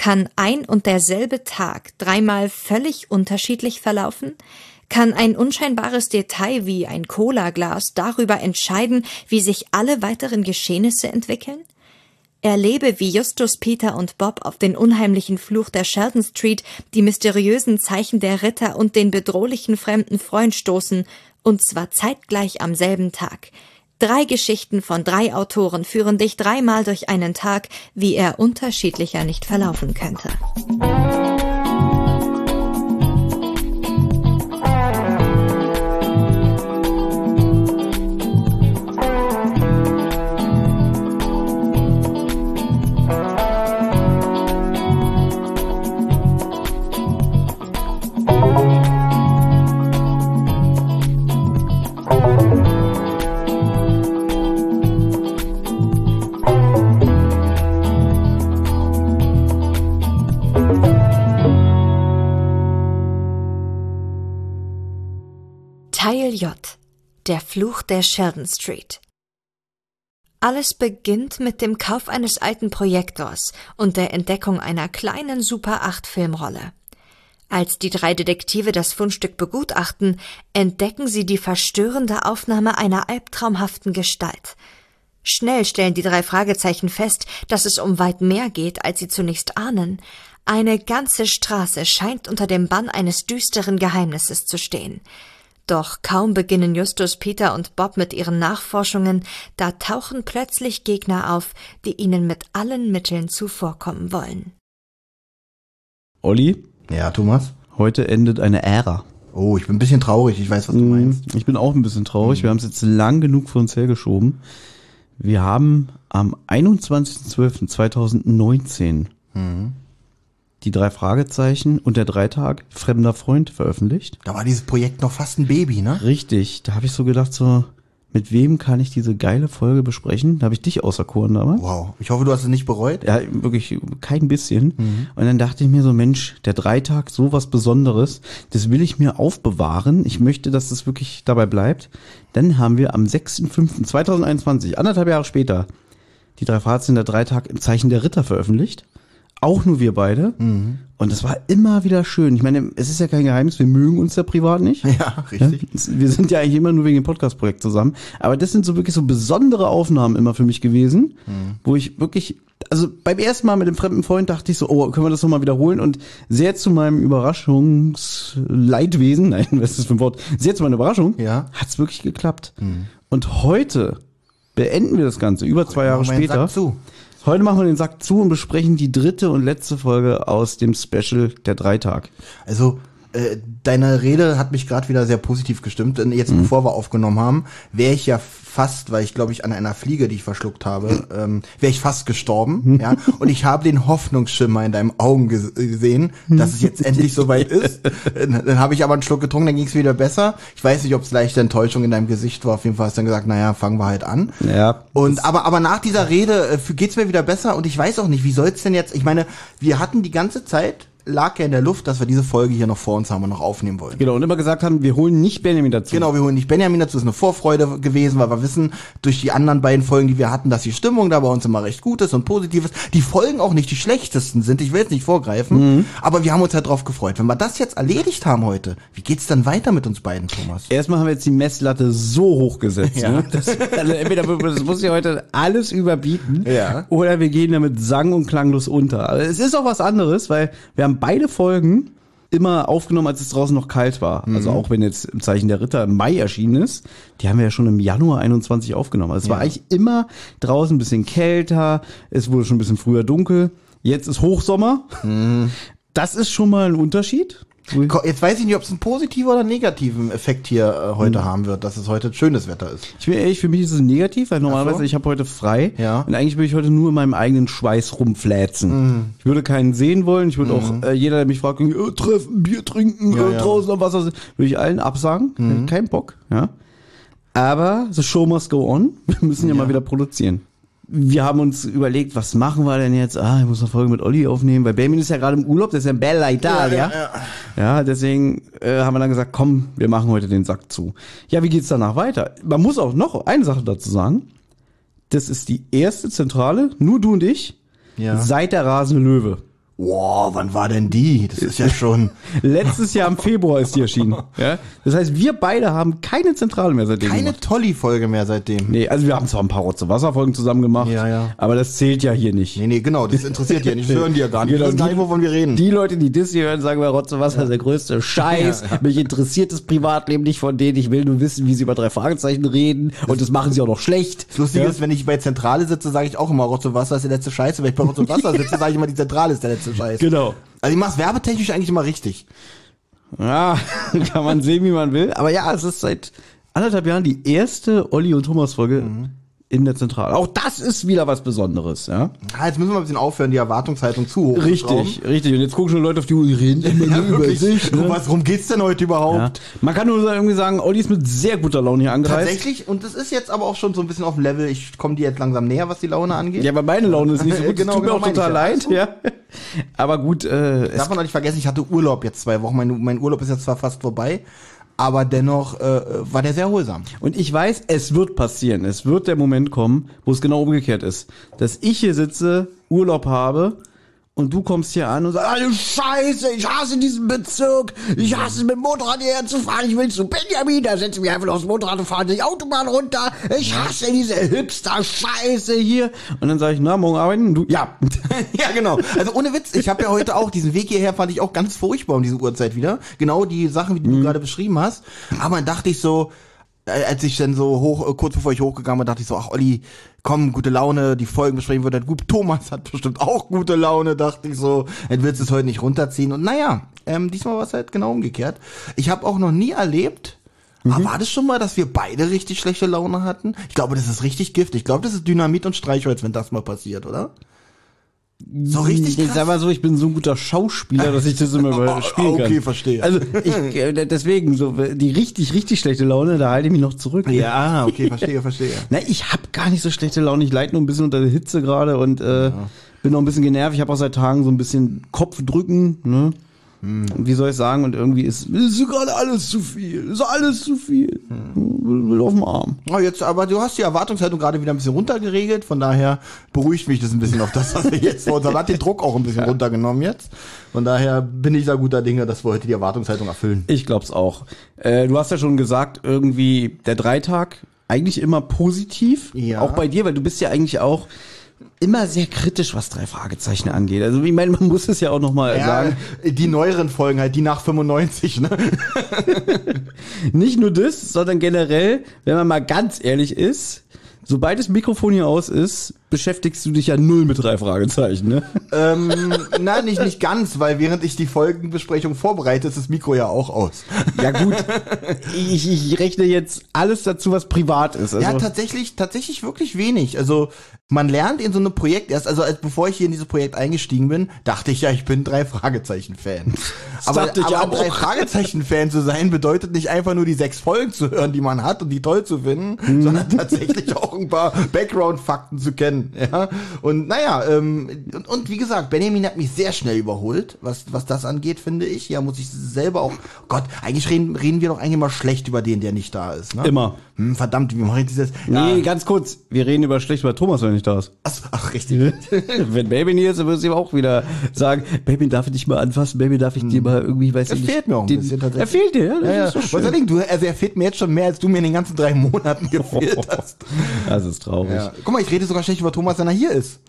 Kann ein und derselbe Tag dreimal völlig unterschiedlich verlaufen? Kann ein unscheinbares Detail wie ein Cola-Glas darüber entscheiden, wie sich alle weiteren Geschehnisse entwickeln? Erlebe, wie Justus, Peter und Bob auf den unheimlichen Fluch der Sheldon Street, die mysteriösen Zeichen der Ritter und den bedrohlichen fremden Freund stoßen, und zwar zeitgleich am selben Tag. Drei Geschichten von drei Autoren führen dich dreimal durch einen Tag, wie er unterschiedlicher nicht verlaufen könnte. Teil J Der Fluch der Sheldon Street Alles beginnt mit dem Kauf eines alten Projektors und der Entdeckung einer kleinen Super 8 Filmrolle. Als die drei Detektive das Fundstück begutachten, entdecken sie die verstörende Aufnahme einer albtraumhaften Gestalt. Schnell stellen die drei Fragezeichen fest, dass es um weit mehr geht, als sie zunächst ahnen. Eine ganze Straße scheint unter dem Bann eines düsteren Geheimnisses zu stehen. Doch kaum beginnen Justus, Peter und Bob mit ihren Nachforschungen, da tauchen plötzlich Gegner auf, die ihnen mit allen Mitteln zuvorkommen wollen. Olli, Ja, Thomas? heute endet eine Ära. Oh, ich bin ein bisschen traurig. Ich weiß, was du meinst. Ich bin auch ein bisschen traurig. Wir haben es jetzt lang genug vor uns hergeschoben. Wir haben am 21.12.2019 die drei Fragezeichen und der Dreitag Fremder Freund veröffentlicht. Da war dieses Projekt noch fast ein Baby, ne? Richtig, da habe ich so gedacht, so, mit wem kann ich diese geile Folge besprechen? Da habe ich dich auserkoren damals. Wow. Ich hoffe, du hast es nicht bereut. Ja, wirklich kein bisschen. Und dann dachte ich mir so, Mensch, der Dreitag, so was Besonderes, das will ich mir aufbewahren. Ich möchte, dass das wirklich dabei bleibt. Dann haben wir am 6.5.2021, anderthalb Jahre später, die drei Fahrzeuge der Dreitag im Zeichen der Ritter veröffentlicht. Auch nur wir beide. Und es war immer wieder schön. Ich meine, es ist ja kein Geheimnis, wir mögen uns ja privat nicht. Ja, richtig. Ja, wir sind ja eigentlich immer nur wegen dem Podcast-Projekt zusammen. Aber das sind so wirklich so besondere Aufnahmen immer für mich gewesen, wo ich wirklich, also beim ersten Mal mit dem fremden Freund dachte ich so, oh, können wir das nochmal wiederholen? Und sehr zu meinem Überraschungsleidwesen, nein, was ist das für ein Wort? Sehr zu meiner Überraschung, Ja. hat's wirklich geklappt. Und heute beenden wir das Ganze, über zwei Jahre später. Sack zu. Heute machen wir den Sack zu und besprechen die dritte und letzte Folge aus dem Special der Dreitag. Also, äh, deine Rede hat mich gerade wieder sehr positiv gestimmt. Denn jetzt, Mhm. bevor wir aufgenommen haben, wäre ich ja fast, weil ich glaube ich an einer Fliege, die ich verschluckt habe, ähm, wäre ich fast gestorben. ja. Und ich habe den Hoffnungsschimmer in deinen Augen ges- gesehen, dass es jetzt endlich soweit ist. Äh, Dann habe ich aber einen Schluck getrunken, dann ging es wieder besser. Ich weiß nicht, ob es leichte Enttäuschung in deinem Gesicht war. Auf jeden Fall hast du dann gesagt, naja, fangen wir halt an. Ja. Und aber aber nach dieser Rede äh, geht's mir wieder besser und ich weiß auch nicht, wie soll's denn jetzt? Ich meine, wir hatten die ganze Zeit lag ja in der Luft, dass wir diese Folge hier noch vor uns haben und noch aufnehmen wollen. Genau, und immer gesagt haben, wir holen nicht Benjamin dazu. Genau, wir holen nicht Benjamin dazu, ist eine Vorfreude gewesen, weil wir wissen durch die anderen beiden Folgen, die wir hatten, dass die Stimmung da bei uns immer recht gut ist und positiv ist. Die Folgen auch nicht die schlechtesten sind, ich will jetzt nicht vorgreifen, aber wir haben uns ja drauf gefreut. Wenn wir das jetzt erledigt haben heute, wie geht's dann weiter mit uns beiden, Thomas? Erstmal haben wir jetzt die Messlatte so hoch gesetzt. Ja. Ne? Das, also entweder das muss ja heute alles überbieten Ja. oder wir gehen damit sang- und klanglos unter. Aber es ist auch was anderes, weil wir haben beide Folgen immer aufgenommen, als es draußen noch kalt war. Also auch wenn jetzt im Zeichen der Ritter im Mai erschienen ist, die haben wir ja schon im Januar 21 aufgenommen. Also es war eigentlich immer draußen ein bisschen kälter, es wurde schon ein bisschen früher dunkel. Jetzt ist Hochsommer. Das ist schon mal ein Unterschied. Jetzt weiß ich nicht, ob es einen positiven oder negativen Effekt hier äh, heute Hm. haben wird, dass es heute schönes Wetter ist. Ich bin ehrlich, für mich ist es negativ, weil normalerweise ich habe heute frei Ja. und eigentlich würde ich heute nur in meinem eigenen Schweiß rumfläzen. Ich würde keinen sehen wollen. Ich würde auch äh, jeder, der mich fragt, äh, treffen, Bier trinken, Ja, äh, ja. draußen am Wasser, würde ich allen absagen. Äh, Kein Bock. Ja. Aber the show must go on. Wir müssen ja, mal wieder produzieren. Wir haben uns überlegt, was machen wir denn jetzt? Ah, ich muss eine Folge mit Olli aufnehmen, weil Benjamin ist ja gerade im Urlaub, der ist ja in Bella Italia. Ja, deswegen äh, haben wir dann gesagt, komm, wir machen heute den Sack zu. Ja, wie geht's danach weiter? Man muss auch noch eine Sache dazu sagen. Das ist die erste Zentrale, nur du und ich, Ja. seit der rasende Löwe. Wow, wann war denn die? Das ist ja schon Letztes Jahr im Februar ist die erschienen. Ja? Das heißt, wir beide haben keine Zentrale mehr seitdem keine. Tolli-Folge mehr seitdem. Nee, also wir haben zwar ein paar Rotze-Wasser-Folgen zusammen gemacht, Ja, ja. aber das zählt ja hier nicht. Nee, nee, genau, das interessiert ja nicht. Das hören die ja gar nicht. Genau, Die wissen gar nicht, wovon wir reden. Die Leute, die das hier hören, sagen, bei Rotze Wasser ist der größte Scheiß. Mich interessiert das Privatleben nicht von denen. Ich will nur wissen, wie sie über drei Fragezeichen reden. Und das machen sie auch noch schlecht. Das Lustige Ja? ist, wenn ich bei Zentrale sitze, sage ich auch immer, Rotz und Wasser ist der letzte Scheiße. Wenn ich bei Rotz und Wasser sitze, sage ich immer, die Zentrale ist der letzte Scheiß. Genau. Also ich mache werbetechnisch eigentlich immer richtig. Ja, kann man sehen, wie man will. Aber ja, es ist seit anderthalb Jahren die erste Olli und Thomas Folge in der Zentrale. Auch das ist wieder was Besonderes, ja. Ah, jetzt müssen wir ein bisschen aufhören, die Erwartungshaltung zu hoch. Richtig, richtig. Und jetzt gucken schon Leute auf die Uhr, die reden immer Ja, über wirklich. sich. Ne? was, worum geht's denn heute überhaupt? Ja. Man kann nur irgendwie sagen, Olli ist mit sehr guter Laune hier angereist. Tatsächlich, und das ist jetzt aber auch schon so ein bisschen auf dem Level, ich komme dir jetzt langsam näher, was die Laune angeht. Ja, aber meine Laune ist nicht so gut. Genau, tut mir genau, auch total ja. leid, ja. Aber gut, äh, Darf man auch nicht vergessen, ich hatte Urlaub jetzt zwei Wochen. Mein, mein Urlaub ist jetzt zwar fast vorbei, aber dennoch äh, war der sehr erholsam. und ich weiß, es wird passieren. Es wird der Moment kommen, wo es genau umgekehrt ist. Dass ich hier sitze, Urlaub habe und du kommst hier an und sagst, alle Scheiße, ich hasse diesen Bezirk, ich hasse es mit dem Motorrad hierher zu fahren, ich will zu Benjamin, da setze ich mich einfach aufs Motorrad und fahre die Autobahn runter, ich hasse diese Hipster-Scheiße hier. Und dann sage ich, na, morgen arbeiten? Du, ja. ja, genau. Also ohne Witz, ich habe ja heute auch diesen Weg hierher fand ich auch ganz furchtbar um diese Uhrzeit wieder. Genau die Sachen, wie du gerade beschrieben hast. Aber dann dachte ich so, äh, als ich dann so hoch, äh, kurz bevor ich hochgegangen bin, dachte ich so, ach Olli, komm, gute Laune, die Folgen besprechen wird halt gut. Thomas hat bestimmt auch gute Laune, dachte ich so. Dann willst du es heute nicht runterziehen. Und naja, ähm, diesmal war es halt genau umgekehrt. Ich habe auch noch nie erlebt, aber war das schon mal, dass wir beide richtig schlechte Laune hatten? Ich glaube, das ist richtig Gift. Ich glaube, das ist Dynamit und Streichholz, wenn das mal passiert, oder? So richtig Ich krass. sag mal so, ich bin so ein guter Schauspieler, dass ich das immer überspielen kann. Okay, verstehe. Also ich, äh, deswegen, so die richtig, richtig schlechte Laune, da halte ich mich noch zurück. Ja, okay, verstehe, verstehe. Na, ich hab gar nicht so schlechte Laune. Ich leide nur ein bisschen unter der Hitze gerade und äh, bin noch ein bisschen genervt. Ich habe auch seit Tagen so ein bisschen Kopfdrücken, ne? Und Wie soll ich sagen? Und irgendwie ist, ist gerade alles zu viel. Ist alles zu viel. Will, will auf dem Arm. Oh, jetzt, aber du hast die Erwartungshaltung gerade wieder ein bisschen runtergeregelt, von daher beruhigt mich das ein bisschen auf das, was wir jetzt vor uns haben. Hat den Druck auch ein bisschen runtergenommen jetzt. Von daher bin ich da guter Dinge, dass wir heute die Erwartungshaltung erfüllen. Ich glaub's auch. Äh, du hast ja schon gesagt, irgendwie der Dreitag eigentlich immer positiv. Ja. Auch bei dir, weil du bist ja eigentlich auch immer sehr kritisch, was drei Fragezeichen angeht. Also ich meine, man muss es ja auch noch mal sagen. die neueren Folgen halt, die nach 95, ne? Nicht nur das, sondern generell, wenn man mal ganz ehrlich ist, sobald das Mikrofon hier aus ist, beschäftigst du dich ja null mit drei Fragezeichen, ne? ähm, na, nicht, nicht ganz, weil während ich die Folgenbesprechung vorbereite, ist das Mikro ja auch aus. Ja gut, ich, ich rechne jetzt alles dazu, was privat ist. Also, Ja, tatsächlich, tatsächlich wirklich wenig. Also man lernt in so einem Projekt erst, also als bevor ich hier in dieses Projekt eingestiegen bin, dachte ich ja, ich bin drei Fragezeichen-Fan. Aber, aber auch. drei Fragezeichen-Fan zu sein, bedeutet nicht einfach nur die sechs Folgen zu hören, die man hat und die toll zu finden, Mhm. sondern tatsächlich auch ein paar Background-Fakten zu kennen. Ja? Und naja, ähm, und, und wie gesagt, Benjamin hat mich sehr schnell überholt, was, was das angeht, finde ich. Ja, muss ich selber auch. Gott, eigentlich reden, reden wir doch eigentlich mal schlecht über den, der nicht da ist. Ne? Immer. Hm, verdammt, wie mache ich dieses? Nee, Ja. ganz kurz. Wir reden über schlecht über Thomas, wenn er nicht da ist. Ach, ach richtig. wenn Baby hier ist, dann du ihm auch wieder sagen, Baby, darf ich dich mal anfassen? Baby, darf ich dir mal irgendwie, weiß Es ich nicht. fehlt mir auch ein den- bisschen tatsächlich. Er fehlt dir, ja? Das Ja, ja. ist so schön. ich, du, also er fehlt mir jetzt schon mehr, als du mir in den ganzen drei Monaten gefehlt hast. Das ist traurig. Ja. Guck mal, ich rede sogar schlecht über Thomas, wenn er hier ist.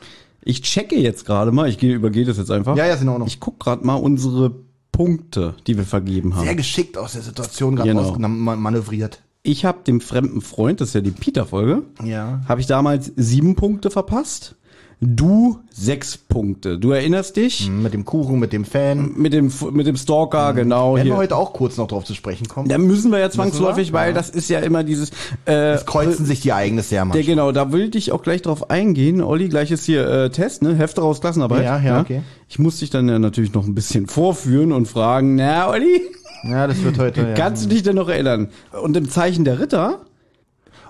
Ich checke jetzt gerade mal, ich gehe, übergehe das jetzt einfach. Ja, ja, ist in Ordnung. Ich guck gerade mal unsere Punkte, die wir vergeben haben. Sehr geschickt aus der Situation gerade Genau. rausmanövriert. Ich habe dem fremden Freund, das ist ja die Peter-Folge, Ja. habe ich damals sieben Punkte verpasst. Du sechs Punkte. Du erinnerst dich? Mit dem Kuchen, mit dem Fan. Mit dem, mit dem Stalker, genau. Werden Hier. wir heute auch kurz noch drauf zu sprechen kommen. Da müssen wir ja zwangsläufig, wir? weil Ja. das ist ja immer dieses. Äh, Es kreuzen sich die Ereignisse der, manchmal. genau, da will ich auch gleich drauf eingehen. Olli, gleich ist hier äh, Test, ne? Hefte raus, Klassenarbeit. Ja, ja, okay. Ich muss dich dann ja natürlich noch ein bisschen vorführen und fragen, na, Olli, Ja, das wird heute. Ja. kannst du dich denn noch erinnern? Und im Zeichen der Ritter?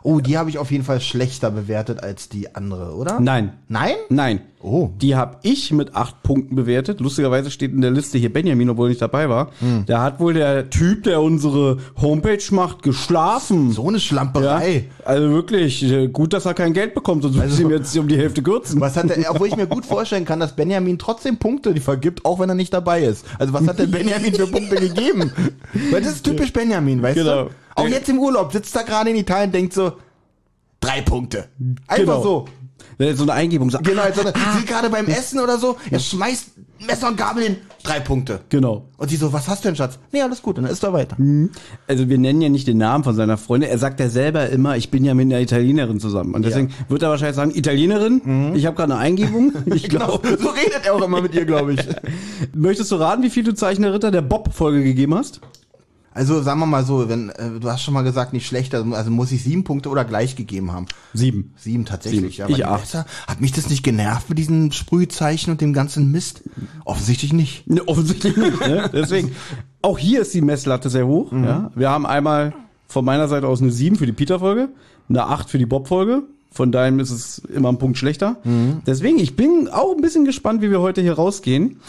Oh, die habe ich auf jeden Fall schlechter bewertet als die andere, oder? Nein. Nein? Nein. Oh. Die habe ich mit acht Punkten bewertet. Lustigerweise steht in der Liste hier Benjamin, obwohl er nicht dabei war. Hm. Da hat wohl der Typ, der unsere Homepage macht, geschlafen. So eine ja, Schlamperei. also wirklich, äh, gut, dass er kein Geld bekommt, sonst also, müssen ihm jetzt um die Hälfte kürzen. Was hat er, obwohl ich mir gut vorstellen kann, dass Benjamin trotzdem Punkte vergibt, auch wenn er nicht dabei ist. Also was hat der Benjamin für Punkte gegeben? Weil das ist typisch Benjamin, weißt Genau. du? Auch jetzt im Urlaub sitzt er gerade in Italien und denkt so, drei Punkte. Einfach Genau. so. Er so eine Eingebung sagt. Genau, jetzt so eine, sie gerade beim Essen oder so, er schmeißt Messer und Gabel hin, drei Punkte. Genau. Und sie so, was hast du denn, Schatz? Nee, alles gut, und dann ist er weiter. Also wir nennen ja nicht den Namen von seiner Freundin. Er sagt ja selber immer, ich bin ja mit einer Italienerin zusammen. Und deswegen wird er wahrscheinlich sagen, Italienerin, ich habe gerade eine Eingebung. Ich Genau, glaube. so redet er auch immer mit ihr, glaube ich. Möchtest du raten, wie viel du Zeichen der Ritter der Bob-Folge gegeben hast? Also sagen wir mal so, wenn äh, du hast schon mal gesagt, nicht schlecht, also, also muss ich sieben Punkte oder gleich gegeben haben. Sieben. Sieben tatsächlich. Sieben. aber Ich acht. Messer, hat mich das nicht genervt mit diesen Sprühzeichen und dem ganzen Mist? Offensichtlich nicht. Ne, offensichtlich nicht. Ne? Deswegen, auch hier ist die Messlatte sehr hoch. Ja? Wir haben einmal von meiner Seite aus eine 7 für die Peter-Folge, eine 8 für die Bob-Folge. Von daher ist es immer ein Punkt schlechter. Deswegen, ich bin auch ein bisschen gespannt, wie wir heute hier rausgehen.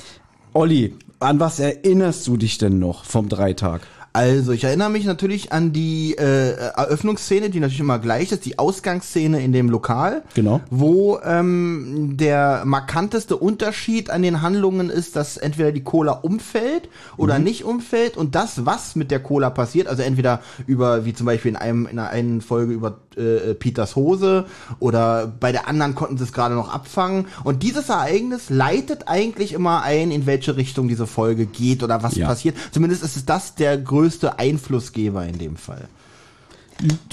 Olli, an was erinnerst du dich denn noch vom Dreitag? Also, ich erinnere mich natürlich an die äh, Eröffnungsszene, die natürlich immer gleich ist, die Ausgangsszene in dem Lokal. Genau. Wo ähm, der markanteste Unterschied an den Handlungen ist, dass entweder die Cola umfällt oder Mhm. nicht umfällt und das, was mit der Cola passiert, also entweder über, wie zum Beispiel in einem in einer einen Folge über äh, Peters Hose oder bei der anderen konnten sie es gerade noch abfangen. Und dieses Ereignis leitet eigentlich immer ein, in welche Richtung diese Folge geht oder was Ja. passiert. Zumindest ist es das der größte Einflussgeber in dem Fall.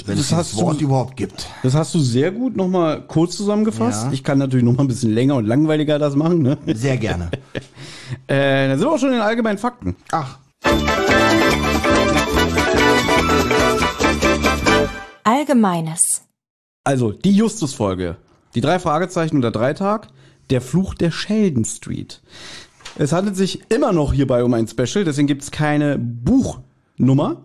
Wenn es Das hast das Wort du- überhaupt gibt. Das hast du sehr gut nochmal kurz zusammengefasst. Ja. Ich kann natürlich nochmal ein bisschen länger und langweiliger das machen. Ne? Sehr gerne. Äh, dann sind wir auch schon in den allgemeinen Fakten. Ach, Allgemeines. Also, die Justus-Folge. Die drei Fragezeichen und der Dreitag. Der Fluch der Sheldon Street. Es handelt sich immer noch hierbei um ein Special, deswegen gibt es keine Buchnummer.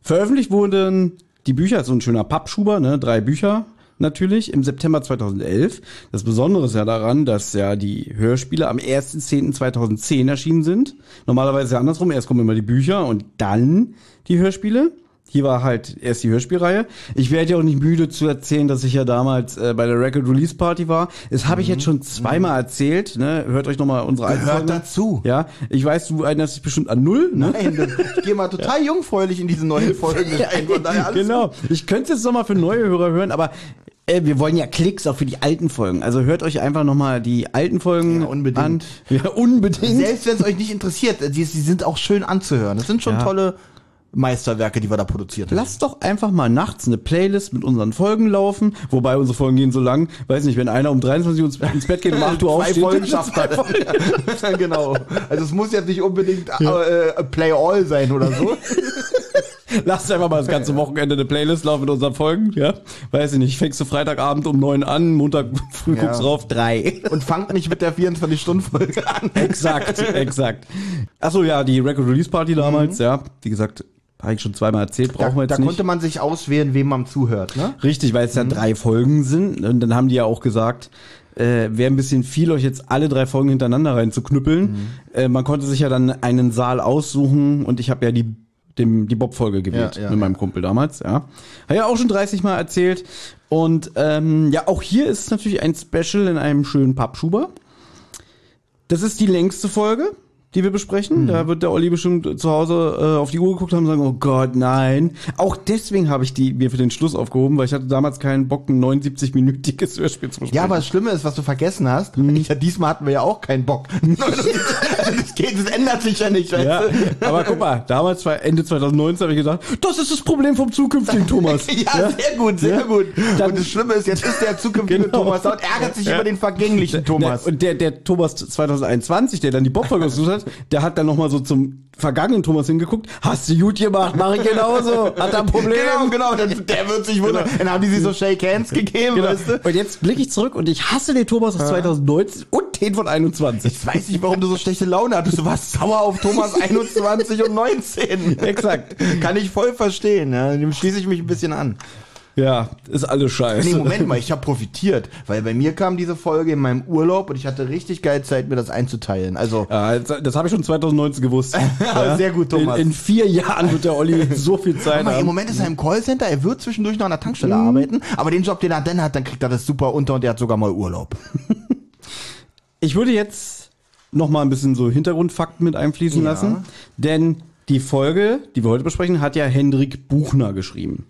Veröffentlicht wurden die Bücher, also ein schöner Pappschuber, ne, drei Bücher natürlich, im September 2011. Das Besondere ist ja daran, dass ja die Hörspiele am 1.10.2010 erschienen sind. Normalerweise ja andersrum, erst kommen immer die Bücher und dann die Hörspiele. Hier war halt erst die Hörspielreihe. Ich werde ja auch nicht müde zu erzählen, dass ich ja damals äh, bei der Record Release Party war. Das habe ich jetzt schon zweimal erzählt. Ne? Hört euch nochmal unsere Folgen an. dazu. Ja, ich weiß, du erinnerst dich bestimmt an null. Ne? nein, ich gehe mal total jungfräulich in diese neuen Folgen rein. Von daher alles Genau. Ich könnte es jetzt nochmal für neue Hörer hören, aber äh, wir wollen ja Klicks auch für die alten Folgen. Also hört euch einfach nochmal die alten Folgen Ja, unbedingt. an. Ja, unbedingt. Selbst wenn es euch nicht interessiert, die, die sind auch schön anzuhören. Das sind schon Ja. tolle Meisterwerke, die wir da produziert haben. Lass doch einfach mal nachts eine Playlist mit unseren Folgen laufen, wobei unsere Folgen gehen so lang, weiß nicht, wenn einer um 23 Uhr ins- Bett geht, um 8 Uhr Zwei. Folgen schafft er. genau. Also es muss jetzt nicht unbedingt äh, Play All sein oder so. Lasst einfach mal das ganze Wochenende eine Playlist laufen mit unseren Folgen, ja? Weiß ich nicht, fängst du Freitagabend um 9 an, Montag früh Ja. guckst drauf, 3. Und fangt nicht mit der 24-Stunden-Folge an. exakt, exakt. Achso, ja, die Record Release Party damals, ja. Wie gesagt, habe ich schon zweimal erzählt, brauchen wir Da, jetzt da nicht. konnte man sich auswählen, wem man zuhört, ne? Richtig, weil es ja drei Folgen sind. Und dann haben die ja auch gesagt, äh, wäre ein bisschen viel, euch jetzt alle drei Folgen hintereinander reinzuknüppeln. Äh, man konnte sich ja dann einen Saal aussuchen und ich habe ja die dem, die Bob-Folge gewählt Ja, ja, mit meinem Kumpel damals, ja. Habe ja auch schon 30 Mal erzählt. Und ähm, ja, auch hier ist natürlich ein Special in einem schönen Pappschuber. Das ist die längste Folge, die wir besprechen. Da wird der Olli bestimmt zu Hause äh, auf die Uhr geguckt haben und sagen, oh Gott, nein. Auch deswegen habe ich die mir für den Schluss aufgehoben, weil ich hatte damals keinen Bock, ein 79-minütiges Hörspiel zu besprechen. Ja, aber das Schlimme ist, was du vergessen hast, Mhm. ich, ja, diesmal hatten wir ja auch keinen Bock. das, geht, das ändert sich ja nicht, weißt ja, du? aber guck mal, damals war Ende 2019 habe ich gedacht, das ist das Problem vom zukünftigen Thomas. Ja, sehr gut, sehr Ja. gut. Dann- und das Schlimme ist, jetzt ist der zukünftige Genau. Thomas da und ärgert sich über den vergänglichen Thomas. Und der, der Thomas 2021, der dann die Bob-Folge ausgesucht hat, der hat dann nochmal so zum vergangenen Thomas hingeguckt. Hast du gut gemacht, mach ich genauso. Hat er ein Problem. Genau, genau, dann, der wird sich wundern. Dann haben die sich so Shake Hands gegeben, Genau. weißt du? Und jetzt blicke ich zurück und ich hasse den Thomas aus 2019 und den von 21. Ich weiß nicht, warum du so schlechte Laune hattest. Du warst sauer auf Thomas 21 und 19. Exakt. Kann ich voll verstehen. Ja. Dem schließe ich mich ein bisschen an. Ja, ist alles scheiße. Nee, Moment mal, ich habe profitiert, weil bei mir kam diese Folge in meinem Urlaub und ich hatte richtig geil Zeit, mir das einzuteilen. Also Ja, das, habe ich schon 2019 gewusst. ja. Sehr gut, Thomas. In, in vier Jahren wird der Olli so viel Zeit mal, im haben. Moment ist er im Callcenter, er wird zwischendurch noch an der Tankstelle arbeiten, aber den Job, den er dann hat, dann kriegt er das super unter und er hat sogar mal Urlaub. Ich würde jetzt noch mal ein bisschen so Hintergrundfakten mit einfließen Ja. lassen, denn die Folge, die wir heute besprechen, hat ja Hendrik Buchner geschrieben.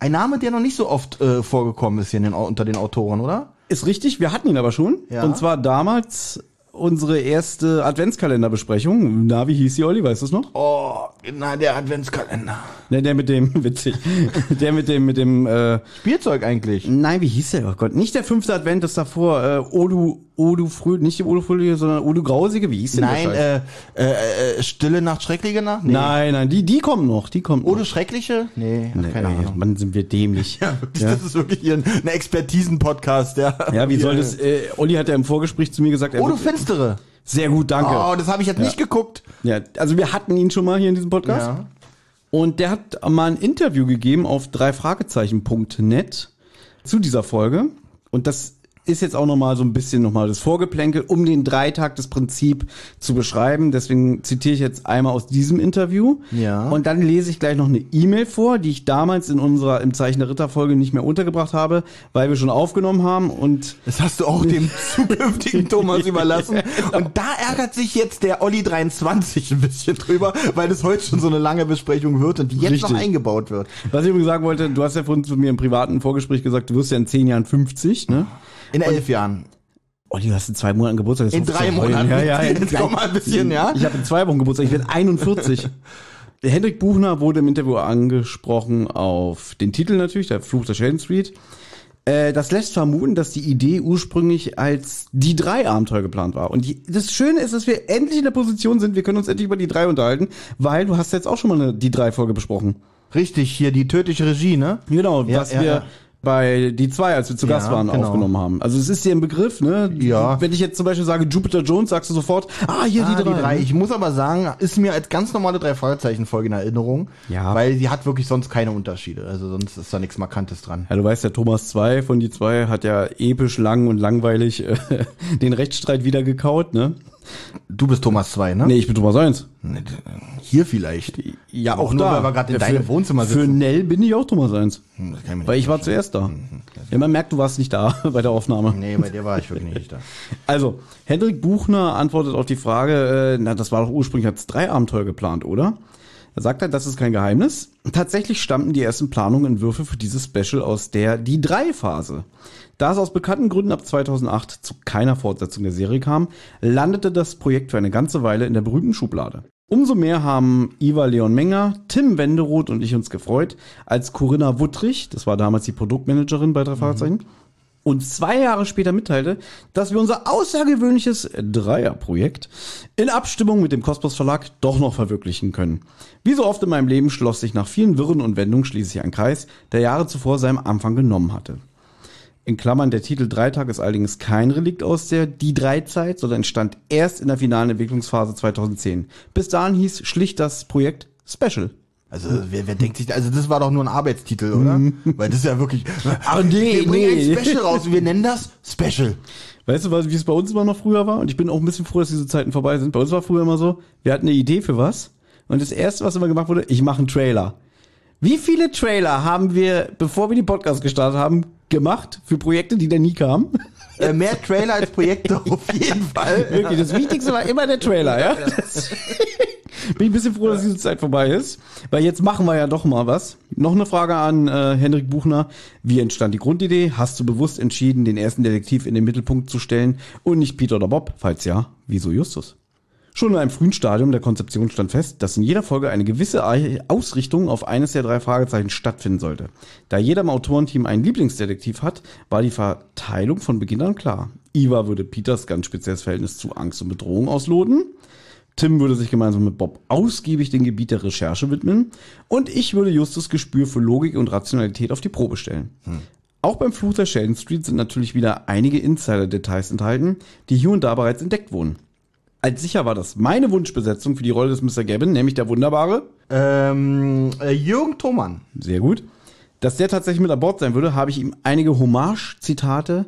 Ein Name, der noch nicht so oft äh, vorgekommen ist hier in den, unter den Autoren, oder? Ist richtig, wir hatten ihn aber schon. Ja. Und zwar damals unsere erste Adventskalenderbesprechung. Na, wie hieß die, Olli? Weißt du es noch? Oh, na, der Adventskalender. Ne, der mit dem, witzig, der mit dem, mit dem, äh, Spielzeug eigentlich. nein, wie hieß der? Oh Gott, nicht der fünfte Advent, das davor, äh, Odu, Odu Früh, nicht die Odu Frühliche, sondern Odu Grausige, wie hieß denn Nein, der äh, äh, äh, Stille Nacht, Schreckliche Nacht? Nee. Nein, nein, die, die kommen noch, die kommen Oder noch. Schreckliche? Nee, Nee, keine Ahnung. Mann, sind wir dämlich. Ja, wirklich, das ist wirklich hier ein, ein Expertisen-Podcast, ja. Ja, wie soll das, äh, Olli hat ja im Vorgespräch zu mir gesagt, er du wird- Finstere. sehr gut, danke. Oh, das habe ich jetzt nicht geguckt. Ja, also wir hatten ihn schon mal hier in diesem Podcast. Ja. Und der hat mal ein Interview gegeben auf dreifragezeichen.net zu dieser Folge. Und das ist jetzt auch nochmal so ein bisschen nochmal das Vorgeplänkel, um den Dreitag das Prinzip zu beschreiben. Deswegen zitiere ich jetzt einmal aus diesem Interview. Ja. Und dann lese ich gleich noch eine E-Mail vor, die ich damals in unserer im Zeichen der Ritterfolge nicht mehr untergebracht habe, weil wir schon aufgenommen haben und Das hast du auch dem zukünftigen Thomas überlassen. genau. Und da ärgert sich jetzt der Olli 23 ein bisschen drüber, weil es heute schon so eine lange Besprechung wird und die jetzt Richtig. noch eingebaut wird. was ich übrigens sagen wollte, du hast ja vorhin zu mir im privaten Vorgespräch gesagt, du wirst ja in zehn Jahren 50, ne? In elf Jahren. Olli, du hast in zwei Monaten Geburtstag. jetzt In drei. Monaten. Ja, ja, Jetzt komm mal ein bisschen, ja. Ich habe in zwei Wochen Geburtstag. Ich werde 41. Der Hendrik Buchner wurde im Interview angesprochen auf den Titel natürlich, der Fluch der Sheldon Street. Äh, Das lässt vermuten, dass die Idee ursprünglich als die drei Abenteuer geplant war. Und die, das Schöne ist, dass wir endlich in der Position sind, wir können uns endlich über die drei unterhalten, weil du hast jetzt auch schon mal eine die drei Folge besprochen. Richtig, hier die tödliche Regie, ne? Genau, Ja, was ja, wir ja. Bei die zwei, als wir zu Gast Ja, waren, genau. aufgenommen haben. Also es ist dir ein Begriff, ne? Ja. Wenn ich jetzt zum Beispiel sage Jupiter Jones, sagst du sofort, ah, hier Ah, die drei. Ich muss aber sagen, ist mir als ganz normale drei Fragezeichen-Folge in Erinnerung. Ja. Weil die hat wirklich sonst keine Unterschiede. Also sonst ist da nichts Markantes dran. Ja, du weißt, der Thomas 2 von die zwei hat ja episch lang und langweilig äh, den Rechtsstreit wieder gekaut, ne? Du bist Thomas 2, ne? Nee, ich bin Thomas 1. Hier vielleicht. Ja, auch nur, weil wir gerade in Ja, deinem für- Wohnzimmer Für sitzen. Nell bin ich auch Thomas 1. Hm, das kann ich mir Weil ich war zuerst da. Ja, man merkt, du warst nicht da bei der Aufnahme. Nee, bei dir war ich wirklich nicht da. Also, Hendrik Buchner antwortet auf die Frage, äh, na, das war doch ursprünglich als drei Abenteuer geplant, oder? Er sagt halt, das ist kein Geheimnis. Tatsächlich stammten die ersten Planungen und Entwürfe für dieses Special aus der Die drei Phase. Da es aus bekannten Gründen ab 2008 zu keiner Fortsetzung der Serie kam, landete das Projekt für eine ganze Weile in der berühmten Schublade. Umso mehr haben Iva Leon Menger, Tim Wenderoth und ich uns gefreut, als Corinna Wuttrich, das war damals die Produktmanagerin bei drei Fragezeichen, uns zwei Jahre später mitteilte, dass wir unser außergewöhnliches Dreierprojekt in Abstimmung mit dem Kosmos Verlag doch noch verwirklichen können. Wie so oft in meinem Leben schloss sich nach vielen Wirren und Wendungen schließlich ein Kreis, der Jahre zuvor seinen Anfang genommen hatte. In Klammern, der Titel Dreitag ist allerdings kein Relikt aus der Die Drei-Zeit, sondern entstand erst in der finalen Entwicklungsphase 2010. Bis dahin hieß schlicht das Projekt Special. Also wer, wer denkt sich, also das war doch nur ein Arbeitstitel, oder? Weil das ist ja wirklich. Aber nee, wir bringen nee. ein Special raus und wir nennen das Special. Weißt du, wie es bei uns immer noch früher war? Und ich bin auch ein bisschen froh, dass diese Zeiten vorbei sind. Bei uns war früher immer so, wir hatten eine Idee für was. Und das erste, was immer gemacht wurde, ich mache einen Trailer. Wie viele Trailer haben wir, bevor wir die Podcast gestartet haben, gemacht für Projekte, die da nie kamen? Äh, mehr Trailer als Projekte auf jeden Fall. Wirklich, das Wichtigste war immer der Trailer, ja? Bin ich ein bisschen froh, dass diese Zeit vorbei ist, weil jetzt machen wir ja doch mal was. Noch eine Frage an äh, Henrik Buchner. Wie entstand die Grundidee? Hast du bewusst entschieden, den ersten Detektiv in den Mittelpunkt zu stellen und nicht Peter oder Bob? Falls ja, wieso Justus? Schon in einem frühen Stadium der Konzeption stand fest, dass in jeder Folge eine gewisse Ausrichtung auf eines der drei Fragezeichen stattfinden sollte. Da jeder im Autorenteam einen Lieblingsdetektiv hat, war die Verteilung von Beginn an klar. Iva würde Peters ganz spezielles Verhältnis zu Angst und Bedrohung ausloten. Tim würde sich gemeinsam mit Bob ausgiebig dem Gebiet der Recherche widmen und ich würde Justus Gespür für Logik und Rationalität auf die Probe stellen. Auch beim Fluch der Sheldon Street sind natürlich wieder einige Insider-Details enthalten, die hier und da bereits entdeckt wurden. Als sicher war das meine Wunschbesetzung für die Rolle des Mr. Gavin, nämlich der wunderbare, Ähm, äh, Jürgen Thomann. sehr gut, Dass der tatsächlich mit an Bord sein würde, habe ich ihm einige Hommage-Zitate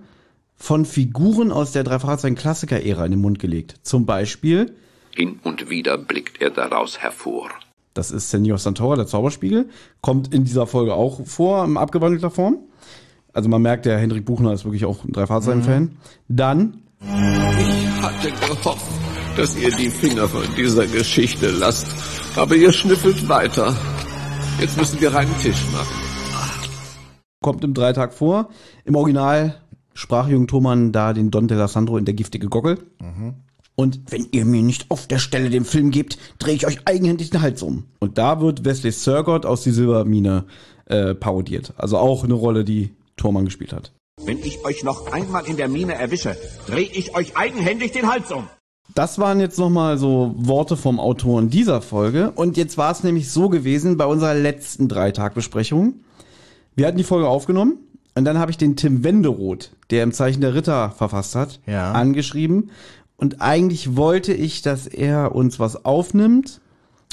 von Figuren aus der Drei-Fahrzeugen-Klassiker-Ära in den Mund gelegt. Zum Beispiel. Hin und wieder blickt er daraus hervor. Das ist Senor Santora, der Zauberspiegel. Kommt in dieser Folge auch vor, in abgewandelter Form. Also man merkt, der Hendrik Buchner ist wirklich auch ein Drei-Fahrzeugen-Fan. Mhm. Dann. Ich hatte gehofft, dass ihr die Finger von dieser Geschichte lasst. Aber ihr schnüffelt weiter. Jetzt müssen wir einen Tisch machen. Kommt im Dreitag vor. Im Original sprach Jürgen Thomann da den Don de Sandro in der giftige Gockel. Mhm. Und wenn ihr mir nicht auf der Stelle den Film gebt, drehe ich euch eigenhändig den Hals um. Und da wird Wesley Surgott aus die Silbermine äh, parodiert. Also auch eine Rolle, die Thormann gespielt hat. Wenn ich euch noch einmal in der Mine erwische, drehe ich euch eigenhändig den Hals um. Das waren jetzt nochmal so Worte vom Autoren dieser Folge. Und jetzt war es nämlich so gewesen bei unserer letzten Dreitagbesprechung. Wir hatten die Folge aufgenommen und dann habe ich den Tim Wenderoth, der im Zeichen der Ritter verfasst hat, ja. angeschrieben. Und eigentlich wollte ich, dass er uns was aufnimmt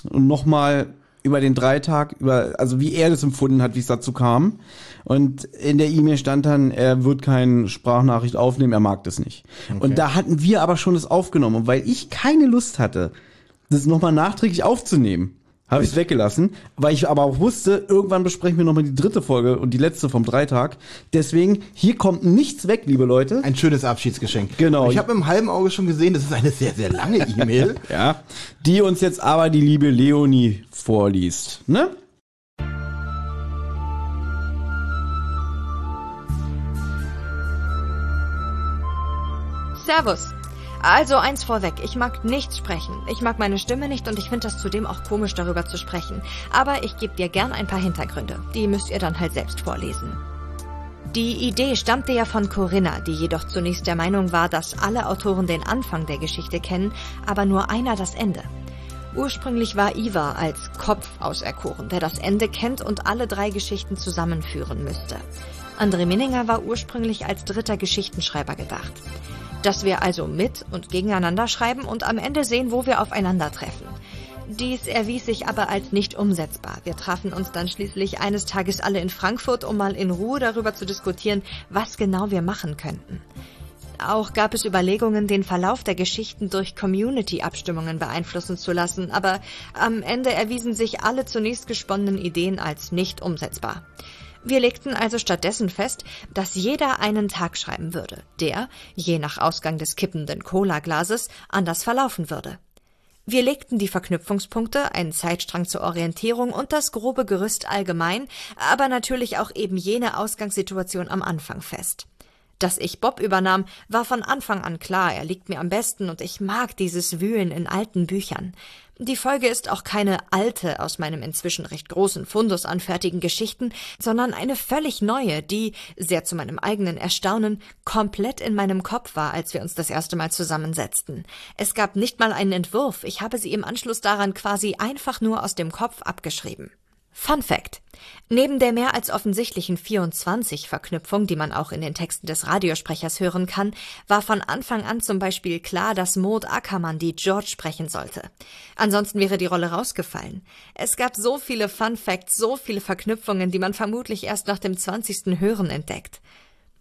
und nochmal über den Dreitag, über, also wie er das empfunden hat, wie es dazu kam. Und in der E-Mail stand dann, er wird keine Sprachnachricht aufnehmen, er mag das nicht. Okay. Und da hatten wir aber schon das aufgenommen. Und weil ich keine Lust hatte, das nochmal nachträglich aufzunehmen, habe ich es weggelassen, weil ich aber auch wusste, irgendwann besprechen wir nochmal die dritte Folge und die letzte vom Dreitag. Deswegen, hier kommt nichts weg, liebe Leute. Ein schönes Abschiedsgeschenk. Genau. Ich habe im halben Auge schon gesehen, das ist eine sehr, sehr lange E-Mail. ja. Die uns jetzt aber die liebe Leonie vorliest. Ne? Servus. Also eins vorweg, ich mag nicht sprechen. Ich mag meine Stimme nicht und ich finde das zudem auch komisch, darüber zu sprechen. Aber ich gebe dir gern ein paar Hintergründe. Die müsst ihr dann halt selbst vorlesen. Die Idee stammte ja von Corinna, die jedoch zunächst der Meinung war, dass alle Autoren den Anfang der Geschichte kennen, aber nur einer das Ende. Ursprünglich war Iva als Kopf auserkoren, der das Ende kennt und alle drei Geschichten zusammenführen müsste. André Minninger war ursprünglich als dritter Geschichtenschreiber gedacht dass wir also mit und gegeneinander schreiben und am Ende sehen, wo wir aufeinandertreffen. Dies erwies sich aber als nicht umsetzbar. Wir trafen uns dann schließlich eines Tages alle in Frankfurt, um mal in Ruhe darüber zu diskutieren, was genau wir machen könnten. Auch gab es Überlegungen, den Verlauf der Geschichten durch Community-Abstimmungen beeinflussen zu lassen, aber am Ende erwiesen sich alle zunächst gesponnenen Ideen als nicht umsetzbar. Wir legten also stattdessen fest, dass jeder einen Tag schreiben würde, der, je nach Ausgang des kippenden Cola-Glases, anders verlaufen würde. Wir legten die Verknüpfungspunkte, einen Zeitstrang zur Orientierung und das grobe Gerüst allgemein, aber natürlich auch eben jene Ausgangssituation am Anfang fest. Dass ich Bob übernahm, war von Anfang an klar, er liegt mir am besten und ich mag dieses Wühlen in alten Büchern. Die Folge ist auch keine alte aus meinem inzwischen recht großen Fundus an fertigen Geschichten, sondern eine völlig neue, die, sehr zu meinem eigenen Erstaunen, komplett in meinem Kopf war, als wir uns das erste Mal zusammensetzten. Es gab nicht mal einen Entwurf, ich habe sie im Anschluss daran quasi einfach nur aus dem Kopf abgeschrieben. Fun Fact. Neben der mehr als offensichtlichen 24-Verknüpfung, die man auch in den Texten des Radiosprechers hören kann, war von Anfang an zum Beispiel klar, dass Maud Ackermann die George sprechen sollte. Ansonsten wäre die Rolle rausgefallen. Es gab so viele Fun Facts, so viele Verknüpfungen, die man vermutlich erst nach dem 20. Hören entdeckt.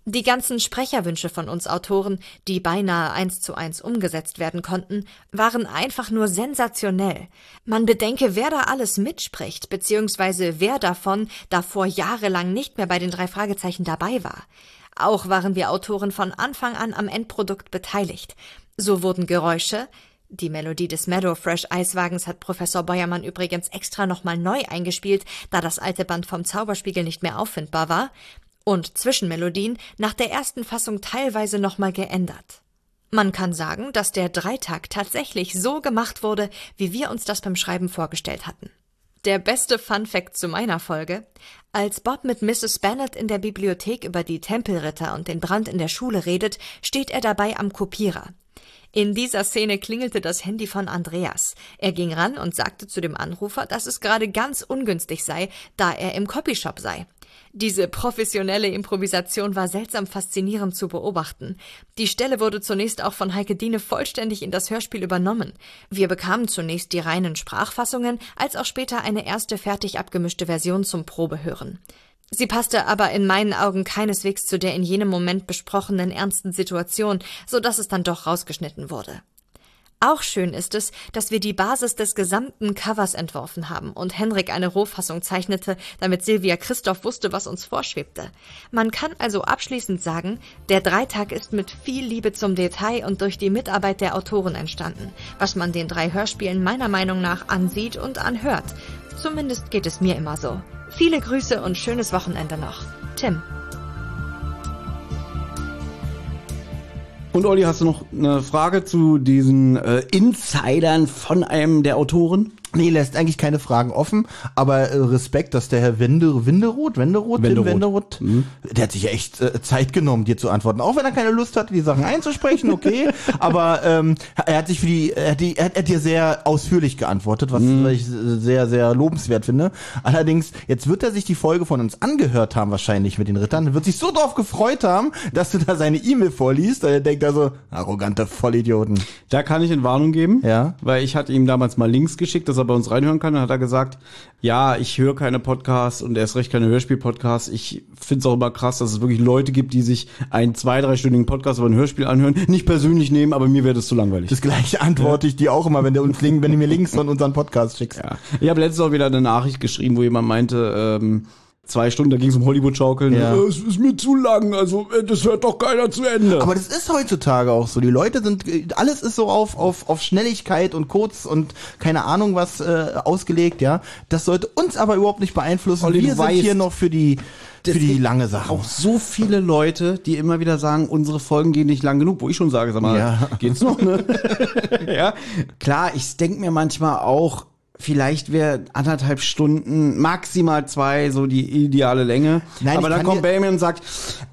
Die ganzen Sprecherwünsche von uns Autoren, die beinahe eins zu eins umgesetzt werden konnten, waren einfach nur sensationell. Man bedenke, wer da alles mitspricht, beziehungsweise wer davon davor jahrelang nicht mehr bei den drei Fragezeichen dabei war. Auch waren wir Autoren von Anfang an am Endprodukt beteiligt. So wurden Geräusche, die Melodie des Meadow Fresh Eiswagens hat Professor Beuermann übrigens extra nochmal neu eingespielt, da das alte Band vom Zauberspiegel nicht mehr auffindbar war und Zwischenmelodien nach der ersten Fassung teilweise nochmal geändert. Man kann sagen, dass der Dreitag tatsächlich so gemacht wurde, wie wir uns das beim Schreiben vorgestellt hatten. Der beste Fun Fact zu meiner Folge. Als Bob mit Mrs. Bennet in der Bibliothek über die Tempelritter und den Brand in der Schule redet, steht er dabei am Kopierer. In dieser Szene klingelte das Handy von Andreas. Er ging ran und sagte zu dem Anrufer, dass es gerade ganz ungünstig sei, da er im Copyshop sei. Diese professionelle Improvisation war seltsam faszinierend zu beobachten. Die Stelle wurde zunächst auch von Heike Diene vollständig in das Hörspiel übernommen. Wir bekamen zunächst die reinen Sprachfassungen, als auch später eine erste fertig abgemischte Version zum Probehören. Sie passte aber in meinen Augen keineswegs zu der in jenem Moment besprochenen ernsten Situation, so dass es dann doch rausgeschnitten wurde. Auch schön ist es, dass wir die Basis des gesamten Covers entworfen haben und Henrik eine Rohfassung zeichnete, damit Silvia Christoph wusste, was uns vorschwebte. Man kann also abschließend sagen, der Dreitag ist mit viel Liebe zum Detail und durch die Mitarbeit der Autoren entstanden, was man den drei Hörspielen meiner Meinung nach ansieht und anhört. Zumindest geht es mir immer so. Viele Grüße und schönes Wochenende noch. Tim. Und Olli, hast du noch eine Frage zu diesen äh, Insidern von einem der Autoren? Nee, lässt eigentlich keine Fragen offen, aber äh, Respekt, dass der Herr Wende, Wenderoth, Wenderoth, Wenderoth. Wenderoth, der hat sich ja echt äh, Zeit genommen, dir zu antworten. Auch wenn er keine Lust hatte, die Sachen einzusprechen, okay. aber ähm, er hat sich für die, er hat, die, er hat, er hat dir sehr ausführlich geantwortet, was, was ich sehr, sehr lobenswert finde. Allerdings, jetzt wird er sich die Folge von uns angehört haben, wahrscheinlich mit den Rittern, wird sich so drauf gefreut haben, dass du da seine E-Mail vorliest, weil er denkt also, arrogante Vollidioten. Da kann ich in Warnung geben, Ja. weil ich hatte ihm damals mal Links geschickt, dass er bei uns reinhören kann. Dann hat er gesagt, ja, ich höre keine Podcasts und erst recht keine Hörspiel-Podcasts. Ich finde es auch immer krass, dass es wirklich Leute gibt, die sich einen zwei, dreistündigen Podcast über ein Hörspiel anhören. Nicht persönlich nehmen, aber mir wäre das zu langweilig. Das gleiche antworte ich dir auch immer, wenn du uns wenn du mir Links von unserem Podcast schickst. Ja. Ich habe letztens auch wieder eine Nachricht geschrieben, wo jemand meinte, ähm, zwei Stunden, da ging es um Hollywood-Schaukeln. Ja. Äh, Es ist mir zu lang, also äh, das hört doch keiner zu Ende. Aber das ist heutzutage auch so. Die Leute sind, alles ist so auf, auf, auf Schnelligkeit und kurz und keine Ahnung was äh, ausgelegt, ja. Das sollte uns aber überhaupt nicht beeinflussen. Olli, Wir sind weißt, hier noch für die, für die lange Sache. auch so viele Leute, die immer wieder sagen, unsere Folgen gehen nicht lang genug, wo ich schon sage, sag mal, Ja. geht's noch, ne? ja. Klar, ich denke mir manchmal auch, vielleicht wäre anderthalb Stunden, maximal zwei, so die ideale Länge. Nein, Aber dann kommt Benjamin und sagt,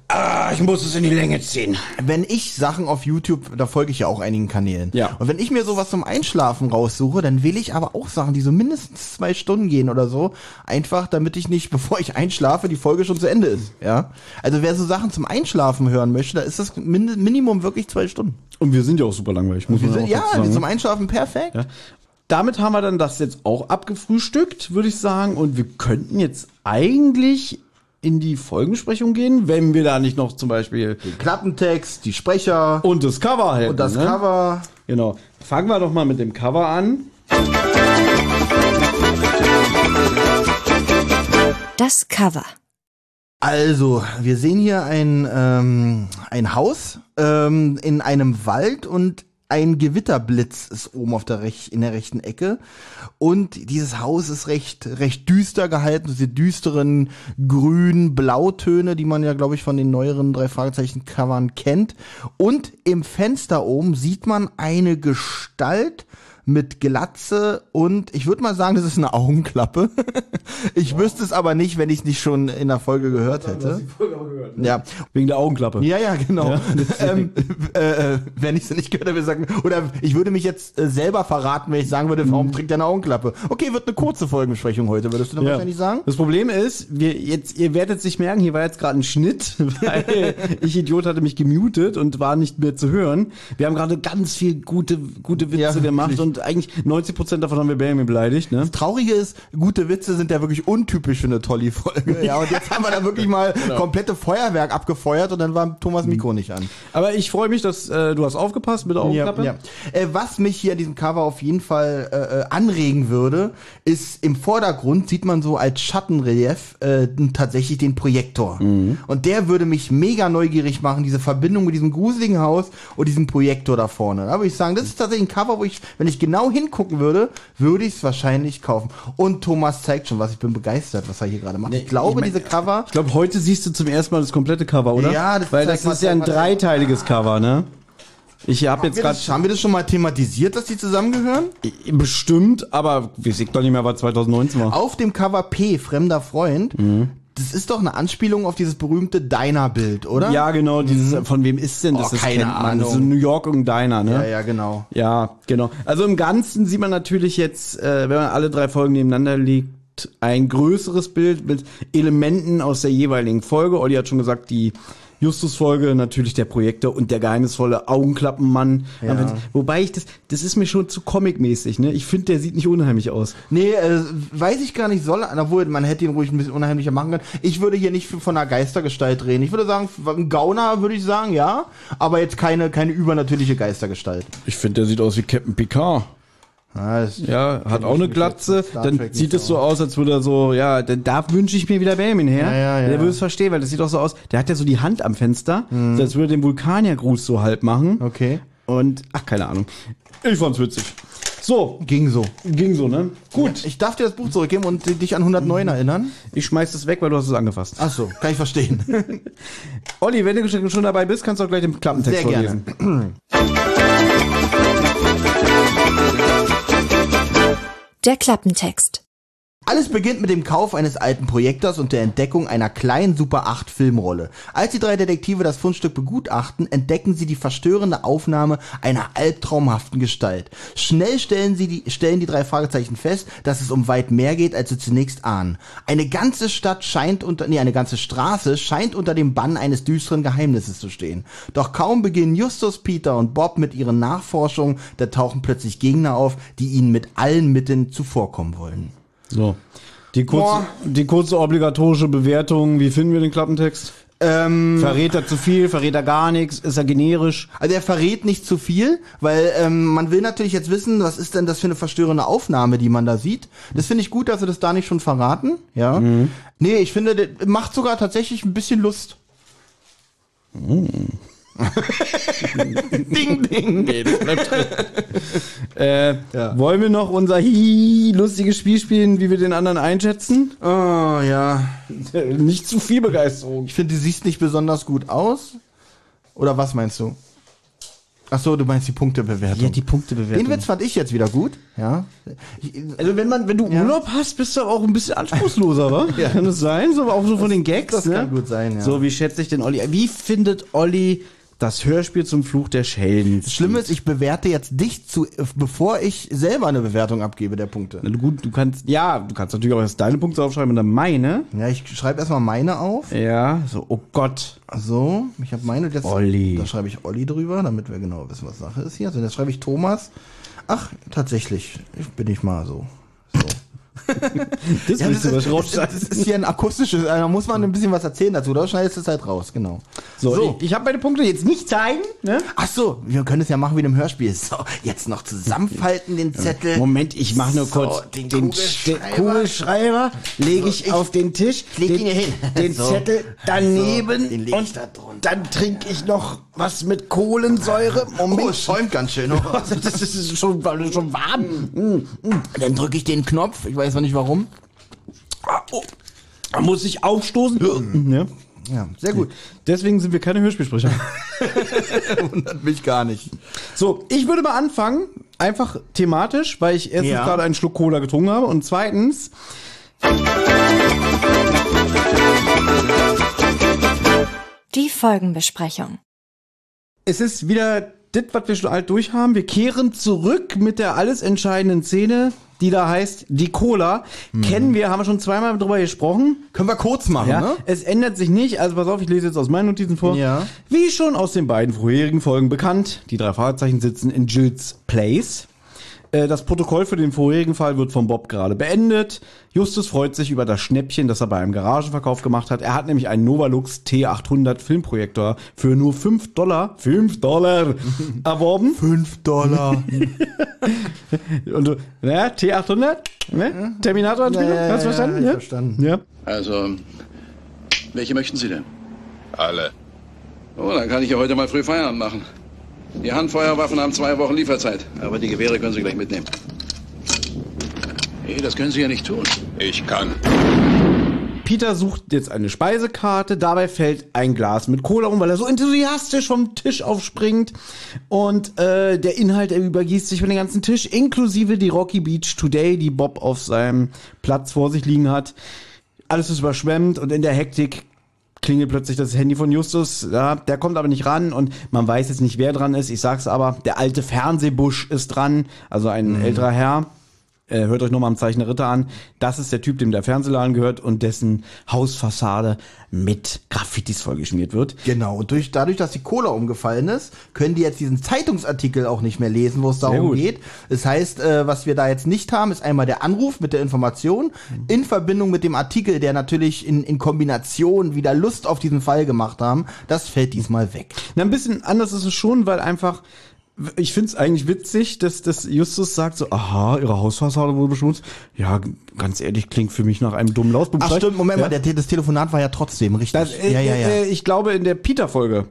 ah, ich muss es in die Länge ziehen. Wenn ich Sachen auf YouTube, da folge ich ja auch einigen Kanälen. Ja. Und wenn ich mir sowas zum Einschlafen raussuche, dann wähle ich aber auch Sachen, die so mindestens zwei Stunden gehen oder so. Einfach, damit ich nicht, bevor ich einschlafe, die Folge schon zu Ende ist. Ja. Also wer so Sachen zum Einschlafen hören möchte, da ist das Min Minimum wirklich zwei Stunden. Und wir sind ja auch super langweilig, muss Wir man sind, auch ja, dazu sagen. zum Einschlafen perfekt. Ja. Damit haben wir dann das jetzt auch abgefrühstückt, würde ich sagen. Und wir könnten jetzt eigentlich in die Folgensprechung gehen, wenn wir da nicht noch zum Beispiel Den Klappentext, die Sprecher und das Cover hätten. und das ne? Cover. Genau. Fangen wir doch mal mit dem Cover an. Das Cover. Also, wir sehen hier ein, ähm, ein Haus ähm, in einem Wald und ein Gewitterblitz ist oben auf der rech in der rechten Ecke. Und dieses Haus ist recht, recht düster gehalten, diese düsteren grün-blautöne, die man ja, glaube ich, von den neueren drei Fragezeichen-Covern kennt. Und im Fenster oben sieht man eine Gestalt mit Glatze und ich würde mal sagen, das ist eine Augenklappe. ich wüsste es aber nicht, wenn ich es nicht schon in der Folge gehört hätte. Ja, Wegen der Augenklappe. ja, ja, genau. ähm, äh, äh, wenn ich es nicht gehört habe, würde ich sagen, oder ich würde mich jetzt äh, selber verraten, wenn ich sagen würde, warum trägt er eine Augenklappe? Okay, wird eine kurze Folgenbesprechung heute, würdest du dann Ja. wahrscheinlich sagen? Das Problem ist, wir jetzt, ihr werdet sich merken, hier war jetzt gerade ein Schnitt, weil ich Idiot hatte mich gemutet und war nicht mehr zu hören. Wir haben gerade ganz viel gute, gute Witze Ja, gemacht wirklich. Und eigentlich 90 Prozent davon haben wir Benjamin beleidigt, ne? Traurige ist, gute Witze sind ja wirklich untypisch für eine Tolli-Folge. Ja, und jetzt haben wir da wirklich mal Genau. komplette Feuerwerk abgefeuert und dann war Thomas Mikro nicht an. Aber ich freue mich, dass äh, du hast aufgepasst mit der Augenklappe. Ja, ja. Äh, was mich hier an diesem Cover auf jeden Fall äh, äh, anregen würde, ist im Vordergrund sieht man so als Schattenrelief äh, tatsächlich den Projektor. Und der würde mich mega neugierig machen, diese Verbindung mit diesem gruseligen Haus und diesem Projektor da vorne. Da würde ich sagen, das ist tatsächlich ein Cover, wo ich, wenn ich genau hingucken würde, würde ich es wahrscheinlich kaufen. Und Thomas zeigt schon was, ich bin begeistert, was er hier gerade macht. ich glaube, ich mein- diese Cover Ich glaube, heute siehst du zum ersten Mal das komplette Cover, oder? Ja, das Weil das mal, ist ja ein dreiteiliges Cover, ne? Ich habe jetzt gerade haben wir das schon mal thematisiert, dass die zusammengehören? bestimmt, aber wir sehen doch nicht mehr, was 2019 war. Auf dem Cover P, fremder Freund, Mhm. Das ist doch eine Anspielung auf dieses berühmte Diner-Bild, oder? Ja, genau, dieses, von wem ist denn das? Oh, das keine kennt man. Ahnung. ein New York und Diner, ne? Ja, ja, genau. Ja, genau. Also im Ganzen sieht man natürlich jetzt, äh, wenn man alle drei Folgen nebeneinander legt, ein größeres Bild mit Elementen aus der jeweiligen Folge. Olli hat schon gesagt, die Justus-Folge natürlich der Projektor und der geheimnisvolle Augenklappenmann. Aber, wobei ich das, das ist mir schon zu comic-mäßig, ne? Ich finde, der sieht nicht unheimlich aus. Nee, äh, weiß ich gar nicht, soll, obwohl man hätte ihn ruhig ein bisschen unheimlicher machen können. Ich würde hier nicht von einer Geistergestalt reden. Ich würde sagen, ein Gauner würde ich sagen, ja, aber jetzt keine, keine übernatürliche Geistergestalt. Ich finde, der sieht aus wie Captain Picard. Ja, das- Ja, hat auch eine Glatze, dann sieht es so aus, als würde er so, ja, denn da wünsche ich mir wieder Benjamin her. Ja, ja, ja. Der würde es verstehen, weil das sieht auch so aus, der hat ja so die Hand am Fenster, so als würde er den Vulkaniergruß so halb machen. Okay. Und, ach, keine Ahnung. Ich fand's witzig. So, Ging so. ging so, ne? Gut, Ich darf dir das Buch zurückgeben und dich an 109 erinnern. ich schmeiß es weg, weil du hast es angefasst. Ach so, kann ich verstehen. Olli, wenn du schon schon dabei bist, kannst du auch gleich den Klappentext Sehr gerne. Der Klappentext. Alles beginnt mit dem Kauf eines alten Projektors und der Entdeckung einer kleinen Super 8 Filmrolle. Als die drei Detektive das Fundstück begutachten, entdecken sie die verstörende Aufnahme einer albtraumhaften Gestalt. Schnell stellen sie die, stellen die drei Fragezeichen fest, dass es um weit mehr geht, als sie zunächst ahnen. Eine ganze Stadt scheint unter, nee, eine ganze Straße scheint unter dem Bann eines düsteren Geheimnisses zu stehen. Doch kaum beginnen Justus, Peter und Bob mit ihren Nachforschungen, da tauchen plötzlich Gegner auf, die ihnen mit allen Mitteln zuvorkommen wollen. So. Die kurze, die kurze obligatorische Bewertung, wie finden wir den Klappentext? Ähm, Verrät er zu viel, verrät er gar nichts, ist er generisch? Also er verrät nicht zu viel, weil ähm, man will natürlich jetzt wissen, was ist denn das für eine verstörende Aufnahme, die man da sieht. Das finde ich gut, dass sie das da nicht schon verraten. Ja. Nee, ich finde, macht sogar tatsächlich ein bisschen Lust. ding, ding. Äh, Wollen wir noch unser hihi lustiges Spiel spielen, wie wir den anderen einschätzen? Oh, ja. Nicht zu viel Begeisterung. Ich finde, du siehst nicht besonders gut aus. Oder was meinst du? Ach so, du meinst die Punktebewertung. Ja, die Punktebewertung. Den Witz fand ich jetzt wieder gut. Ja. Also wenn man, wenn du Ja. Urlaub hast, bist du auch ein bisschen anspruchsloser, wa? Ja. Kann das sein? So auch so von den Gags. das ne? kann gut sein, ja. So, wie schätze ich den Olli? Wie findet Olli das Hörspiel zum Fluch der Schellen? das Schlimme ist, ich bewerte jetzt dich zu, bevor ich selber eine Bewertung abgebe der Punkte. Na gut, du kannst, ja, du kannst natürlich auch erst deine Punkte aufschreiben und dann meine. Ja, ich schreibe erstmal meine auf. Ja, so, oh Gott. So, ich habe meine und jetzt. Olli. Da schreibe ich Olli drüber, damit wir genau wissen, was Sache ist hier. So, jetzt schreibe ich Thomas. Ach, tatsächlich, ich bin ich mal so. So. Das Ja, das, ist, das ist hier ein akustisches, da muss man ein bisschen was erzählen dazu, oder schneidest du es halt raus, genau. So, so. ich, ich habe meine Punkte jetzt nicht zeigen, ne? Ach so, wir können es ja machen wie in einem Hörspiel. So, jetzt noch zusammenfalten den Zettel. Moment, ich mache nur So, kurz den den, Kugelschreiber. Kugelschreiber, lege ich, ich auf den Tisch, leg den, ihn hier hin. den So. Zettel daneben So, den und da dann trinke ich noch was mit Kohlensäure. Oh, Moment, es schäumt ganz schön. Oh. das ist schon, schon warm. Mm. Dann drücke ich den Knopf, ich weiß noch nicht warum. Ah, oh. Da muss ich aufstoßen. Ja. Ja, sehr gut. Deswegen sind wir keine Hörspielsprecher. Wundert mich gar nicht. So, ich würde mal anfangen, einfach thematisch, weil ich erstens Ja. gerade einen Schluck Cola getrunken habe und zweitens, Die Folgenbesprechung. es ist wieder das, was wir schon alt durch haben. Wir kehren zurück mit der alles entscheidenden Szene, die da heißt die Cola. Kennen wir, haben wir schon zweimal drüber gesprochen. Können wir kurz machen, Ja, ne? es ändert sich nicht. Also pass auf, ich lese jetzt aus meinen Notizen vor. Ja. Wie schon aus den beiden vorherigen Folgen bekannt, die drei Fahrzeichen sitzen in Jills Place. Äh, Das Protokoll für den vorherigen Fall wird von Bob gerade beendet. Justus freut sich über das Schnäppchen, das er bei einem Garagenverkauf gemacht hat. Er hat nämlich einen Novalux T800 Filmprojektor für nur 5 Dollar, 5 Dollar erworben. 5 Dollar. Und du, ja, T800, ne? Terminator-Anspielung, Ja, ja, hast du ja, verstanden? ja, ich verstanden. Ja. Also, welche möchten Sie denn? Alle. Oh, dann kann ich ja heute mal früh Feierabend machen. Die Handfeuerwaffen haben zwei Wochen Lieferzeit, aber die Gewehre können Sie gleich mitnehmen. Nee, das können Sie ja nicht tun. Ich kann. Peter sucht jetzt eine Speisekarte, dabei fällt ein Glas mit Cola um, weil er so enthusiastisch vom Tisch aufspringt und äh, der Inhalt er übergießt sich über den ganzen Tisch, inklusive die Rocky Beach Today, die Bob auf seinem Platz vor sich liegen hat. Alles ist überschwemmt und in der Hektik klingelt plötzlich das Handy von Justus. Ja, der kommt aber nicht ran und man weiß jetzt nicht, wer dran ist. Ich sag's aber, der alte Fernsehbusch ist dran, also ein älterer Herr. Äh, hört euch nochmal am Zeichen der Ritter an. Das ist der Typ, dem der Fernsehladen gehört und dessen Hausfassade mit Graffitis vollgeschmiert wird. Genau, und durch, dadurch, dass die Cola umgefallen ist, können die jetzt diesen Zeitungsartikel auch nicht mehr lesen, wo es darum geht. Das heißt, äh, was wir da jetzt nicht haben, ist einmal der Anruf mit der Information in Verbindung mit dem Artikel, der natürlich in, in Kombination wieder Lust auf diesen Fall gemacht haben. Das fällt diesmal weg. Na, ein bisschen anders ist es schon, weil einfach, ich finde es eigentlich witzig, dass, dass Justus sagt so, aha, ihre Hausfassade wurde beschmutzt. Ja, ganz ehrlich, klingt für mich nach einem dummen Lausbuben. Ach stimmt, Moment ja? mal, der, das Telefonat war ja trotzdem richtig. Das, äh, ja, ja, ja. Äh, ich glaube, in der Peter-Folge,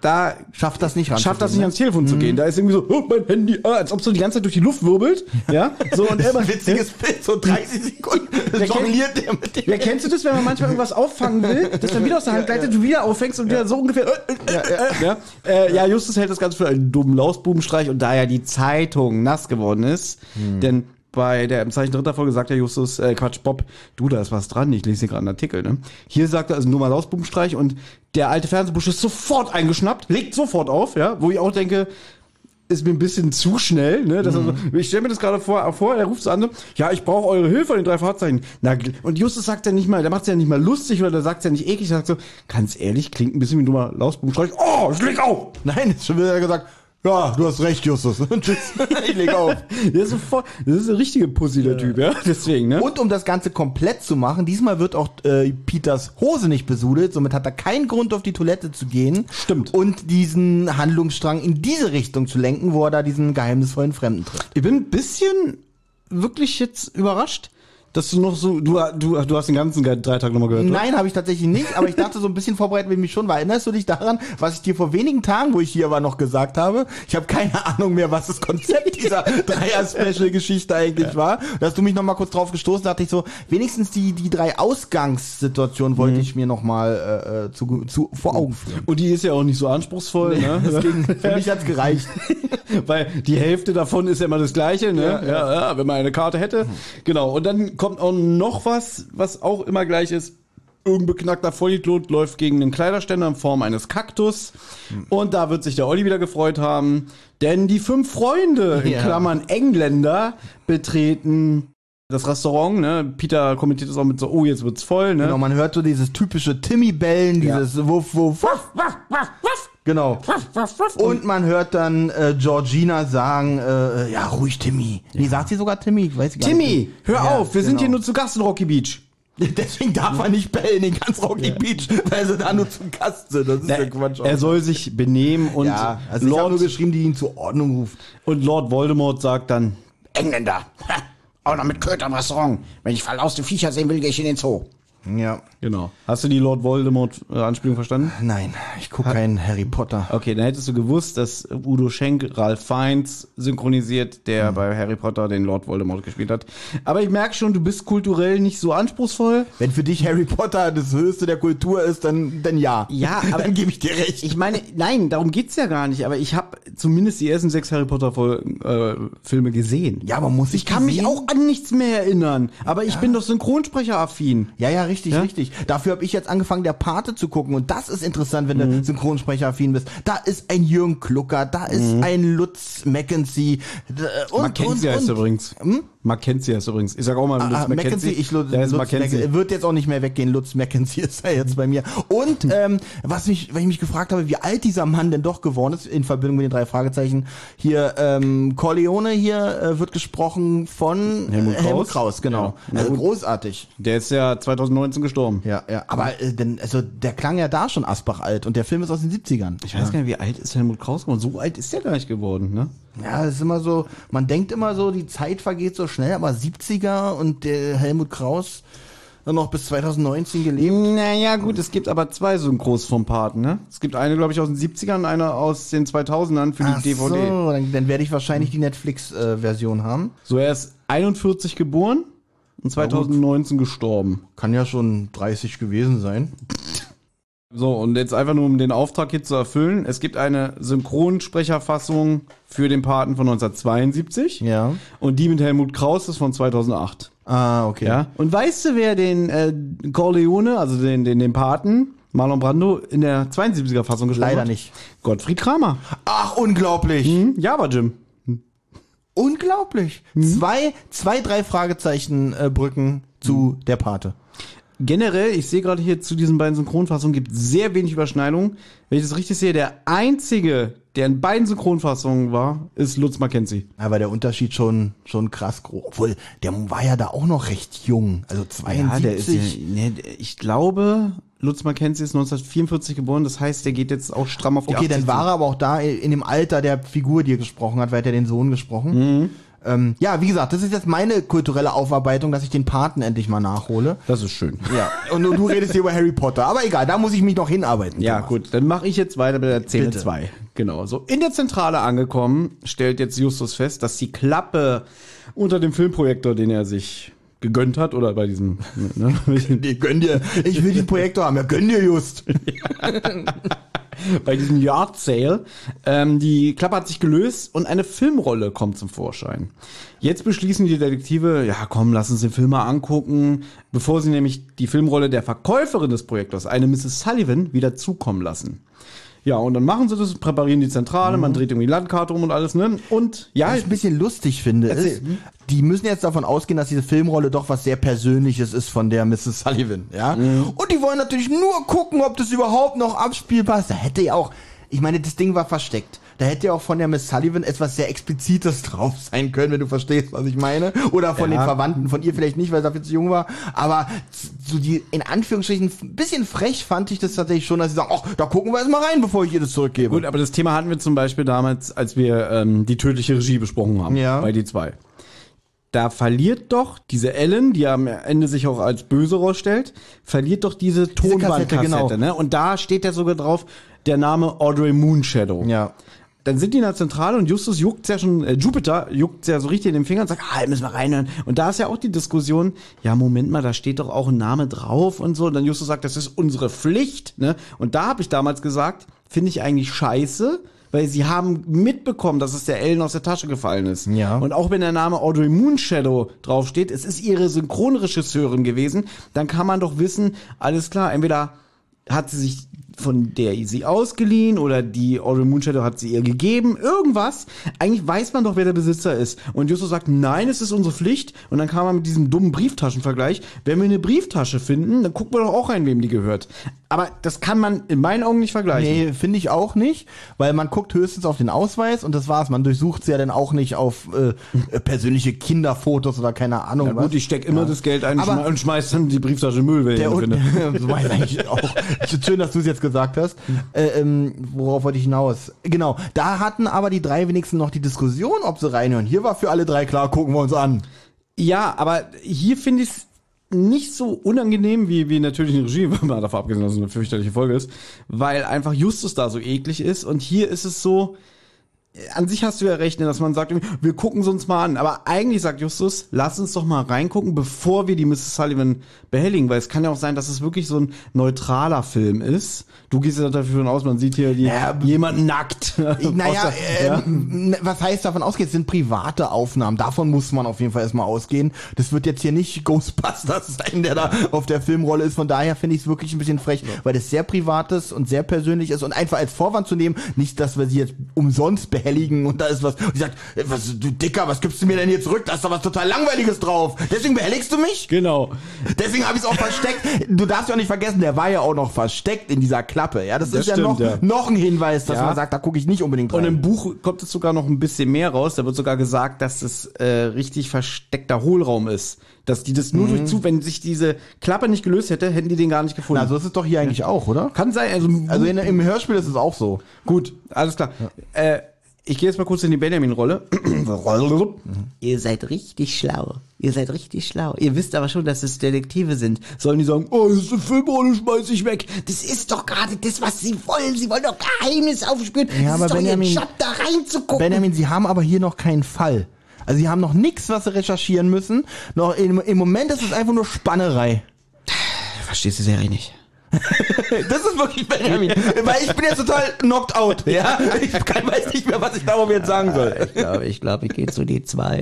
da Schafft das nicht ran. schafft das nicht ans Telefon zu gehen. Da ist irgendwie so, oh, mein Handy, ah, als ob so die ganze Zeit durch die Luft wirbelt. Ja, so und er ein witziges Bild, so 30 Sekunden Wer jongliert der mit dem. Ja, kennst du das, wenn man manchmal irgendwas auffangen will, das dann wieder aus der Hand gleitet, du wieder auffängst und wieder so ungefähr. Äh, äh, äh, ja, äh, ja, Justus hält das Ganze für einen dummen Lausbubenstreich und da ja die Zeitung nass geworden ist, denn bei der im Zeichen dritter Folge sagt der Justus, äh, Quatsch, Bob, du, da ist was dran, ich lese hier gerade einen Artikel, ne? Hier sagt er, also ein dummer Lausbubenstreich und der alte Fernsehbusch ist sofort eingeschnappt, legt sofort auf, ja, wo ich auch denke, ist mir ein bisschen zu schnell, ne? Das also, ich stelle mir das gerade vor, vor, er ruft so an, so, ja, ich brauche eure Hilfe an den drei Fahrzeichen. Na, und Justus sagt ja nicht mal, der macht ja nicht mal lustig oder der sagt ja nicht eklig, der sagt so, ganz ehrlich, klingt ein bisschen wie ein dummer Lausbubenstreich. Oh, ich leg auf! Nein, jetzt schon wieder gesagt, ja, du hast recht, Justus. Tschüss. Ich leg auf. Der ist so voll, das ist eine richtige Pussy, der Typ, ja? Deswegen, ne? Und um das Ganze komplett zu machen, diesmal wird auch äh, Peters Hose nicht besudelt, somit hat er keinen Grund auf die Toilette zu gehen. Stimmt. Und diesen Handlungsstrang in diese Richtung zu lenken, wo er da diesen geheimnisvollen Fremden trifft. Ich bin ein bisschen wirklich jetzt überrascht, dass du noch so, du, du, du hast den ganzen drei Tag nochmal gehört? Nein, habe ich tatsächlich nicht, aber ich dachte so ein bisschen vorbereitet will ich mich schon. Weil erinnerst du dich daran, was ich dir vor wenigen Tagen, wo ich hier war, noch gesagt habe? Ich habe keine Ahnung mehr, was das Konzept dieser Dreier-Special-Geschichte eigentlich war. Da hast du mich noch mal kurz drauf gestoßen, dachte ich so, wenigstens die, die drei Ausgangssituationen wollte ich mir noch mal äh, äh, zu, zu, vor Augen führen. Und die ist ja auch nicht so anspruchsvoll, ne? Deswegen, für mich hat's gereicht. Weil die Hälfte davon ist ja immer das Gleiche, ne? Ja, ja, wenn man eine Karte hätte. Genau. Und dann kommt auch noch was, was auch immer gleich ist. Irgendein beknackter Vollidiot läuft gegen einen Kleiderständer in Form eines Kaktus. Und da wird sich der Olli wieder gefreut haben. Denn die fünf Freunde, in Ja. Klammern Engländer, betreten das Restaurant, ne? Peter kommentiert das auch mit so, oh, jetzt wird's voll, ne? Genau, man hört so dieses typische Timmy-Bellen, dieses Wuff, Wuff, Wuff, Wuff, Wuff, Wuff. Genau. Und man hört dann äh, Georgina sagen, äh, ja, ruhig Timmy. Nee, sagt sie sogar Timmy? Ich weiß gar Timmy, nicht. hör Ja, auf, wir sind genau. hier nur zu Gast in Rocky Beach. Deswegen darf er nicht bellen in ganz Rocky Beach, weil sie da nur zum Gast sind. Das ist ja Quatsch. Er soll sich benehmen und ja, also Lord, nur geschrieben, die ihn zur Ordnung ruft. und Lord Voldemort sagt dann, Engländer. Ha, auch noch mit Köter im Restaurant. Wenn ich verlauste Viecher sehen will, gehe ich in den Zoo. Ja. genau. Hast du die Lord Voldemort-Anspielung verstanden? Nein, ich gucke keinen Harry Potter. Okay, dann hättest du gewusst, dass Udo Schenk Ralph Fiennes synchronisiert, der Hm. bei Harry Potter den Lord Voldemort gespielt hat. Aber ich merke schon, du bist kulturell nicht so anspruchsvoll. Wenn für dich Harry Potter das Höchste der Kultur ist, dann, dann ja. Ja, aber- dann gebe ich dir recht. Ich meine, nein, darum geht's ja gar nicht. Aber ich habe zumindest die ersten sechs Harry Potter Folgen, äh, gesehen. ja, man muss sich Ich kann mich sehen. auch an nichts mehr erinnern. Aber ich bin doch Synchronsprecher-affin. Ja, ja, richtig, richtig. Dafür habe ich jetzt angefangen, der Pate zu gucken. Und das ist interessant, wenn Mhm. du Synchronsprecher-affin bist. Da ist ein Jürgen Klucker, da ist ein Lutz Mackenzie. d- Und, Mackenzie heißt übrigens. Mackenzie heißt übrigens. Ich sag auch mal Lutz Ah, Mackenzie. Ich Lutz, Der heißt Lutz Mackenzie. Mac- wird jetzt auch nicht mehr weggehen. Lutz Mackenzie ist er jetzt bei mir. Und ähm, was mich, weil ich mich gefragt habe, wie alt dieser Mann denn doch geworden ist in Verbindung mit den drei Fragezeichen. Hier ähm, Corleone hier äh, wird gesprochen von Helmut äh, Helmut Kraus. Kraus, genau. Ja. Also großartig. Der ist ja 2019 gestorben. Ja, ja. Aber äh, denn, also der klang ja da schon Asbach alt und der Film ist aus den 70ern. Ich weiß gar nicht, wie alt ist Helmut Kraus geworden? So alt ist der gar nicht geworden, ne? Ja, es ist immer so, man denkt immer so, die Zeit vergeht so schnell, aber 70er und der Helmut Kraus hat noch bis 2019 gelebt. Naja, gut, es gibt aber zwei Synchros vom Paten, ne? Es gibt eine, glaube ich, aus den 70ern und eine aus den 2000ern für die Ach DVD. So, dann, dann werde ich wahrscheinlich die Netflix-Version haben. So, er ist 41 geboren und 2019 gestorben. Kann ja schon 30 gewesen sein. So, und jetzt einfach nur, um den Auftrag hier zu erfüllen. Es gibt eine Synchronsprecherfassung für den Paten von 1972. Ja. Und die mit Helmut Kraus ist von 2008. Ah, okay. Ja. Und weißt du, wer den äh, Corleone, also den, den, den Paten, Marlon Brando, in der 72er Fassung gesprochen Leider hat? nicht. Gottfried Kramer. Ach, unglaublich. Hm? Java Jim. Unglaublich. Zwei, zwei, drei Fragezeichen äh, Brücken zu der Pate. Generell, ich sehe gerade hier zu diesen beiden Synchronfassungen gibt sehr wenig Überschneidung. Wenn ich das richtig sehe, der einzige, der in beiden Synchronfassungen war, ist Lutz Mackenzie. Aber der Unterschied schon, schon krass groß. Obwohl, der war ja da auch noch recht jung. Also 72. der ist ja, ne, ich glaube, Lutz Mackenzie ist 1944 geboren, das heißt, der geht jetzt auch stramm auf die Okay, 80 dann war er aber auch da in dem Alter der Figur, die er gesprochen hat, weil er ja den Sohn gesprochen. Mhm. Ähm, ja, wie gesagt, das ist jetzt meine kulturelle Aufarbeitung, dass ich den Paten endlich mal nachhole. Das ist schön. Ja. Und du, du redest hier über Harry Potter. Aber egal, da muss ich mich noch hinarbeiten. Ja, Thomas. gut, dann mache ich jetzt weiter mit der Szene Bitte. 2. Genau, so. In der Zentrale angekommen, stellt jetzt Justus fest, dass die Klappe unter dem Filmprojektor, den er sich gegönnt hat, oder bei diesem, ne, Nee, gönn dir. Ich will den Projektor haben. Ja, gönn dir just. bei diesem Yard Sale. Ähm, die Klappe hat sich gelöst und eine Filmrolle kommt zum Vorschein. Jetzt beschließen die Detektive, ja komm, lass uns den Film mal angucken, bevor sie nämlich die Filmrolle der Verkäuferin des Projektors, eine Mrs. Sullivan, wieder zukommen lassen. Ja, und dann machen sie das, präparieren die Zentrale, man dreht irgendwie die Landkarte um und alles, ne? Und ja, Was ich ein bisschen lustig finde, ist, die müssen jetzt davon ausgehen, dass diese Filmrolle doch was sehr Persönliches ist von der Mrs. Sullivan, ja? Und die wollen natürlich nur gucken, ob das überhaupt noch abspielbar ist. Da hätte ja auch, ich meine, das Ding war versteckt. Da hätte ja auch von der Miss Sullivan etwas sehr Explizites drauf sein können, wenn du verstehst, was ich meine. Oder von Ja. den Verwandten, von ihr vielleicht nicht, weil sie dafür zu jung war. Aber so die, in Anführungsstrichen, ein bisschen frech fand ich das tatsächlich schon, dass sie sagen, ach, da gucken wir erstmal rein, bevor ich ihr das zurückgebe. Gut, aber das Thema hatten wir zum Beispiel damals, als wir ähm, die tödliche Regie besprochen haben. Ja. Bei die zwei. Da verliert doch diese Ellen, die am Ende sich auch als böse rausstellt, verliert doch diese Tonbandkassette, genau. ne? Und da steht ja sogar drauf der Name Audrey Moonshadow. Ja. Dann sind die in der Zentrale und Justus juckt's ja schon, äh, Jupiter juckt's ja so richtig in den Finger und sagt, ah, müssen wir reinhören. Und da ist ja auch die Diskussion, ja, Moment mal, da steht doch auch ein Name drauf und so. Und dann Justus sagt, das ist unsere Pflicht, ne? Und da habe ich damals gesagt, finde ich eigentlich scheiße, weil sie haben mitbekommen, dass es der Ellen aus der Tasche gefallen ist. Ja. Und auch wenn der Name Audrey Moonshadow draufsteht, es ist ihre Synchronregisseurin gewesen, dann kann man doch wissen, alles klar, entweder hat sie sich von der sie ausgeliehen oder die Audrey Moonshadow hat sie ihr gegeben, irgendwas. Eigentlich weiß man doch, wer der Besitzer ist. Und Justus sagt, nein, es ist unsere Pflicht. Und dann kam er mit diesem dummen Brieftaschenvergleich. Wenn wir eine Brieftasche finden, dann gucken wir doch auch rein, wem die gehört. Aber das kann man in meinen Augen nicht vergleichen. Nee, finde ich auch nicht, weil man guckt höchstens auf den Ausweis und das war's. Man durchsucht sie ja dann auch nicht auf äh, persönliche Kinderfotos oder keine Ahnung. Ja, gut, was. ich steck immer das Geld ein Aber- und schmeiß dann die Brieftasche Müll, wenn ich und, finde. so meine ich eigentlich auch. Schön, dass du es jetzt gesagt hast. Äh, ähm, worauf wollte ich hinaus? Genau, da hatten aber die drei wenigstens noch die Diskussion, ob sie reinhören. Hier war für alle drei klar, gucken wir uns an. Ja, aber hier finde ich es nicht so unangenehm wie, wie natürlich eine Regie, wenn man davon abgesehen, dass es eine fürchterliche Folge ist, weil einfach Justus da so eklig ist und hier ist es so, an sich hast du ja recht, ne, dass man sagt, wir gucken es uns mal an, aber eigentlich sagt Justus, lass uns doch mal reingucken, bevor wir die Mrs. Sullivan behelligen, weil es kann ja auch sein, dass es wirklich so ein neutraler Film ist. Du gehst ja dafür aus, man sieht hier die, Ja, jemanden nackt. Naja, Außer- ähm, was heißt davon ausgehen? Es sind private Aufnahmen. Davon muss man auf jeden Fall erstmal ausgehen. Das wird jetzt hier nicht Ghostbusters sein, der da auf der Filmrolle ist. Von daher finde ich es wirklich ein bisschen frech, weil das sehr privates und sehr persönlich ist und einfach als Vorwand zu nehmen, nicht, dass wir sie jetzt umsonst behelligen und da ist was. Und die sagt, was, du Dicker, was gibst du mir denn hier zurück? Da ist doch was total Langweiliges drauf. Deswegen behelligst du mich? Genau. Deswegen habe ich es auch versteckt. Du darfst ja auch nicht vergessen, der war ja auch noch versteckt in dieser Klappe. Ja, das, Das ist ja stimmt, noch, ja. noch ein Hinweis, dass Ja. man sagt, da gucke ich nicht unbedingt rein. Und im Buch kommt es sogar noch ein bisschen mehr raus. Da wird sogar gesagt, dass es äh, richtig versteckter Hohlraum ist. Dass die das nur durch zu, wenn sich diese Klappe nicht gelöst hätte, hätten die den gar nicht gefunden. Na, so ist es doch hier eigentlich auch, oder? Kann sein, also, Also in, im Hörspiel ist es auch so. gut, alles klar. Äh, ich gehe jetzt mal kurz in die Benjamin-Rolle. Ihr seid richtig schlau. Ihr seid richtig schlau. Ihr wisst aber schon, dass es Detektive sind. Sollen die sagen, oh, das ist eine Filmrolle, schmeiß ich weg. Das ist doch gerade das, was sie wollen. Sie wollen doch Geheimnis aufspüren. Ja, das aber ist doch Benjamin- ihr Job, da reinzugucken. Benjamin, Sie haben aber hier noch keinen Fall. Also Sie haben noch nichts, was Sie recherchieren müssen. Noch im, Im Moment ist es einfach nur Spannerei. Verstehst du sehr nicht. Das ist wirklich Benjamin. Weil ich bin jetzt total knocked out. Ja? Ich kann, weiß nicht mehr, was ich darauf jetzt sagen soll. ich glaube, ich, glaub, ich gehe zu die zwei.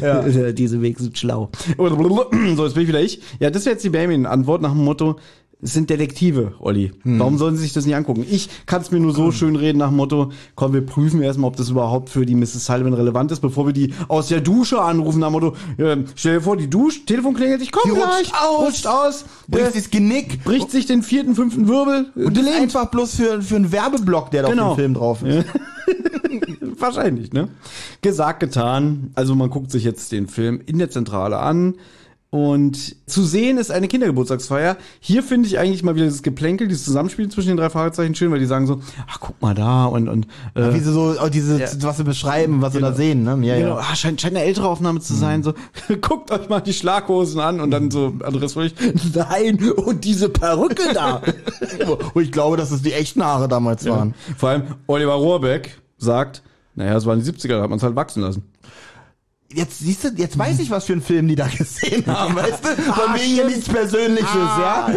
Äh, Diese Weg sind schlau. So, jetzt bin ich wieder ich. Ja, das wäre jetzt die Benjamin-Antwort nach dem Motto, es sind Detektive, Olli. Warum sollen sie sich das nicht angucken? Ich kann es mir nur so schön reden nach dem Motto, komm, wir prüfen erstmal, ob das überhaupt für die Mrs. Sullivan relevant ist, bevor wir die aus der Dusche anrufen nach dem Motto, äh, stell dir vor, die Dusche, Telefon klingelt, ich komm Die gleich, rutscht aus. rutscht aus, Bricht äh, das Genick. bricht sich den vierten, fünften Wirbel Und das einfach bloß für, für einen Werbeblock, der da Genau. auf dem Film drauf ist. Wahrscheinlich, ne? Gesagt, getan. Also man guckt sich jetzt den Film in der Zentrale an. Und zu sehen ist eine Kindergeburtstagsfeier. Hier finde ich eigentlich mal wieder dieses Geplänkel, dieses Zusammenspiel zwischen den drei Fragezeichen schön, weil die sagen so, ach guck mal da und und äh, Wie sie so, auch diese, Ja. was sie beschreiben, was sie da sehen, ne? Ja, Genau, ja. ah, scheint, scheint eine ältere Aufnahme zu sein. So, guckt euch mal die Schlaghosen an und dann so Andreas Fröhlich, nein, und diese Perücke da. Wo ich glaube, dass es die echten Haare damals waren. Vor allem Oliver Rohrbeck sagt, naja, es waren die 70er, da hat man es halt wachsen lassen. Jetzt siehst du, jetzt weiß ich, was für einen Film die da gesehen haben, weißt du? Von wegen hier nichts Persönliches, Ah, ja?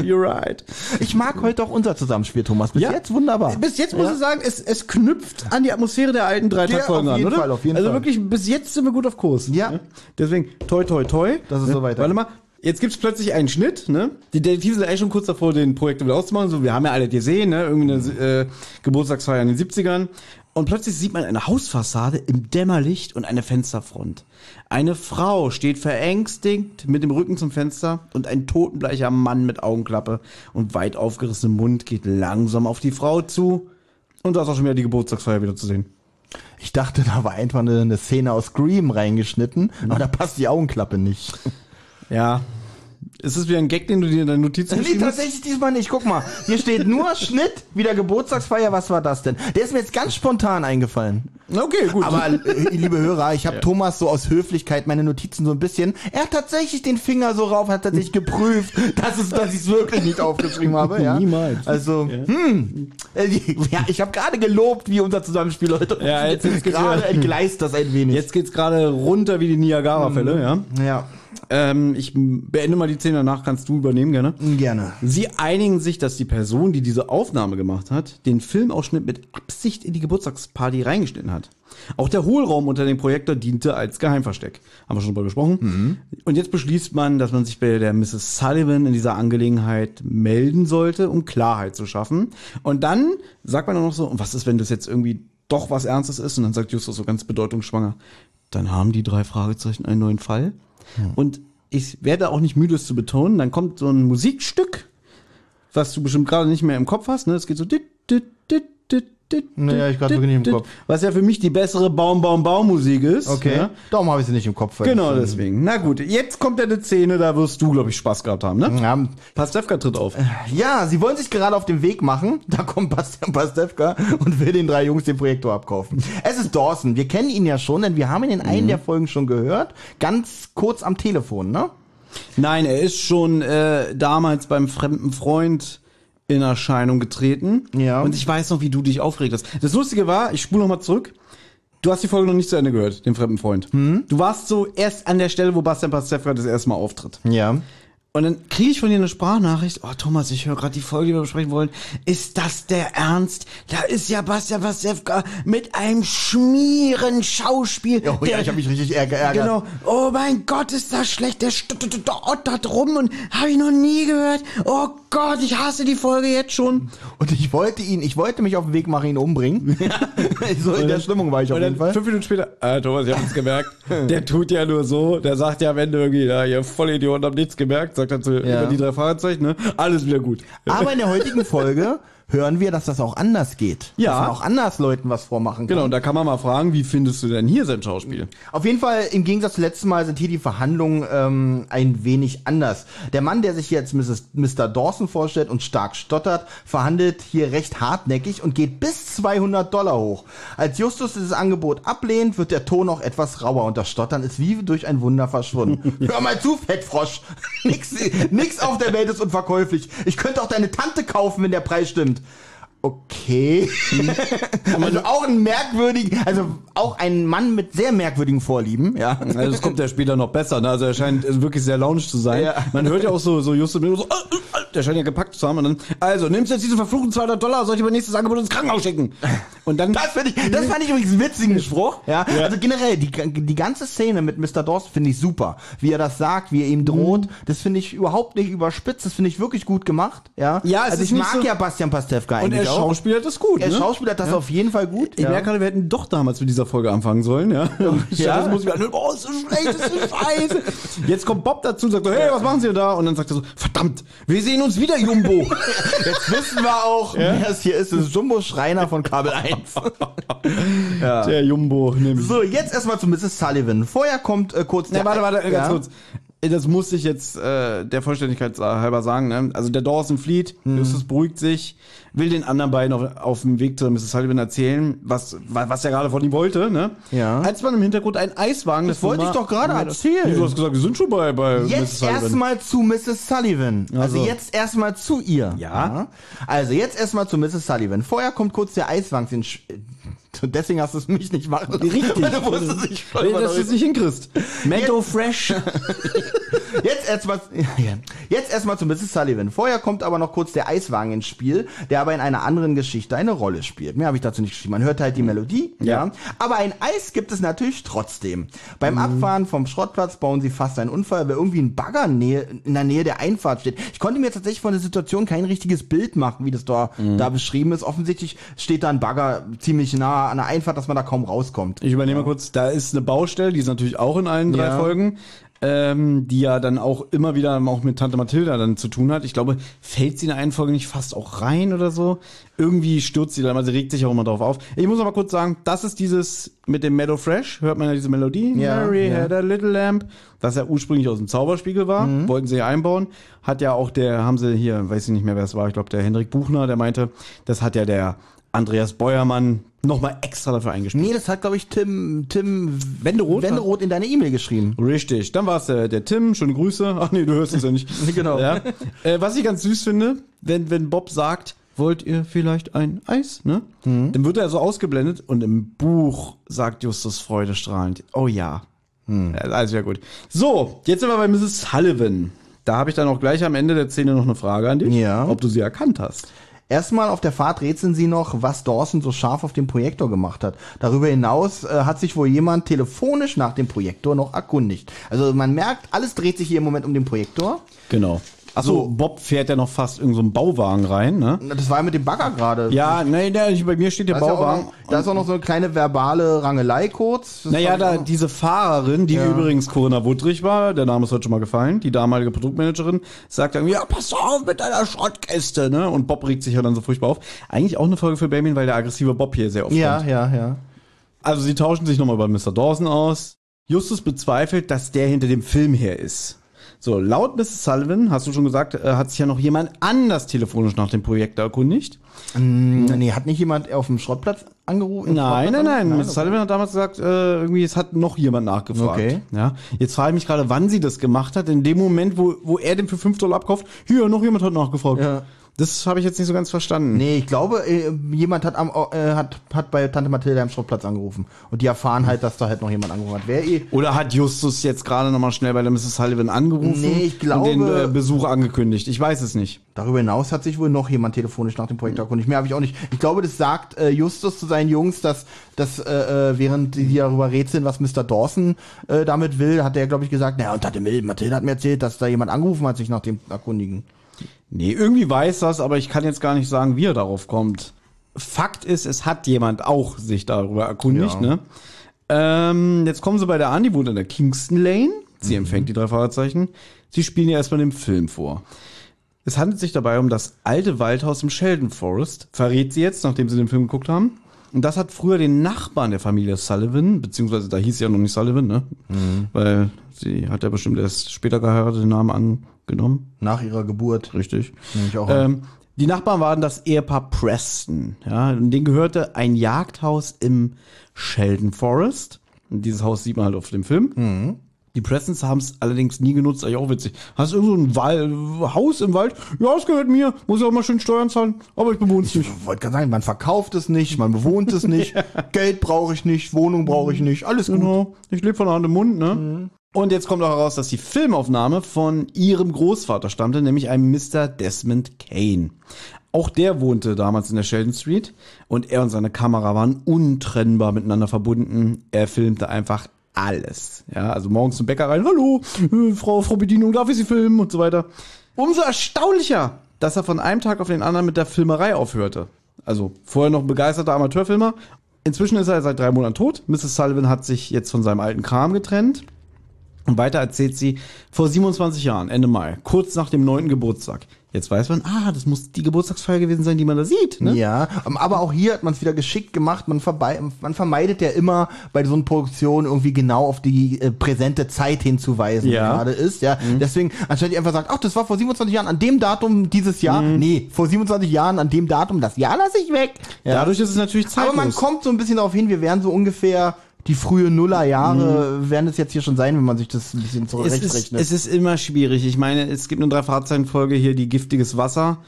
You're right. Ich mag heute auch unser Zusammenspiel, Thomas. Bis Ja. jetzt wunderbar. Bis jetzt muss Ja. ich sagen, es, es knüpft an die Atmosphäre der alten drei Ja, Folgen an, oder? Fall, auf jeden also Fall. wirklich, bis jetzt sind wir gut auf Kurs. Ja. Ne? Deswegen, toi, toi, toi. Dass es so weitergeht. Warte mal. Jetzt gibt's plötzlich einen Schnitt, ne? Die Detektive sind eigentlich schon kurz davor, den Projekt wieder auszumachen. So, wir haben ja alle gesehen, ne? Irgendwie eine äh, Geburtstagsfeier in den 70ern. Und plötzlich sieht man eine Hausfassade im Dämmerlicht und eine Fensterfront. Eine Frau steht verängstigt mit dem Rücken zum Fenster und ein totenbleicher Mann mit Augenklappe und weit aufgerissenem Mund geht langsam auf die Frau zu. Und da ist auch schon wieder die Geburtstagsfeier wieder zu sehen. Ich dachte, da war einfach eine, eine Szene aus Scream reingeschnitten, aber da passt die Augenklappe nicht. Ja. Ist es wieder ein Gag, den du dir in deinen Notizen Nee, geschrieben hast? tatsächlich diesmal nicht. Guck mal, hier steht nur Schnitt, wieder Geburtstagsfeier. Was war das denn? Der ist mir jetzt ganz spontan eingefallen. Okay, gut. Aber äh, liebe Hörer, ich habe Thomas so aus Höflichkeit meine Notizen so ein bisschen. Er hat tatsächlich den Finger so rauf, hat tatsächlich geprüft, dass es, dass ich es wirklich nicht aufgeschrieben habe. Ja? Niemals. Also, hm, Äh, ja, ich habe gerade gelobt, wie unser Zusammenspiel heute. Ja, jetzt- jetzt geht's gerade entgleist das ein wenig. Jetzt geht's gerade runter wie die Niagara-Fälle, ja. ja, Ähm, ich beende mal die Szene, danach kannst du übernehmen, gerne. gerne. Sie einigen sich, dass die Person, die diese Aufnahme gemacht hat, den Filmausschnitt mit Absicht in die Geburtstagsparty reingeschnitten hat. Auch der Hohlraum unter dem Projektor diente als Geheimversteck. Haben wir schon drüber gesprochen. Und jetzt beschließt man, dass man sich bei der Mrs. Sullivan in dieser Angelegenheit melden sollte, um Klarheit zu schaffen. Und dann sagt man dann noch so, und was ist, wenn das jetzt irgendwie doch was Ernstes ist? Und dann sagt Justus so ganz bedeutungsschwanger, dann haben die drei Fragezeichen einen neuen Fall. Und ich werde auch nicht müde, es zu betonen. Dann kommt so ein Musikstück, was du bestimmt gerade nicht mehr im Kopf hast. Ne? Es geht so. dit, dit, dit, Naja, ich dit, wirklich nicht im Kopf. Was ja für mich die bessere Baum, Baum, Baum-Musik ist. Okay, Ja? darum habe ich sie nicht im Kopf. Genau ähm, deswegen. Na gut, jetzt kommt ja eine Szene, da wirst du, glaube ich, Spaß gehabt haben, ne? Ja, Pastewka tritt auf. Ja, sie wollen sich gerade auf den Weg machen. Da kommt Bastian Pastewka und will den drei Jungs den Projektor abkaufen. Es ist Dawson. Wir kennen ihn ja schon, denn wir haben ihn in Mhm. einen der Folgen schon gehört. Ganz kurz am Telefon, ne? Nein, er ist schon äh, damals beim fremden Freund in Erscheinung getreten. Ja. Und ich weiß noch, wie du dich aufgeregt hast. Das Lustige war, ich spule noch mal zurück. Du hast die Folge noch nicht zu Ende gehört, den fremden Freund. Du warst so erst an der Stelle, wo Bastian Pastewka das erste Mal auftritt. Ja. Und dann kriege ich von dir eine Sprachnachricht. Oh, Thomas, ich höre gerade die Folge, die wir besprechen wollen. Ist das der Ernst? Da ist ja Bastian Pastewka mit einem schmieren Schauspiel. Oh ja, ich habe mich richtig eher geärgert. Genau. Oh mein Gott, ist das schlecht. Der stottert rum und habe ich noch nie gehört. Oh Gott, ich hasse die Folge jetzt schon. Und ich wollte ihn, ich wollte mich auf den Weg machen, ihn umbringen. so in der Stimmung war ich auf Und jeden Fall. fünf Minuten später, äh, Thomas, ich hab's gemerkt. Der tut ja nur so. Der sagt ja am Ende irgendwie, ja, ihr Vollidioten habt nichts gemerkt. Sagt er zu Ja. über die drei Fahrzeichen, ne? Alles wieder gut. Aber in der heutigen Folge hören wir, dass das auch anders geht. Ja. Dass man auch anders Leuten was vormachen kann. Genau, und da kann man mal fragen, wie findest du denn hier sein Schauspiel? Auf jeden Fall, im Gegensatz zum letzten Mal sind hier die Verhandlungen ähm, ein wenig anders. Der Mann, der sich jetzt Mrs. Mr. Dawson vorstellt und stark stottert, verhandelt hier recht hartnäckig und geht bis 200 Dollar hoch. Als Justus dieses Angebot ablehnt, wird der Ton auch etwas rauer und das Stottern ist wie durch ein Wunder verschwunden. Hör mal zu, Fettfrosch. nix, nix auf der Welt ist unverkäuflich. Ich könnte auch deine Tante kaufen, wenn der Preis stimmt. sind Okay. also auch ein merkwürdigen, also auch ein Mann mit sehr merkwürdigen Vorlieben, ja. Also das kommt ja später noch besser, ne? Also er scheint wirklich sehr launisch zu sein. Ja. Man hört ja auch so, so Justus so, äh, äh, der scheint ja gepackt zu haben und dann, also nimmst jetzt diese verfluchten 200 Dollar, soll ich aber nächstes Angebot ins Krankenhaus schicken? Und dann Das, find ich, das fand ich übrigens einen witzigen Spruch. Ja? Also generell, die, die ganze Szene mit Mr. Dawson finde ich super. Wie er das sagt, wie er ihm droht, Mhm. das finde ich überhaupt nicht überspitzt. Das finde ich wirklich gut gemacht. Ja, Ja, es also ist ich mag so- ja Bastian Pastewka eigentlich er auch. schauspielert das gut. Er ne? schauspielert das auf jeden Fall gut. Ich ja. merke gerade, wir hätten doch damals mit dieser Folge anfangen sollen, ja. Ja. Das muss ich an, oh, ist so schlecht, ist so scheiße. Jetzt kommt Bob dazu und sagt so, hey, was machen Sie denn da? Und dann sagt er so, verdammt, wir sehen uns wieder, Jumbo. Jetzt wissen wir auch, wer es hier ist. Das ist Jumbo Schreiner von Kabel 1. Der Jumbo, nämlich. So, jetzt erstmal zu Mrs. Sullivan. Vorher kommt äh, kurz Ja, warte, warte, ganz ja? kurz. Das muss ich jetzt äh, der Vollständigkeit halber sagen. Ne? Also der Dawson flieht, Mhm. Justus beruhigt sich, will den anderen beiden auf, auf dem Weg zu Mrs. Sullivan erzählen, was, wa- was er gerade von ihm wollte. Ne? Ja. Als man im Hintergrund ein Eiswagen... Das wollte ich doch gerade erzählen. Du hast gesagt, wir sind schon bei, bei Mrs. Jetzt erstmal zu Mrs. Sullivan. Also, Also. jetzt erstmal zu ihr. Ja. Also jetzt erstmal zu Mrs. Sullivan. Vorher kommt kurz der Eiswagen. Den Sch- Deswegen hast du es mich nicht machen lassen. Richtig. Weil Du wusstest nicht, Nee, dass du es nicht hinkriegst. Mento Fresh. Jetzt erstmal, ja. jetzt erstmal zu Mrs. Sullivan. Vorher kommt aber noch kurz der Eiswagen ins Spiel, der aber in einer anderen Geschichte eine Rolle spielt. Mehr habe ich dazu nicht geschrieben. Man hört halt die Melodie, ja. Aber ein Eis gibt es natürlich trotzdem. Beim Abfahren vom Schrottplatz bauen sie fast einen Unfall, weil irgendwie ein Bagger in der Nähe der Einfahrt steht. Ich konnte mir tatsächlich von der Situation kein richtiges Bild machen, wie das da, da beschrieben ist. Offensichtlich steht da ein Bagger ziemlich nah an der Einfahrt, dass man da kaum rauskommt. Ich übernehme mal kurz, da ist eine Baustelle, die ist natürlich auch in allen drei Ja. Folgen, ähm, die ja dann auch immer wieder auch mit Tante Mathilda dann zu tun hat. Ich glaube, fällt sie in der einen Folge nicht fast auch rein oder so? Irgendwie stürzt sie dann, also regt sich auch immer drauf auf. Ich muss aber kurz sagen, das ist dieses mit dem Meadow Fresh, hört man ja diese Melodie, Ja, Mary ja. had a little lamp, das ja ursprünglich aus dem Zauberspiegel war, Mhm. wollten sie ja einbauen, hat ja auch der, haben sie hier, weiß ich nicht mehr, wer es war, ich glaube der Hendrik Buchner, der meinte, das hat ja der Andreas Beuermann nochmal extra dafür eingespielt. Nee, das hat, glaube ich, Tim, Tim Wenderoth? Wenderoth in deine E-Mail geschrieben. Richtig, dann war es der, der Tim, schöne Grüße. Ach nee, du hörst es ja nicht. Genau. Ja. Äh, was ich ganz süß finde, wenn, wenn Bob sagt, wollt ihr vielleicht ein Eis, ne? Mhm. Dann wird er so ausgeblendet und im Buch sagt Justus freudestrahlend, oh ja. Ja, alles ja gut. So, jetzt sind wir bei Mrs. Sullivan. Da habe ich dann auch gleich am Ende der Szene noch eine Frage an dich, Ja. ob du sie erkannt hast. Erstmal auf der Fahrt rätseln sie noch, was Dawson so scharf auf dem Projektor gemacht hat. Darüber hinaus äh, hat sich wohl jemand telefonisch nach dem Projektor noch erkundigt. Also man merkt, alles dreht sich hier im Moment um den Projektor. Genau. Achso, So. Bob fährt ja noch fast in so einen Bauwagen rein, ne? Das war ja mit dem Bagger gerade. Ja, nee, nee, bei mir steht der Da ist, ja Bauwagen. noch, da ist auch noch so eine kleine verbale Rangelei kurz. Das Naja, da diese Fahrerin, die Ja. übrigens Corinna Wuttrich war, der Name ist heute schon mal gefallen, die damalige Produktmanagerin, sagt dann, ja, pass auf mit deiner Schrottkiste, ne? Und Bob regt sich ja dann so furchtbar auf. Eigentlich auch eine Folge für Damien, weil der aggressive Bob hier sehr oft ja, kommt. ja, ja. Also sie tauschen sich nochmal bei Mr. Dawson aus. Justus bezweifelt, dass der hinter dem Film her ist. So, laut Mrs. Sullivan, hast du schon gesagt, äh, hat sich ja noch jemand anders telefonisch nach dem Projekt erkundigt. Nee, hat nicht jemand auf dem Schrottplatz angerufen? Nein, nein, nein. Mrs. okay. Sullivan hat damals gesagt, äh, irgendwie, es hat noch jemand nachgefragt. Okay. Ja. Jetzt frage ich mich gerade, wann sie das gemacht hat. In dem Moment, wo, wo er den für 5 Dollar abkauft, hier, noch jemand hat nachgefragt. Ja. Das habe ich jetzt nicht so ganz verstanden. Nee, ich glaube, äh, jemand hat, am, äh, hat, hat bei Tante Mathilda am Schrottplatz angerufen. Und die erfahren halt, dass da halt noch jemand angerufen hat. Wer eh. Oder hat Justus jetzt gerade nochmal schnell bei der Mrs. Sullivan angerufen Nee, ich glaube- und den äh, Besuch angekündigt? Ich weiß es nicht. Darüber hinaus hat sich wohl noch jemand telefonisch nach dem Projekt erkundigt. Mehr habe ich auch nicht. Ich glaube, das sagt äh, Justus zu seinen Jungs, dass, dass äh, äh, während die darüber rätseln, was Mr. Dawson äh, damit will, hat er, glaube ich, gesagt, naja, und Tante Mathilda hat mir erzählt, dass da jemand angerufen hat, sich nach dem erkundigen. Nee, irgendwie weiß das, aber ich kann jetzt gar nicht sagen, wie er darauf kommt. Fakt ist, es hat jemand auch sich darüber erkundigt, Ja. ne? Ähm, jetzt kommen sie bei der an, die wohnt in der Kingston Lane. Sie empfängt die drei Fahrzeichen. Sie spielen ja erstmal den Film vor. Es handelt sich dabei um das alte Waldhaus im Sheldon Forest, verrät sie jetzt, nachdem sie den Film geguckt haben. Und das hat früher den Nachbarn der Familie Sullivan, beziehungsweise da hieß sie ja noch nicht Sullivan, ne? Weil sie hat ja bestimmt erst später geheiratet den Namen angenommen. Nach ihrer Geburt. Richtig. Nehme ich auch. Ähm, die Nachbarn waren das Ehepaar Preston. Ja, und denen gehörte ein Jagdhaus im Sheldon Forest. Und dieses Haus sieht man halt auf dem Film. Mhm. Die Prestons haben es allerdings nie genutzt, eigentlich auch witzig. Hast du irgend so ein Wal Haus im Wald? Ja, es gehört mir. Muss ich auch mal schön Steuern zahlen, aber ich bewohne es nicht. Ich wollte gerade sagen, man verkauft es nicht, man bewohnt es nicht, Geld brauche ich nicht, Wohnung brauche ich nicht, alles gut. Genau. Ich lebe von Hand im Mund, ne? Und jetzt kommt auch heraus, dass die Filmaufnahme von ihrem Großvater stammte, nämlich einem Mr. Desmond Kane. Auch der wohnte damals in der Sheldon Street und er und seine Kamera waren untrennbar miteinander verbunden. Er filmte einfach alles. Ja, also morgens zum Bäcker rein, hallo, äh, Frau, Frau Bedienung, darf ich Sie filmen und so weiter. Umso erstaunlicher, dass er von einem Tag auf den anderen mit der Filmerei aufhörte. Also vorher noch ein begeisterter Amateurfilmer. Inzwischen ist er seit drei Monaten tot. Mrs. Sullivan hat sich jetzt von seinem alten Kram getrennt. Und weiter erzählt sie, vor 27 Jahren, Ende Mai, kurz nach dem neunten Geburtstag. Jetzt weiß man, ah, das muss die Geburtstagsfeier gewesen sein, die man da sieht. Ne? Ja, ähm, aber auch hier hat man es wieder geschickt gemacht. Man, vorbei, man vermeidet ja immer bei so einer Produktion irgendwie genau auf die äh, präsente Zeit hinzuweisen, Ja. die gerade ist. Ja, deswegen anstatt die einfach sagt, ach, das war vor 27 Jahren an dem Datum dieses Jahr. Nee, vor 27 Jahren an dem Datum, das Jahr lasse ich weg. Ja. Dadurch ist es natürlich zeitlos. aber man kommt so ein bisschen darauf hin, wir werden so ungefähr die frühe Nullerjahre werden es jetzt hier schon sein, wenn man sich das ein bisschen es ist, zurechtrechnet. es ist immer schwierig. Ich meine, es gibt eine drei Folge hier, die giftiges Wasser.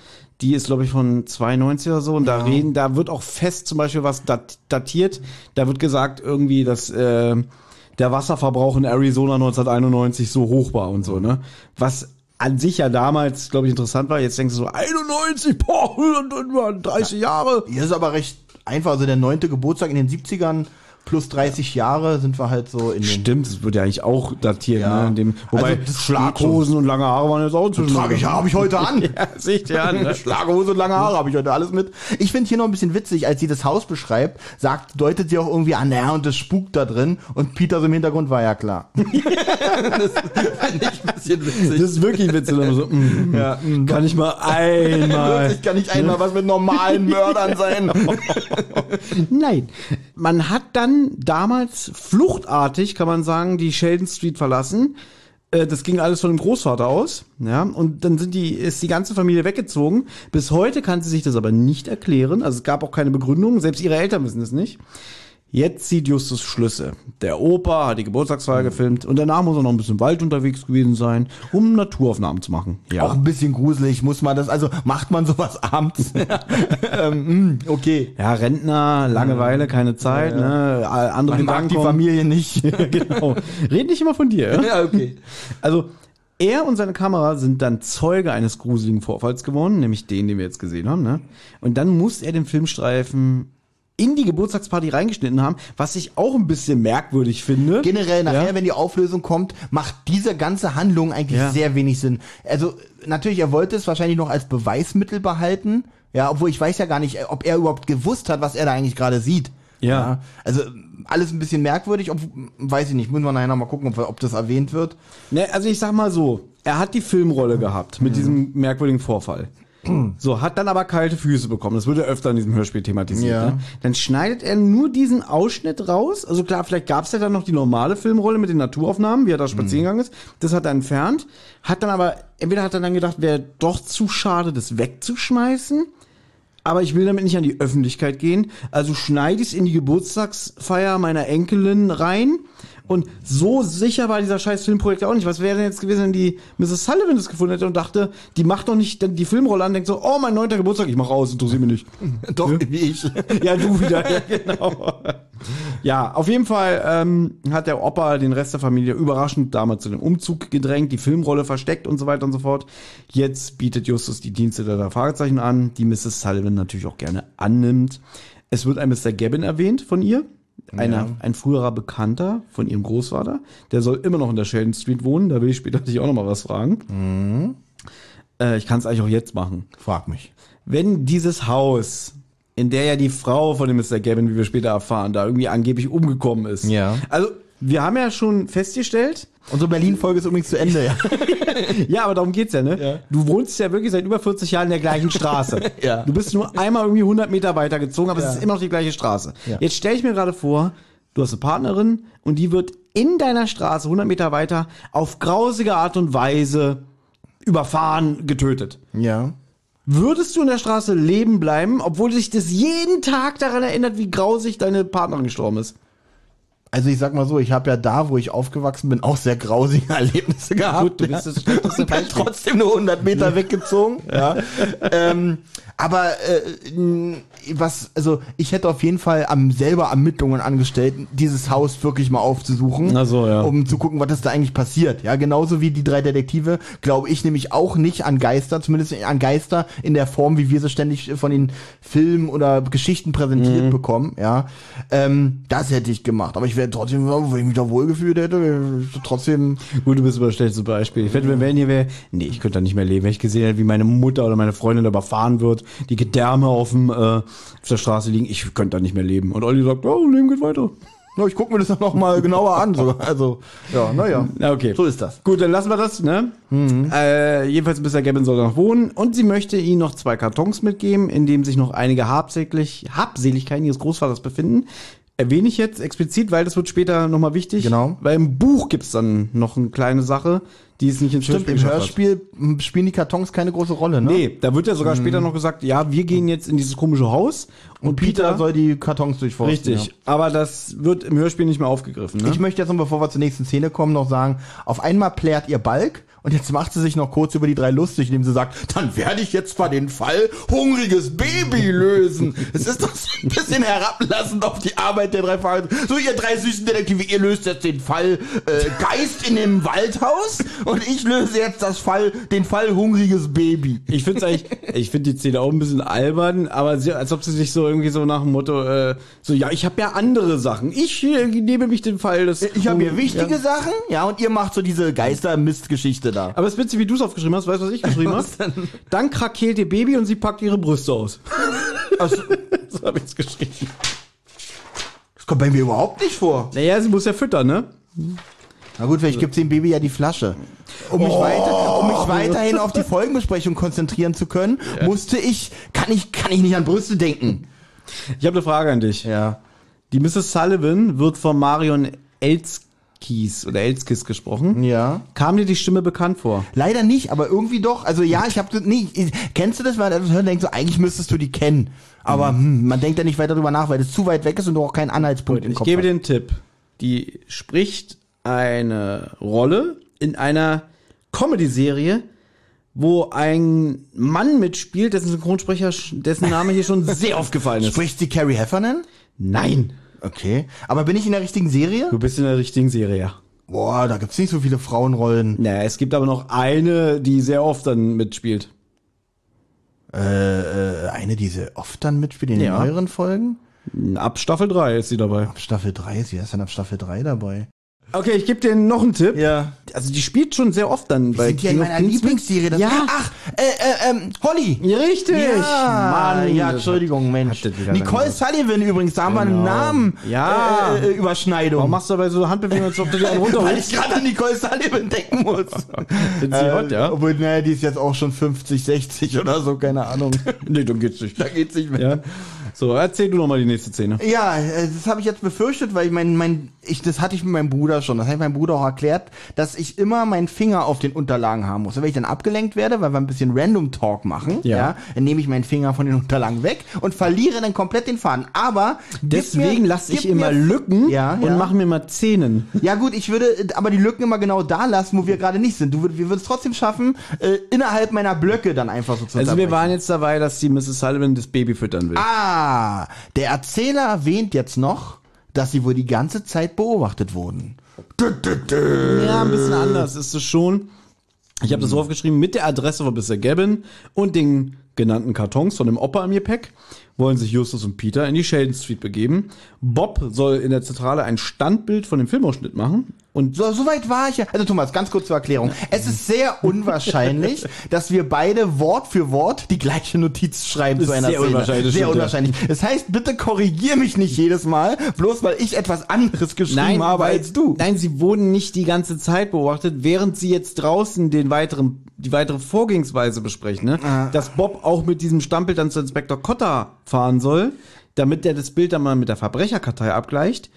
Die ist, glaube ich, von 92 oder so. Und da reden, da wird auch fest zum Beispiel was dat, datiert. Da wird gesagt irgendwie, dass äh, der Wasserverbrauch in Arizona 1991 so hoch war und so, ne? Was an sich ja damals, glaube ich, interessant war. Jetzt denkst du so, 91, boah, 30 Jahre. Hier ist aber recht einfach. Also der neunte Geburtstag in den 70ern plus 30 Jahre sind wir halt so in den. Stimmt, das wird ja eigentlich auch datiert, Ja. ne? In dem, wobei Also Schlaghosen und lange Haare waren jetzt auch inzwischen. Trage ich, habe ich heute an. Ja, sehe ich dir an. Ne? Schlaghose und lange Haare habe ich heute alles mit. Ich finde hier noch ein bisschen witzig, als sie das Haus beschreibt, sagt, deutet sie auch irgendwie an, naja, und es spukt da drin und Peter so im Hintergrund war ja klar. das fand ich ein bisschen witzig. Das ist wirklich witzig. So, mm, Ja, mm, kann ich mal einmal. Wirklich kann nicht einmal was mit normalen Mördern sein. Nein. Man hat dann damals fluchtartig, kann man sagen, die Sheldon Street verlassen. Äh, Das ging alles von dem Großvater aus, ja. Und dann sind die, ist die ganze Familie weggezogen. Bis heute kann sie sich das aber nicht erklären. Also es gab auch keine Begründung. Selbst ihre Eltern wissen es nicht. Jetzt zieht Justus Schlüsse. Der Opa hat die Geburtstagsfeier gefilmt und danach muss er noch ein bisschen Wald unterwegs gewesen sein, um Naturaufnahmen zu machen. Ja. Auch ein bisschen gruselig, muss man das, also macht man sowas abends? ähm, mh, okay. Ja, Rentner, Langeweile, keine Zeit, ne? Andere Man mag die. Familie nicht. genau. Red nicht immer von dir. Ja? ja, okay. Also, er und seine Kamera sind dann Zeuge eines gruseligen Vorfalls geworden, nämlich den, den wir jetzt gesehen haben. Ne? Und dann muss er den Filmstreifen in die Geburtstagsparty reingeschnitten haben, was ich auch ein bisschen merkwürdig finde. Generell nachher, Ja. wenn die Auflösung kommt, macht diese ganze Handlung eigentlich Ja. sehr wenig Sinn. Also natürlich, er wollte es wahrscheinlich noch als Beweismittel behalten. Ja, obwohl ich weiß ja gar nicht, ob er überhaupt gewusst hat, was er da eigentlich gerade sieht. Ja. Also alles ein bisschen merkwürdig, ob, weiß ich nicht, müssen wir nachher noch mal gucken, ob, ob das erwähnt wird. Ne, also ich sag mal so, er hat die Filmrolle gehabt mit diesem merkwürdigen Vorfall. So, hat dann aber kalte Füße bekommen. Das wird ja öfter in diesem Hörspiel thematisiert. Ja. Ne? Dann schneidet er nur diesen Ausschnitt raus. Also klar, vielleicht gab es ja dann noch die normale Filmrolle mit den Naturaufnahmen, wie er da spazieren gegangen ist. Das hat er entfernt. Hat dann aber, entweder hat er dann gedacht, wäre doch zu schade, das wegzuschmeißen. Aber ich will damit nicht an die Öffentlichkeit gehen. Also schneide ich es in die Geburtstagsfeier meiner Enkelin rein. Und so sicher war dieser scheiß Filmprojekt auch nicht. Was wäre denn jetzt gewesen, wenn die Mrs. Sullivan das gefunden hätte und dachte, die macht doch nicht die Filmrolle an, denkt so, oh, mein neunter Geburtstag, ich mach aus, interessiert mich nicht. Doch, wie ich. Ja, du wieder, ja, genau. Ja, auf jeden Fall ähm, hat der Opa den Rest der Familie überraschend damals zu dem Umzug gedrängt, die Filmrolle versteckt und so weiter und so fort. Jetzt bietet Justus die Dienste der drei Fragezeichen an, die Mrs. Sullivan natürlich auch gerne annimmt. Es wird ein Mr. Gabbin erwähnt von ihr. Einer, ein früherer Bekannter von ihrem Großvater. Der soll immer noch in der Sheldon Street wohnen. Da will ich später dich auch noch mal was fragen. Äh, ich kann es eigentlich auch jetzt machen Frag mich. wenn dieses Haus, in der ja die Frau von dem Mr. Gavin, wie wir später erfahren, da irgendwie angeblich umgekommen ist. Ja. Also, wir haben ja schon festgestellt, Unsere Berlin-Folge ist übrigens zu Ende, ja. ja, aber darum geht's ja, ne? Ja. Du wohnst ja wirklich seit über 40 Jahren in der gleichen Straße. Ja. Du bist nur einmal irgendwie 100 Meter weiter gezogen, aber Ja. es ist immer noch die gleiche Straße. Ja. Jetzt stell ich mir gerade vor, du hast eine Partnerin und die wird in deiner Straße 100 Meter weiter auf grausige Art und Weise überfahren, getötet. Ja. Würdest du in der Straße leben bleiben, obwohl sich das jeden Tag daran erinnert, wie grausig deine Partnerin gestorben ist? Also ich sag mal so, ich habe ja da, wo ich aufgewachsen bin, auch sehr grausige Erlebnisse gehabt. Gut, du bist das schlechteste bin Beispiel. trotzdem nur 100 Meter weggezogen. Ja. ähm, Aber äh, was, also ich hätte auf jeden Fall am selber Ermittlungen angestellt, dieses Haus wirklich mal aufzusuchen, Ach so, ja. um zu gucken, was ist da eigentlich passiert. Ja, genauso wie die drei Detektive, glaube ich nämlich auch nicht an Geister, zumindest an Geister in der Form, wie wir sie ständig von den Filmen oder Geschichten präsentiert Mhm. bekommen. Ja, ähm, das hätte ich gemacht. Aber ich wäre trotzdem, wenn ich mich da wohlgefühlt hätte, trotzdem Gut, du bist aber das schlechteste Beispiel. Ich wette, wenn hier wäre, nee, ich könnte da nicht mehr leben. Wenn ich gesehen hätte, wie meine Mutter oder meine Freundin da überfahren wird, die Gedärme auf, dem, äh, auf der Straße liegen, ich könnte da nicht mehr leben. Und Olli sagt, oh, Leben geht weiter. Ja, ich gucke mir das noch mal genauer an. So. Also, ja, naja. Na, okay. So ist das. Gut, dann lassen wir das, ne? Äh, jedenfalls Mr. Gavin soll noch wohnen und sie möchte ihm noch zwei Kartons mitgeben, in dem sich noch einige habsächlich, Habseligkeiten ihres Großvaters befinden. Erwähne ich jetzt explizit, weil das wird später nochmal wichtig. Genau. Weil im Buch gibt's dann noch eine kleine Sache, die es nicht ins Stimmt, im geschafft hat. Hörspiel m, spielen die Kartons keine große Rolle, ne? Nee, da wird ja sogar später noch gesagt, ja, wir gehen jetzt in dieses komische Haus und, Und Peter, Peter, soll die Kartons durchforsten. richtig, Ja. aber das wird im Hörspiel nicht mehr aufgegriffen, ne? Ich möchte jetzt noch, bevor wir zur nächsten Szene kommen, noch sagen, auf einmal plärt ihr Balk und jetzt macht sie sich noch kurz über die drei lustig, indem sie sagt, dann werde ich jetzt mal den Fall hungriges Baby lösen. Es ist doch so ein bisschen herablassend auf die Arbeit der drei Fahrer. So, ihr drei süßen Detektive, ihr löst jetzt den Fall äh, Geist in dem Waldhaus und ich löse jetzt das Fall, den Fall hungriges Baby. Ich finde eigentlich, ich finde die Szene auch ein bisschen albern, aber sie, als ob sie sich so irgendwie so nach dem Motto, äh, so ja, ich habe ja andere Sachen. Ich äh, nehme mich den Fall des. Ich habe hier wichtige Ja. Sachen, ja, und ihr macht so diese Geister-Mist-Geschichte da. Aber es ist witzig, wie du es aufgeschrieben hast. Weißt du, was ich geschrieben habe? Dann krakeelt ihr Baby und sie packt ihre Brüste aus. Also, so habe ich es geschrieben. das kommt bei mir überhaupt nicht vor. Naja, sie muss ja füttern, ne? Na gut, vielleicht gibt's dem Baby ja die Flasche. Um mich, weiter, um mich weiterhin auf die Folgenbesprechung konzentrieren zu können, musste ich, kann ich, kann ich nicht an Brüste denken. Ich habe eine Frage an dich. Ja. Die Mrs. Sullivan wird von Marion Elskis oder Elskis gesprochen. Ja. Kam dir die Stimme bekannt vor? Leider nicht, aber irgendwie doch. Also ja, ich habe nee, ich- kennst du das, weil man das hört und denkt so, eigentlich müsstest du die kennen. Aber hm, man denkt da nicht weiter drüber nach, weil das zu weit weg ist und du auch keinen Anhaltspunkt im Ich Kopf gebe hast. dir einen Tipp. Die spricht eine Rolle in einer Comedy-Serie, wo ein Mann mitspielt, dessen Synchronsprecher, dessen Name hier schon sehr aufgefallen ist. Spricht sie Carrie Heffernan? Nein. Okay. Aber bin ich in der richtigen Serie? Du bist in der richtigen Serie, ja. Boah, da gibt's nicht so viele Frauenrollen. Naja, es gibt aber noch eine, die sehr oft dann mitspielt. Äh, äh, eine, die sie oft dann mitspielt in den Ja. neueren Folgen? Ab Staffel 3 ist sie dabei. Ab Staffel 3, sie ist dann ab Staffel 3 dabei. Okay, ich gebe dir noch einen Tipp. Ja. Also die spielt schon sehr oft dann bei Sind in King of meiner Queens mit. Lieblingsserie? Das Ja. Ach, äh, äh, ähm, Holly. Ja, richtig. Ja, Mann, ja, Entschuldigung, Mensch. Nicole Sullivan übrigens, da haben wir eine Genau. Namen Ja. äh, äh, Überschneidung. Warum machst du dabei so Handbewegungen, als ob du dir einen Weil runterholst? ich gerade an Nicole Sullivan denken muss. Sind sie hot, ja? Obwohl, naja, die ist jetzt auch schon 50, 60 oder so, keine Ahnung. Nee, dann geht's nicht. da geht's nicht mehr. Ja. So, erzähl du noch mal die nächste Szene. Ja, äh, das habe ich jetzt befürchtet, weil ich mein, mein, ich, das hatte ich mit meinem Bruder schon. Das habe ich meinem Bruder auch erklärt, dass ich immer meinen Finger auf den Unterlagen haben muss. Und wenn ich dann abgelenkt werde, weil wir ein bisschen Random Talk machen, ja, Ja. dann nehme ich meinen Finger von den Unterlagen weg und verliere dann komplett den Faden. Aber Deswegen lasse ich immer mir- Lücken Ja, und ja. mache mir mal Zähnen. Ja gut, ich würde äh, aber die Lücken immer genau da lassen, wo wir gerade nicht sind. Du, wir würden es trotzdem schaffen, äh, innerhalb meiner Blöcke dann einfach so zu Also wir waren jetzt dabei, dass die Mrs. Sullivan das Baby füttern will. Ah, der Erzähler erwähnt jetzt noch, dass sie wohl die ganze Zeit beobachtet wurden. Ja, ein bisschen anders ist es schon. Ich habe das so aufgeschrieben, mit der Adresse von Mr. Gavin und den genannten Kartons von dem Opa im Gepäck wollen sich Justus und Peter in die Sheldon Street begeben. Bob soll in der Zentrale ein Standbild von dem Filmausschnitt machen und So, so weit war ich ja. Also Thomas, ganz kurz zur Erklärung. Es ist sehr unwahrscheinlich, dass wir beide Wort für Wort die gleiche Notiz schreiben Ist zu einer sehr Szene. unwahrscheinlich, Sehr unwahrscheinlich. Das heißt, bitte korrigier mich nicht jedes Mal, bloß weil ich etwas anderes geschrieben habe weil- als du. Nein, sie wurden nicht die ganze Zeit beobachtet, während sie jetzt draußen den weiteren, die weitere Vorgehensweise besprechen, ne? Ah. Dass Bob auch mit diesem Stammbild dann zu Inspektor Cotta fahren soll, damit der das Bild dann mal mit der Verbrecherkartei abgleicht.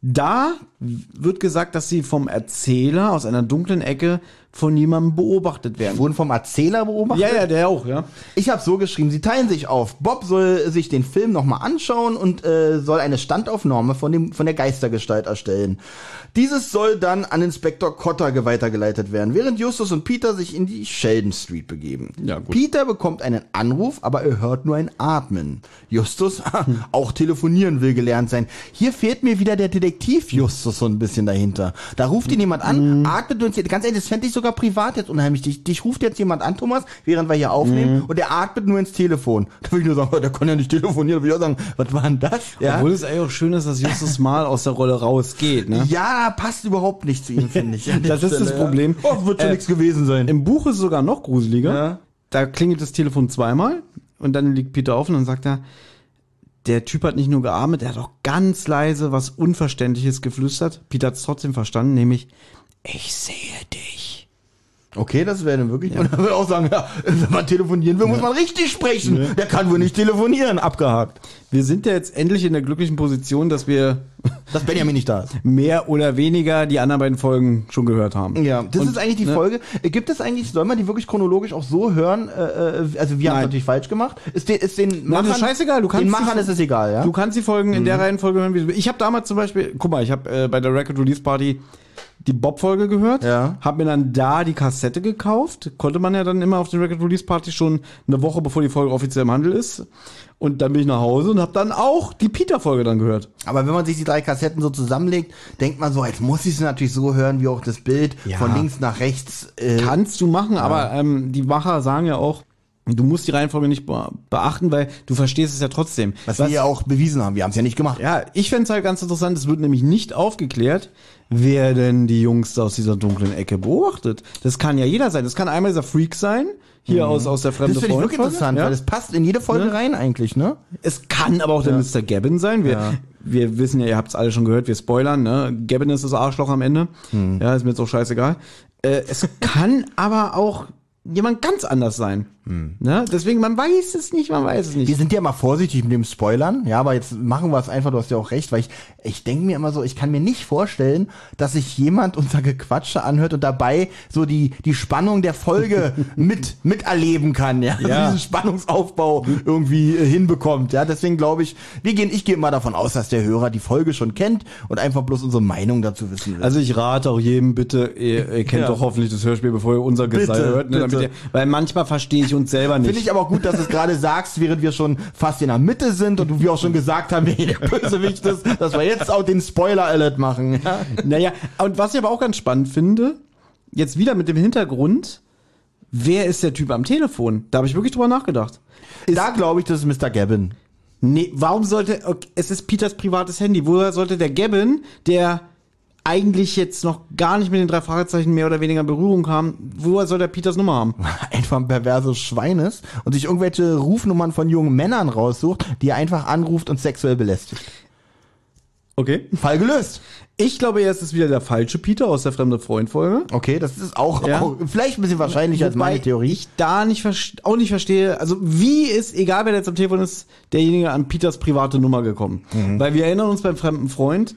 Da wird gesagt, dass sie vom Erzähler aus einer dunklen Ecke von jemandem beobachtet werden. Wurden vom Erzähler beobachtet? Ja, ja, der auch, ja. Ich habe so geschrieben, sie teilen sich auf. Bob soll sich den Film nochmal anschauen und äh, soll eine Standaufnahme von, dem, von der Geistergestalt erstellen. Dieses soll dann an Inspektor Cotter weitergeleitet werden, während Justus und Peter sich in die Sheldon Street begeben. Ja, gut. Peter bekommt einen Anruf, aber er hört nur ein Atmen. Justus, auch telefonieren will gelernt sein. Hier fehlt mir wieder der Detektiv Justus so ein bisschen dahinter. Da ruft ihn jemand an, atmet uns, ganz ehrlich, das fände ich sogar privat jetzt unheimlich. Dich, dich ruft jetzt jemand an, Thomas, während wir hier aufnehmen, und der atmet nur ins Telefon. Da würde ich nur sagen, der kann ja nicht telefonieren. Da würde ich auch sagen, was war denn das? Ja, Obwohl es eigentlich auch schön ist, dass Justus mal aus der Rolle rausgeht, ne? ja passt überhaupt nicht zu ihm, finde ich. Das ist das Problem. Oh, wird schon Äh, nichts gewesen sein. Im Buch ist es sogar noch gruseliger. Ja. Da klingelt das Telefon zweimal und dann liegt Peter auf und dann sagt er, der Typ hat nicht nur geatmet, er hat auch ganz leise was Unverständliches geflüstert. Peter hat es trotzdem verstanden, nämlich, ich sehe dich. Okay, das wäre dann wirklich. Und dann würde ich auch sagen, ja, wenn man telefonieren will, muss man richtig sprechen. Der kann wohl nicht telefonieren. Abgehakt. Wir sind ja jetzt endlich in der glücklichen Position, dass wir Dass Benjamin nicht da ist. mehr oder weniger die anderen beiden Folgen schon gehört haben. Ja, das Und, ist eigentlich die ne, Folge. Gibt es eigentlich, soll man die wirklich chronologisch auch so hören? Äh, äh, also wir haben Nein. natürlich falsch gemacht. Ist, den- ist den Nein, Machern, das ist scheißegal. Du kannst den Machern die- ist es egal, ja? Du kannst die Folgen in der Reihenfolge hören, wie du willst. Ich habe damals zum Beispiel, guck mal, ich habe äh, bei der Record Release Party die Bob-Folge gehört, Ja. habe mir dann da die Kassette gekauft, konnte man ja dann immer auf den Record Release Party schon eine Woche bevor die Folge offiziell im Handel ist. Und dann bin ich nach Hause und habe dann auch die Peter-Folge dann gehört. Aber wenn man sich die drei Kassetten so zusammenlegt, denkt man so, jetzt muss ich es natürlich so hören, wie auch das Bild Ja. von links nach rechts. Äh, Kannst du machen, aber ähm, die Macher sagen ja auch, du musst die Reihenfolge nicht be beachten, weil du verstehst es ja trotzdem. was, wir ja auch bewiesen haben. Wir haben es ja nicht gemacht. Ja, ich fänd's halt ganz interessant, es wird nämlich nicht aufgeklärt, wer denn die Jungs da aus dieser dunklen Ecke beobachtet. Das kann ja jeder sein. Das kann einmal dieser Freak sein, hier aus, aus der fremde Das finde ich wirklich interessant, ja. weil das passt in jede Folge Ne? rein eigentlich, ne? Es kann aber auch der Mr. Gavin sein. Wir, Ja. wir wissen ja, ihr habt's alle schon gehört, wir spoilern, ne? Gavin ist das Arschloch am Ende. Hm. Ja, ist mir jetzt auch scheißegal. Äh, es kann aber auch jemand ganz anders sein. Ne? Deswegen, man weiß es nicht, man weiß es nicht. Wir sind ja mal vorsichtig mit dem Spoilern, ja, aber jetzt machen wir es einfach, du hast ja auch recht, weil ich, ich denke mir immer so, ich kann mir nicht vorstellen, dass sich jemand unser Gequatsche anhört und dabei so die, die Spannung der Folge mit, miterleben kann, ja, Ja. Also diesen Spannungsaufbau irgendwie äh, hinbekommt, ja, deswegen glaube ich, wir gehen, ich gehe mal davon aus, dass der Hörer die Folge schon kennt und einfach bloß unsere Meinung dazu wissen will. Also ich rate auch jedem bitte, ihr, ihr kennt Ja. doch hoffentlich das Hörspiel, bevor ihr unser Bitte, hört, ne, damit bitte. ihr, weil manchmal verstehe ich uns selber nicht. Finde ich aber auch gut, dass du es gerade sagst, während wir schon fast in der Mitte sind und wir auch schon gesagt haben, wer hier der Bösewicht ist, dass wir jetzt auch den Spoiler-Alert machen. Ja? Naja, und was ich aber auch ganz spannend finde, jetzt wieder mit dem Hintergrund, wer ist der Typ am Telefon? Da habe ich wirklich drüber nachgedacht. Da glaube ich, das ist Mr. Gavin. Nee, warum sollte, okay, es ist Peters privates Handy, woher sollte der Gavin, der eigentlich jetzt noch gar nicht mit den drei Fragezeichen mehr oder weniger in Berührung kam, woher soll der Peters Nummer haben? Einfach ein perverses Schwein ist und sich irgendwelche Rufnummern von jungen Männern raussucht, die er einfach anruft und sexuell belästigt. Okay. Fall gelöst. Ich glaube, er ist es wieder der falsche Peter aus der fremde Freund-Folge. Okay, das ist auch, Ja. auch vielleicht ein bisschen wahrscheinlicher als meine Theorie. ich da nicht auch nicht verstehe, also wie ist, egal wer jetzt am Telefon ist, derjenige an Peters private Nummer gekommen. Mhm. Weil wir erinnern uns beim fremden Freund,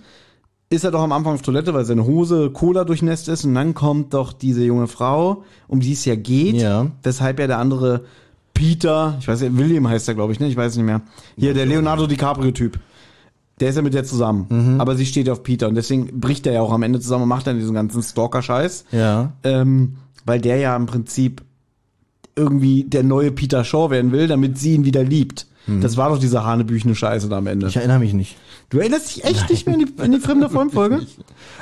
ist er doch am Anfang auf Toilette, weil seine Hose Cola durchnässt ist und dann kommt doch diese junge Frau, um die es ja geht, Ja. weshalb ja der andere Peter, ich weiß nicht, William heißt er, glaube ich, ne? Ich weiß nicht mehr. Hier, der Leonardo DiCaprio-Typ. Der ist ja mit der zusammen. Mhm. Aber sie steht auf Peter und deswegen bricht er ja auch am Ende zusammen und macht dann diesen ganzen Stalker-Scheiß. Ja. Ähm, weil der ja im Prinzip irgendwie der neue Peter Shaw werden will, damit sie ihn wieder liebt. Das war doch diese hanebüchene Scheiße da am Ende. Ich erinnere mich nicht. Du erinnerst dich echt nicht mehr an die, an die fremde Freund-Folge?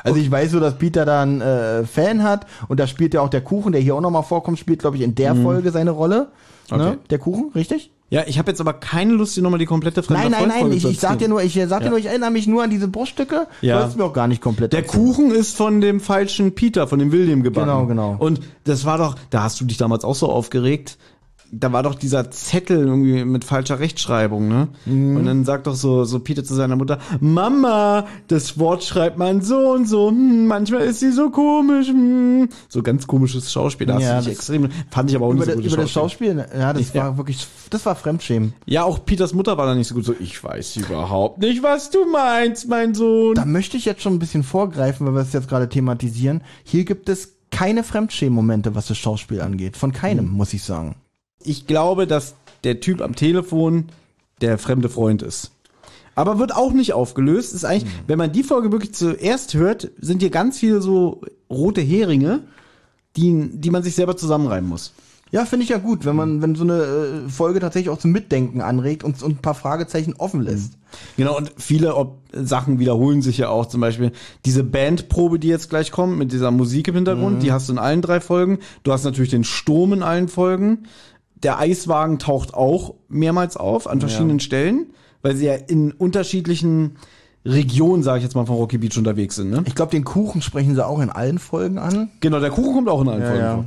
Also ich weiß so, dass Peter da einen äh, Fan hat und da spielt ja auch der Kuchen, der hier auch nochmal vorkommt, spielt, glaube ich, in der Folge seine Rolle. Ne? Okay. Der Kuchen, richtig? Ja, ich habe jetzt aber keine Lust, dir nochmal die komplette fremde Nein, nein, nein, ich, zu ich sag dir nur, ich sag dir nur, ich erinnere mich nur an diese Bruststücke. Ja. Du hast mir auch gar nicht komplett Der erzählt. Kuchen ist von dem falschen Peter, von dem William gebacken. Genau, genau. Und das war doch, da hast du dich damals auch so aufgeregt. Da war doch dieser Zettel irgendwie mit falscher Rechtschreibung, ne? Mhm. Und dann sagt doch so, so Peter zu seiner Mutter, Mama, das Wort schreibt man so und so, hm, manchmal ist sie so komisch, hm. So ganz komisches Schauspiel, da hast Ja, du dich das- extrem, fand ich aber auch Über, nicht so das, gut. über das Schauspiel, ja, das Ja. war wirklich, das war Fremdschämen. Ja, auch Peters Mutter war da nicht so gut, so, ich weiß überhaupt nicht, was du meinst, mein Sohn. Da möchte ich jetzt schon ein bisschen vorgreifen, weil wir es jetzt gerade thematisieren. Hier gibt es keine Fremdschämen-Momente, was das Schauspiel angeht. Von keinem, Mhm. muss ich sagen. Ich glaube, dass der Typ am Telefon der fremde Freund ist. Aber wird auch nicht aufgelöst. Ist eigentlich, wenn man die Folge wirklich zuerst hört, sind hier ganz viele so rote Heringe, die, die man sich selber zusammenreimen muss. Ja, finde ich ja gut, wenn man, wenn so eine äh, Folge tatsächlich auch zum Mitdenken anregt und, und ein paar Fragezeichen offen lässt. Genau, und viele ob, Sachen wiederholen sich ja auch. Zum Beispiel diese Bandprobe, die jetzt gleich kommt, mit dieser Musik im Hintergrund, die hast du in allen drei Folgen. Du hast natürlich den Sturm in allen Folgen. Der Eiswagen taucht auch mehrmals auf an verschiedenen Stellen, weil sie ja in unterschiedlichen Regionen, sage ich jetzt mal, von Rocky Beach unterwegs sind. Ne? Ich glaube, den Kuchen sprechen sie auch in allen Folgen an. Genau, der Kuchen kommt auch in allen Folgen ja. vor.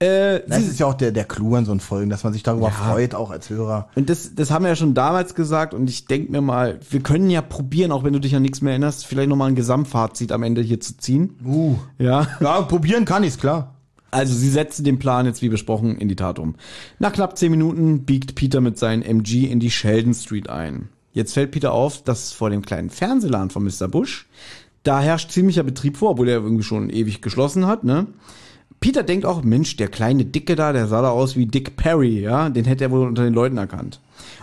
Äh, Das ist ja auch der, der Clou an so einen Folgen, dass man sich darüber freut, auch als Hörer. und das, das haben wir ja schon damals gesagt und ich denke mir mal, wir können ja probieren, auch wenn du dich an nichts mehr erinnerst, vielleicht nochmal ein Gesamtfazit am Ende hier zu ziehen. Uh. Ja. Ja, probieren kann ich's, klar. Also sie setzen den Plan jetzt wie besprochen in die Tat um. Nach knapp zehn Minuten biegt Peter mit seinem MG in die Sheldon Street ein. Jetzt fällt Peter auf, dass vor dem kleinen Fernsehladen von Mr. Bush, da herrscht ziemlicher Betrieb vor, obwohl er irgendwie schon ewig geschlossen hat, ne? Peter denkt auch, Mensch, der kleine Dicke da, der sah da aus wie Dick Perry, ja, den hätte er wohl unter den Leuten erkannt.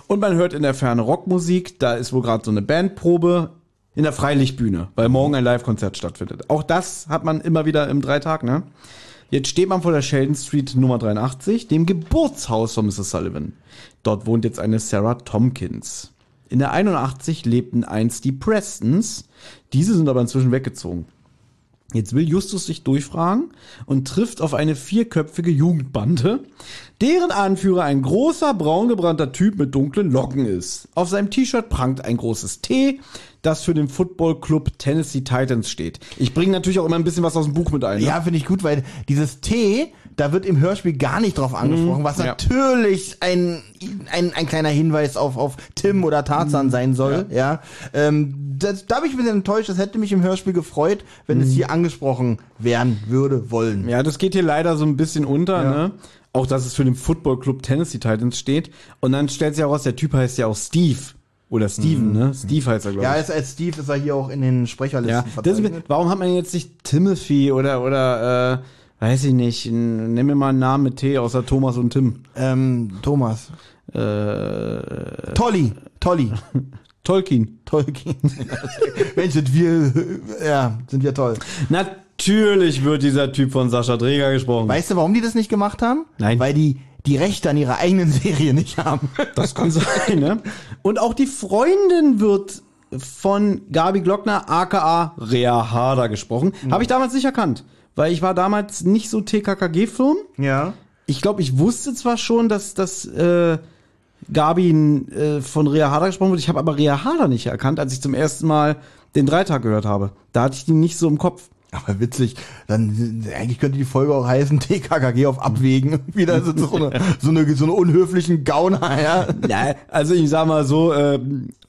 Und man hört in der Ferne Rockmusik, da ist wohl gerade so eine Bandprobe in der Freilichtbühne, weil morgen ein Live-Konzert stattfindet. Auch das hat man immer wieder im Dreitag, ne? Jetzt steht man vor der Sheldon Street Nummer 83, dem Geburtshaus von Mrs. Sullivan. Dort wohnt jetzt eine Sarah Tompkins. In der 81 lebten einst die Prestons. Diese sind aber inzwischen weggezogen. Jetzt will Justus sich durchfragen und trifft auf eine vierköpfige Jugendbande, deren Anführer ein großer, braungebrannter Typ mit dunklen Locken ist. Auf seinem T-Shirt prangt ein großes T, das für den Football Club Tennessee Titans steht. Ich bringe natürlich auch immer ein bisschen was aus dem Buch mit ein. Ne? Ja, finde ich gut, weil dieses T, da wird im Hörspiel gar nicht drauf angesprochen, was ja. natürlich ein, ein, ein kleiner Hinweis auf, auf Tim oder Tarzan sein soll. Ja. Ähm, das, da bin ich ein bisschen enttäuscht, das hätte mich im Hörspiel gefreut, wenn es hier angesprochen werden würde, wollen. Ja, das geht hier leider so ein bisschen unter, ne? Auch, dass es für den Football Club Tennessee Titans steht. Und dann stellt sich heraus, der Typ heißt ja auch Steve. Oder Steven, ne? Steve heißt er, glaube ich. Ja, als, als Steve ist er hier auch in den Sprecherlisten Ja, verzeichnet. warum hat man jetzt nicht Timothy oder, oder, äh, weiß ich nicht, nimm mir mal einen Namen mit T außer Thomas und Tim. Ähm, Thomas. Äh, Tolly. Tolly. Tolkien. Tolkien. Mensch, sind wir, ja, sind wir toll. Natürlich wird dieser Typ von Sascha Dreger gesprochen. Weißt du, warum die das nicht gemacht haben? Nein. Weil die die Rechte an ihrer eigenen Serie nicht haben. Das kann sein, ne? Und auch die Freundin wird von Gabi Glockner, aka Rea Harder, gesprochen. Habe ich damals nicht erkannt, weil ich war damals nicht so TKKG-Firm. Ja. Ich glaube, ich wusste zwar schon, dass das äh, Gabi äh, von Rea Harder gesprochen wird. Ich habe aber Rea Harder nicht erkannt, als ich zum ersten Mal den Dreitag gehört habe. Da hatte ich die nicht so im Kopf. Aber witzig, dann eigentlich könnte die Folge auch heißen TKKG auf Abwägen. Wieder so, so, eine, so, eine, so eine unhöflichen Gauner, ja. Ja, also ich sag mal so, äh,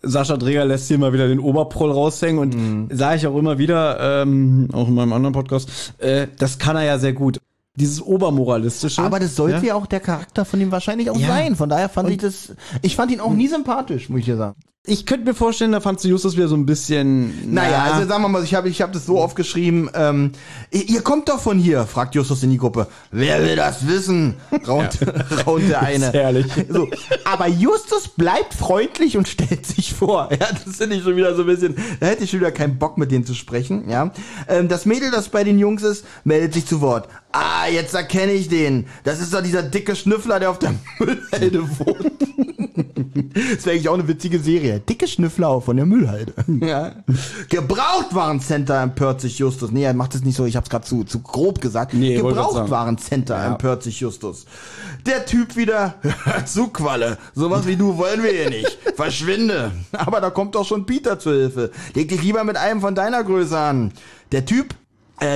Sascha Dreger lässt hier mal wieder den Oberproll raushängen und Mhm. sage ich auch immer wieder, ähm, auch in meinem anderen Podcast, äh, das kann er ja sehr gut. Dieses Obermoralistische. Aber das sollte ja? ja, auch der Charakter von ihm wahrscheinlich auch Ja. sein. Von daher fand ich das, ich fand ihn auch nie sympathisch, muss ich dir sagen. Ich könnte mir vorstellen, da fandst du Justus wieder so ein bisschen. Naja, na, also sagen wir mal, ich habe ich hab das so aufgeschrieben, ähm, ihr ihr kommt doch von hier, fragt Justus in die Gruppe. Wer will das wissen? Raunt, raunt der eine. Herrlich. So, aber Justus bleibt freundlich und stellt sich vor. Ja, das finde ich schon wieder so ein bisschen, da hätte ich schon wieder keinen Bock mit denen zu sprechen. Ja, ähm, Das Mädel, das bei den Jungs ist, meldet sich zu Wort. Ah, jetzt erkenne ich den. Das ist doch dieser dicke Schnüffler, der auf der Müllhalde wohnt. Das wäre eigentlich auch eine witzige Serie. Dicke Schnüffler von der Müllhalde. Ja. Gebrauchtwarencenter empört sich Justus. Nee, er macht es nicht so, ich hab's gerade zu, zu grob gesagt. Nee. Gebrauchtwarencenter Ja. empört sich Justus. Der Typ wieder, hör zu Qualle, sowas wie du wollen wir hier nicht. Verschwinde. Aber da kommt doch schon Peter zur Hilfe. Leg dich lieber mit einem von deiner Größe an. Der Typ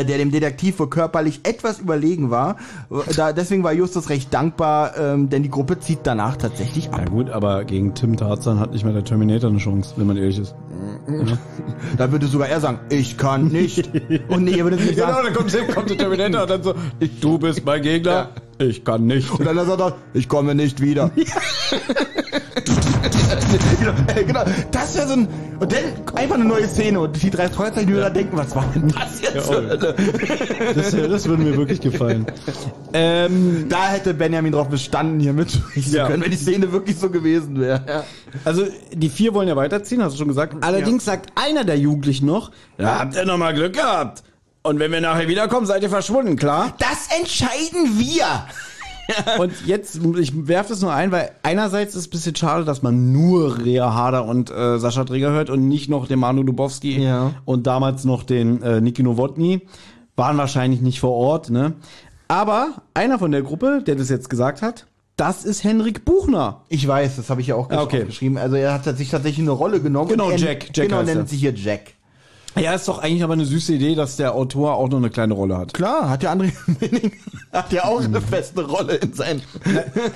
der dem Detektiv wohl körperlich etwas überlegen war. Äh, Da, deswegen war Justus recht dankbar, ähm, denn die Gruppe zieht danach tatsächlich ab. Ja gut, aber gegen Tim Tarzan hat nicht mehr der Terminator eine Chance, wenn man ehrlich ist. Da würde sogar er sagen, ich kann nicht. Und nee, er würde nicht sagen. dann kommt, kommt der Terminator und dann so, du bist mein Gegner, ich kann nicht. Und dann sagt er, ich komme nicht wieder. genau, äh, genau, das wäre so ein, und dann einfach eine neue Szene und die drei Fragezeichen-Hörer denken, was war denn das jetzt? oh. Das, das würde mir wirklich gefallen. Ähm, Da hätte Benjamin drauf bestanden, hier mitsprechen zu Ja. können, wenn die Szene wirklich so gewesen wäre. Ja. also die vier wollen ja weiterziehen, hast du schon gesagt. Allerdings sagt einer der Jugendlichen noch, ja, habt ihr noch mal Glück gehabt. Und wenn wir nachher wiederkommen, seid ihr verschwunden, klar? Das entscheiden wir! Und jetzt, ich werfe das nur ein, weil einerseits ist es ein bisschen schade, dass man nur Rea Harder und äh, Sascha Träger hört und nicht noch den Manu Dubowski Ja. und damals noch den äh, Niki Nowotny. Waren wahrscheinlich nicht vor Ort, ne? Aber einer von der Gruppe, der das jetzt gesagt hat, das ist Henrik Buchner. Ich weiß, das habe ich ja auch Ah, okay. geschrieben. Also er hat sich tatsächlich eine Rolle genommen. Genau, Jack. Jack genau, heißt er. nennt sich hier Jack. Ja, ist doch eigentlich aber eine süße Idee, dass der Autor auch noch eine kleine Rolle hat. Klar, hat ja André Winning, hat ja auch eine feste Rolle in seinen.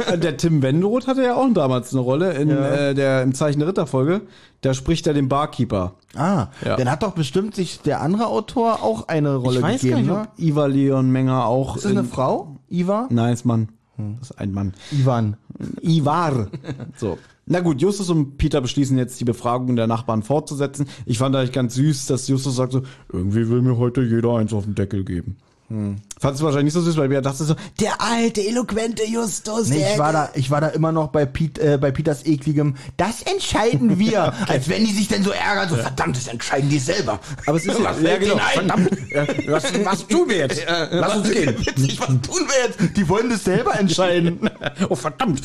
Äh, Der Tim Wenderoth hatte ja auch damals eine Rolle in Ja. äh, der im Zeichen der Ritterfolge. Da spricht er den Barkeeper. Ah, Ja. dann hat doch bestimmt sich der andere Autor auch eine Rolle ich weiß gegeben. gar nicht, ob Iva Leon Menger auch. Ist das in- eine Frau? Iva? Nein, ist Mann. Das ist ein Mann. Ivan. Ivar. So. Na gut, Justus und Peter beschließen jetzt, die Befragung der Nachbarn fortzusetzen. Ich fand eigentlich ganz süß, dass Justus sagt so, irgendwie will mir heute jeder eins auf den Deckel geben. Hm. Fandst du wahrscheinlich nicht so süß, weil wir dachten so, der alte, eloquente Justus, Nee, ich war da, ich war da immer noch bei, Piet, äh, bei Peters ekligem, das entscheiden wir. Als wenn die sich denn so ärgern, so verdammt, das entscheiden die selber. Aber es ist ja, Was ja genau, verdammt. Ja, was, was tun wir jetzt? Lass uns gehen. Witzig, was tun wir jetzt? Die wollen das selber entscheiden. Oh, verdammt.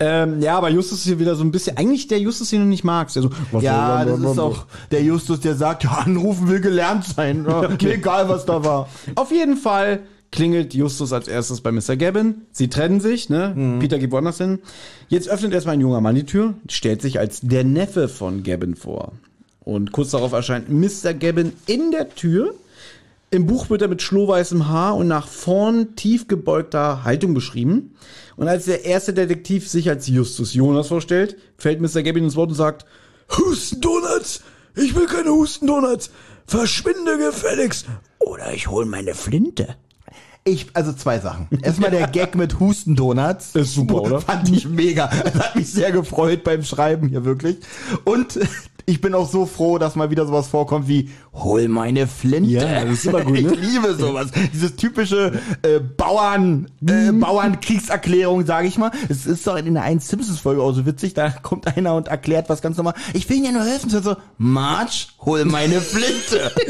ähm, ja, aber Justus ist hier wieder so ein bisschen, eigentlich der Justus, den du nicht magst. Der so, was Ja, das ist auch der Justus, der sagt, ja, anrufen will gelernt sein. Ja, Mir egal, was da war. Auf jeden Fall klingelt Justus als erstes bei Mr. Gavin. Sie trennen sich, ne? Peter geht woanders hin. Jetzt öffnet erstmal ein junger Mann die Tür, stellt sich als der Neffe von Gavin vor. Und kurz darauf erscheint Mr. Gavin in der Tür. Im Buch wird er mit schlohweißem Haar und nach vorn tief gebeugter Haltung beschrieben. Und als der erste Detektiv sich als Justus Jonas vorstellt, fällt Mr. Gavin ins Wort und sagt, Hustendonuts! Ich will keine Hustendonuts! Verschwinde gefälligst! Oder ich hol meine Flinte. Ich, also zwei Sachen. Erstmal der Gag mit Hustendonuts. Ist super, oder? Fand ich mega. Das hat mich sehr gefreut beim Schreiben hier wirklich. Und ich bin auch so froh, dass mal wieder sowas vorkommt wie Hol meine Flinte. Ja, das ist immer gut, ne? Ich liebe sowas. Dieses typische äh, Bauern, äh, Mhm. Bauernkriegserklärung, sage ich mal. Es ist doch in der einen Simpsons-Folge auch so witzig. Da kommt einer und erklärt was ganz normal. Ich will Ihnen ja nur helfen. So, so March, hol meine Flinte.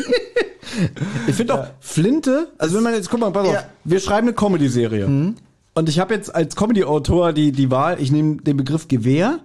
Ich finde auch Flinte, also wenn man jetzt, guck mal, pass auf, Ja. wir schreiben eine Comedy-Serie. Und ich habe jetzt als Comedy-Autor die, die Wahl, ich nehme den Begriff Gewehr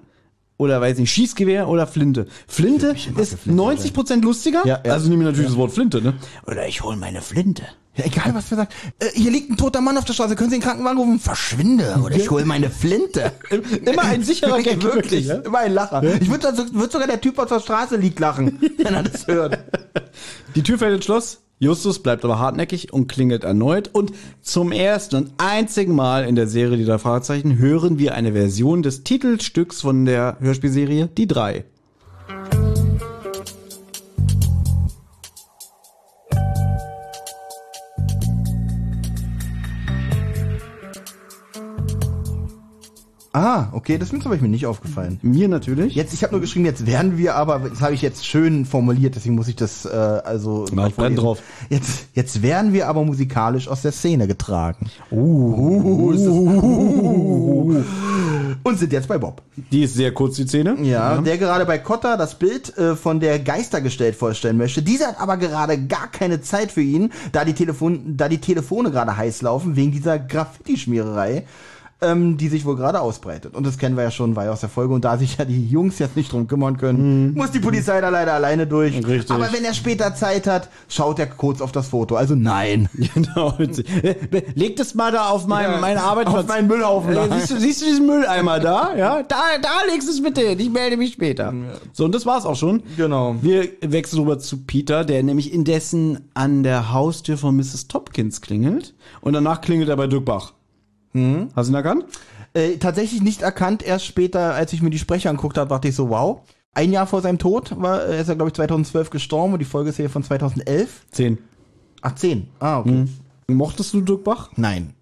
oder weiß nicht, Schießgewehr oder Flinte. Flinte ist 90% lustiger, Ja, ja. also nehme ich natürlich das Wort Flinte, ne? Oder ich hol meine Flinte. Ja, egal, was wir sagen. Äh, hier liegt ein toter Mann auf der Straße. Können Sie den Krankenwagen rufen? Verschwinde oder ich hole meine Flinte. Immer ein sicherer Gag, Wirklich, ja? immer ein Lacher. Ich würde würd sogar der Typ auf der Straße liegt lachen, wenn er das hört. Die Tür fällt ins Schloss. Justus bleibt aber hartnäckig und klingelt erneut. Und zum ersten und einzigen Mal in der Serie Die drei Fragezeichen hören wir eine Version des Titelstücks von der Hörspielserie Die drei. Ah, okay, das ist mir nicht aufgefallen. Mir natürlich. Jetzt, ich habe nur geschrieben, jetzt werden wir aber, das habe ich jetzt schön formuliert, deswegen muss ich das äh, also Na, ich brenn vorlesen. drauf. Jetzt, jetzt werden wir aber musikalisch aus der Szene getragen. Uh, ist das, uh, und sind jetzt bei Bob. Die ist sehr kurz, die Szene. Ja, der gerade bei Cotta das Bild äh, von der Geistergestalt vorstellen möchte. Dieser hat aber gerade gar keine Zeit für ihn, da die, Telefon da die Telefone gerade heiß laufen, wegen dieser Graffiti-Schmiererei, ähm, die sich wohl gerade ausbreitet. Und das kennen wir ja schon, war ja aus der Folge. Und da sich ja die Jungs jetzt nicht drum kümmern können, muss die Polizei da leider alleine durch. Richtig. Aber wenn er später Zeit hat, schaut er kurz auf das Foto. Also nein. Genau. Äh, Leg das mal da auf meinen, Ja, meinen Arbeitsplatz. auf meinen Müllhaufen. Äh, siehst, du, siehst du diesen Mülleimer da? Ja, da, da legst du es bitte hin. Ich melde mich später. So, und das war's auch schon. Genau. Wir wechseln rüber zu Peter, der nämlich indessen an der Haustür von Mrs. Topkins klingelt. Und danach klingelt er bei Dirk Bach. Hm? Hast du ihn erkannt? Äh, tatsächlich nicht erkannt. Erst später, als ich mir die Sprecher anguckt habe, dachte ich so, wow. Ein Jahr vor seinem Tod war, äh, ist er, glaube ich, 2012 gestorben und die Folge ist hier von 2011. Zehn. Ach, 10. Ah, okay. Mochtest du Dirk Bach? Nein.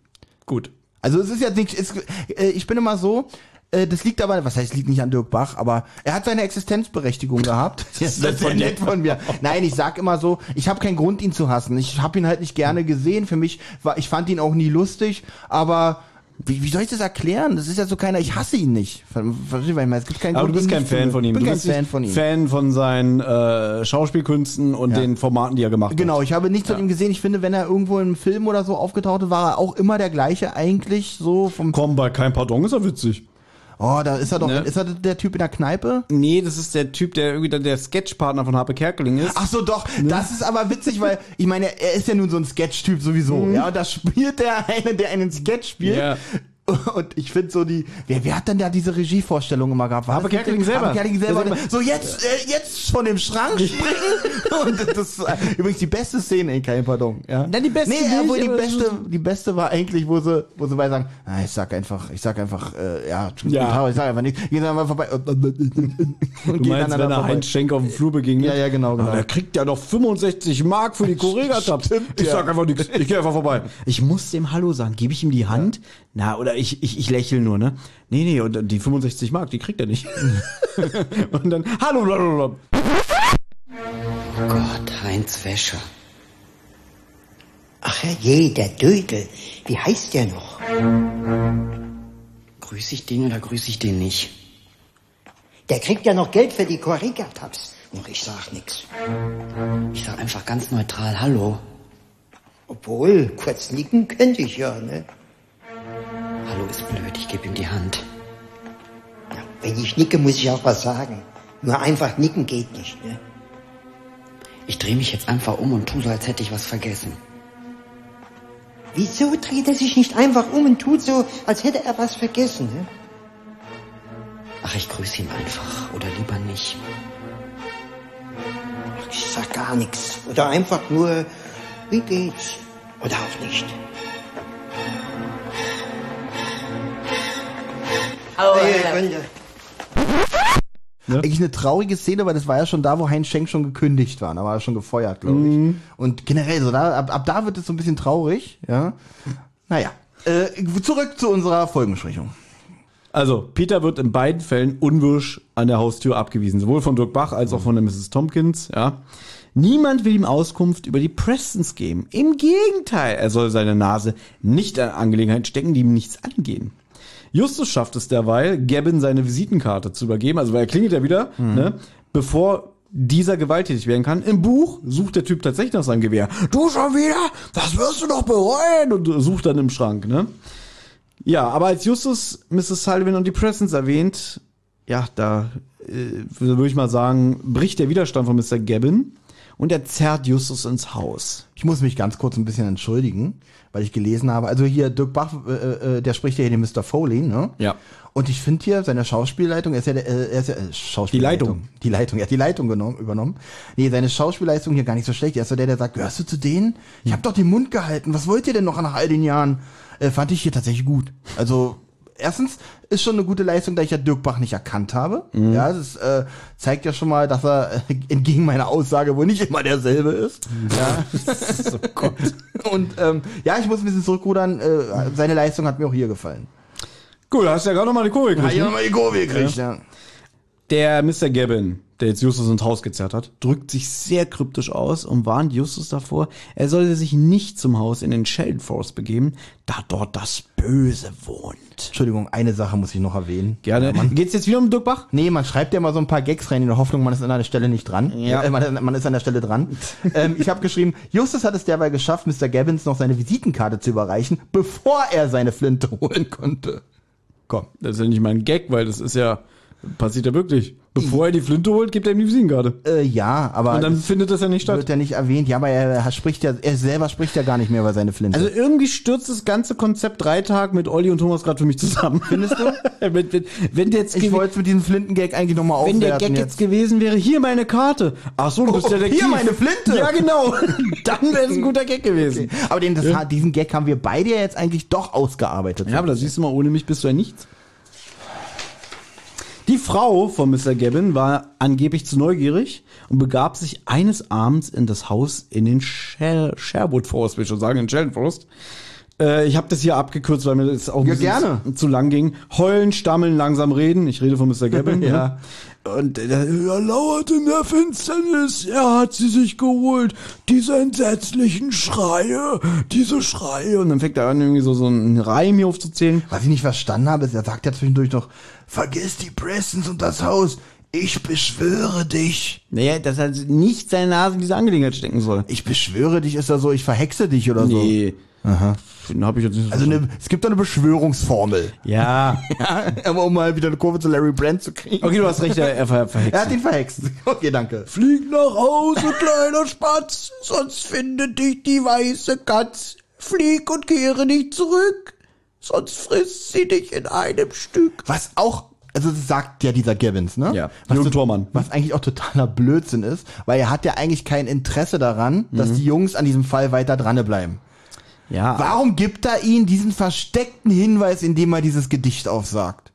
Gut. Also es ist jetzt nicht, es, äh, ich bin immer so, das liegt aber, was heißt, liegt nicht an Dirk Bach, aber er hat seine Existenzberechtigung gehabt. Das ist nett von dir. nett von mir. Nein, ich sag immer so, ich habe keinen Grund, ihn zu hassen. Ich habe ihn halt nicht gerne gesehen. Für mich war, ich fand ihn auch nie lustig, aber wie, wie soll ich das erklären? Das ist ja so keiner, ich hasse ihn nicht. Ver- Verstehst du, was ich meine? Es gibt keinen Aber du Grund, bist ihn kein Fan von ihm. Ich bin du kein bist Fan von ihm. Fan von seinen äh, Schauspielkünsten und Ja. den Formaten, die er gemacht Genau, hat. ich habe nichts von ihm gesehen. Ich finde, wenn er irgendwo im Film oder so aufgetaucht ist, war er auch immer der gleiche eigentlich, so vom Komm, bei kein Pardon ist er witzig. Oh, da ist er doch, Ne? ist er der Typ in der Kneipe? Nee, das ist der Typ, der irgendwie dann der Sketchpartner von Harpe Kerkeling ist. Ach so, doch. Ne? Das ist aber witzig, weil ich meine, er ist ja nun so ein Sketch-Typ sowieso. Ja, und da spielt er einen, der einen Sketch spielt. Mhm. Ja. Und ich finde so die, wer, wer hat denn da diese Regievorstellung immer gehabt? War nicht Kerkeling selber. Harpe Kerkeling selber. So jetzt, äh, jetzt von dem Schrank springen. und das ist äh, übrigens die beste Szene in Kein Pardon. Ja. Na, die beste Nee, nicht, obwohl die aber beste, die beste war eigentlich, wo sie, wo sie bei sagen, ah, ich sag einfach, ich sag einfach, äh, ja, Ja. ich sag einfach nichts. Gehen Sie mal vorbei. Und Du meinst, wenn er. Heinz Schenk auf dem Flur begegnet? Ja, ja, genau, genau. Aber der kriegt ja noch 65 Mark für die. Stimmt, Ich ja. sag einfach nichts. Ich gehe einfach vorbei. Ich muss dem Hallo sagen. Gebe ich ihm die Hand? Na, oder ich, ich, ich lächle nur, ne? Nee, nee, und die 65 Mark, die kriegt er nicht. und dann, hallo, blablabla. Gott, Heinz Wäscher. Ach je, der Dödel. Wie heißt der noch? Grüß ich den oder grüß ich den nicht? Der kriegt ja noch Geld für die Corriga-Tabs. Und ich sag nix. Ich sag einfach ganz neutral Hallo. Obwohl, kurz nicken könnte ich ja, ne? Hallo ist blöd, ich gebe ihm die Hand. Wenn ich nicke, muss ich auch was sagen. Nur einfach nicken geht nicht, ne? Ich drehe mich jetzt einfach um und tu so, als hätte ich was vergessen. Wieso dreht er sich nicht einfach um und tut so, als hätte er was vergessen, ne? Ach, ich grüße ihn einfach. Oder lieber nicht. Ach, ich sag gar nichts. Oder einfach nur, wie geht's? Oder auch nicht. Freunde. Eigentlich eine traurige Szene, weil das war ja schon da, wo Heinz Schenk schon gekündigt war. Da war er schon gefeuert, glaube ich. Und generell, so da, ab, ab da wird es so ein bisschen traurig, ja. Naja. Äh, zurück zu unserer Folgenbesprechung. Also, Peter wird in beiden Fällen unwirsch an der Haustür abgewiesen. Sowohl von Dirk Bach als auch von der Mrs. Tompkins, ja. Niemand will ihm Auskunft über die Prestons geben. Im Gegenteil, er soll seine Nase nicht an Angelegenheiten stecken, die ihm nichts angehen. Justus schafft es derweil, Gavin seine Visitenkarte zu übergeben, also weil er klingelt ja wieder, ne, bevor dieser gewalttätig werden kann. Im Buch sucht der Typ tatsächlich nach seinem Gewehr. Du schon wieder? Das wirst du doch bereuen! Und sucht dann im Schrank, ne? Ja, aber als Justus Mrs. Sullivan und die Presents erwähnt, ja, da äh, würde ich mal sagen, bricht der Widerstand von Mr. Gabbin und er zerrt Justus ins Haus. Ich muss mich ganz kurz ein bisschen entschuldigen, weil ich gelesen habe, also hier Dirk Bach, äh, äh, der spricht ja hier den Mr. Foley, ne? Ja. Und ich finde hier seine Schauspielleitung, er ist ja, der, äh, er ist ja äh, Schauspielleitung. Die Leitung, er hat die Leitung genommen, übernommen. Nee, seine Schauspielleistung hier gar nicht so schlecht. Er ist so der, der sagt, gehörst du zu denen? Ich habe doch den Mund gehalten. Was wollt ihr denn noch nach all den Jahren? Äh, fand ich hier tatsächlich gut. Also erstens ist schon eine gute Leistung, da ich ja Dirk Bach nicht erkannt habe. Ja, das äh, zeigt ja schon mal, dass er äh, entgegen meiner Aussage wohl nicht immer derselbe ist. Ja. oh Gott. Und ähm, ja, ich muss ein bisschen zurückrudern. Äh, seine Leistung hat mir auch hier gefallen. Cool, hast ja gerade noch mal die Kurve gekriegt. Ja, ne? mal die Kurve gekriegt, ja. Der Mr. Gabbin, der jetzt Justus ins Haus gezerrt hat, drückt sich sehr kryptisch aus und warnt Justus davor, er sollte sich nicht zum Haus in den Sheldon Forest begeben, da dort das Böse wohnt. Entschuldigung, eine Sache muss ich noch erwähnen. Gerne. Geht's jetzt wieder um Dirk Bach? Nee, man schreibt ja mal so ein paar Gags rein in der Hoffnung, man ist an einer Stelle nicht dran. Ja. Äh, man, man ist an der Stelle dran. ähm, ich habe geschrieben, Justus hat es derweil geschafft, Mr. Gabbins noch seine Visitenkarte zu überreichen, bevor er seine Flinte holen konnte. Komm. Das ist ja nicht mal ein Gag, weil das ist ja, passiert ja wirklich. Bevor er die Flinte holt, gibt er ihm die Visitenkarte. Äh, ja, aber Und dann findet das ja nicht statt. wird ja nicht erwähnt. Ja, aber er, spricht ja, er selber spricht ja gar nicht mehr über seine Flinte. Also irgendwie stürzt das ganze Konzept drei Tage mit Olli und Thomas gerade für mich zusammen. Findest du? wenn, wenn, wenn jetzt ich wollte mit diesem Flintengag eigentlich nochmal wenn aufwerten. der Gag jetzt gewesen wäre, hier meine Karte. Ach so, du bist Oh, Detektiv. hier meine Flinte. Ja, genau. Dann wäre es ein guter Gag gewesen. Aber den, das, diesen Gag haben wir beide ja jetzt eigentlich doch ausgearbeitet. Ja, aber da siehst du mal, ohne mich bist du ja nichts. Die Frau von Mr. Gabbin war angeblich zu neugierig und begab sich eines Abends in das Haus in den Sher Sherwood Forest, will ich schon sagen, in Sheldon Forest. Äh, ich habe das hier abgekürzt, weil mir das auch ein Ja, bisschen gerne. Zu, lang ging. Heulen, stammeln, langsam reden. Ich rede von Mr. Gabbin. Ja. ja. Und er lauert in der Finsternis. Er hat sie sich geholt. Diese entsetzlichen Schreie. Diese Schreie. Und dann fängt er an, irgendwie so, so einen Reim hier aufzuzählen. Was ich nicht verstanden habe, ist, er sagt ja zwischendurch noch, vergiss die Prestons und das Haus. Ich beschwöre dich. Naja, dass er nicht seine Nase in diese Angelegenheit stecken soll. Ich beschwöre dich, ist da so, ich verhexe dich oder so. Nee. Aha. Den hab ich jetzt nicht so Also eine, es gibt da eine Beschwörungsformel. Ja. Ja, aber um mal wieder eine Kurve zu Larry Brand zu kriegen. Okay, du hast recht, er, er ver verhext. Er hat ihn verhext. Okay, danke. Flieg nach Hause, kleiner Spatz, sonst findet dich die weiße Katz. Flieg und kehre nicht zurück, sonst frisst sie dich in einem Stück. Was auch, also das sagt ja dieser Gibbons, ne? Ja, was, Jürgen Thormann. was eigentlich auch totaler Blödsinn ist, weil er hat ja eigentlich kein Interesse daran, dass die Jungs an diesem Fall weiter dran bleiben. Ja. Warum gibt er ihnen diesen versteckten Hinweis, indem er dieses Gedicht aufsagt?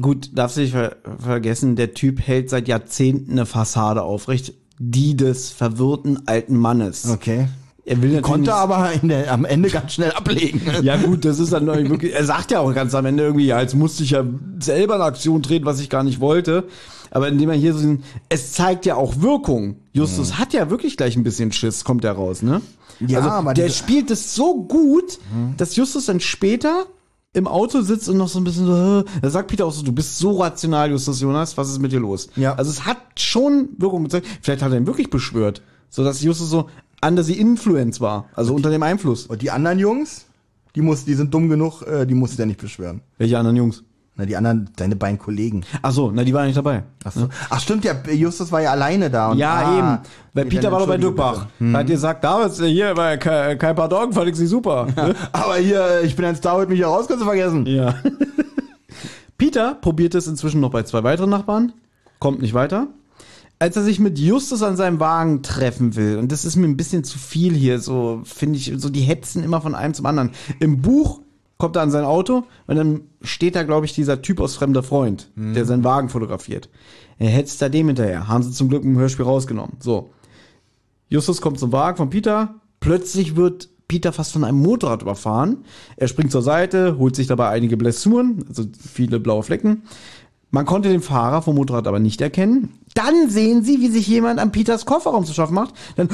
Gut, darfst du nicht ver vergessen, der Typ hält seit Jahrzehnten eine Fassade aufrecht, die des verwirrten alten Mannes. Okay. Er will Konnte aber in der, am Ende ganz schnell ablegen. Ja gut, das ist dann wirklich, er sagt ja auch ganz am Ende irgendwie, ja, jetzt musste ich ja selber in Aktion treten, was ich gar nicht wollte. Aber indem er hier so, es zeigt ja auch Wirkung. Justus hat ja wirklich gleich ein bisschen Schiss, kommt er raus, ne? Ja, also, aber der spielt es so gut, dass Justus dann später im Auto sitzt und noch so ein bisschen so, da sagt Peter auch so, du bist so rational, Justus Jonas, was ist mit dir los? Ja. Also es hat schon Wirkung gezeigt. Vielleicht hat er ihn wirklich beschwört, so dass Justus so under the influence war, also unter dem Einfluss. Und die anderen Jungs, die muss, die sind dumm genug, äh, die musst du ja nicht beschwören. Welche anderen Jungs? Na, die anderen, deine beiden Kollegen. Ach so, na, die waren nicht dabei. Ach so. Ach stimmt, ja, Justus war ja alleine da. Und, Ja, ah, eben. Weil Peter war doch bei Duckbach. Hm. Hat gesagt, damals äh, hier bei kein, kein Pardon, fand ich sie super. Ne? Aber hier, ich bin ein Star, mich hier raus, kannst du vergessen. Ja. Peter probiert es inzwischen noch bei zwei weiteren Nachbarn, kommt nicht weiter. Als er sich mit Justus an seinem Wagen treffen will, und das ist mir ein bisschen zu viel hier, so finde ich, so die hetzen immer von einem zum anderen. Im Buch kommt er an sein Auto und dann steht da, glaube ich, dieser Typ aus Fremder Freund, der seinen Wagen fotografiert. Er hetzt da dem hinterher. Haben sie zum Glück im Hörspiel rausgenommen. So. Justus kommt zum Wagen von Peter. Plötzlich wird Peter fast von einem Motorrad überfahren. Er springt zur Seite, holt sich dabei einige Blessuren, also viele blaue Flecken. Man konnte den Fahrer vom Motorrad aber nicht erkennen. Dann sehen sie, wie sich jemand an Peters Kofferraum zu schaffen macht. Dann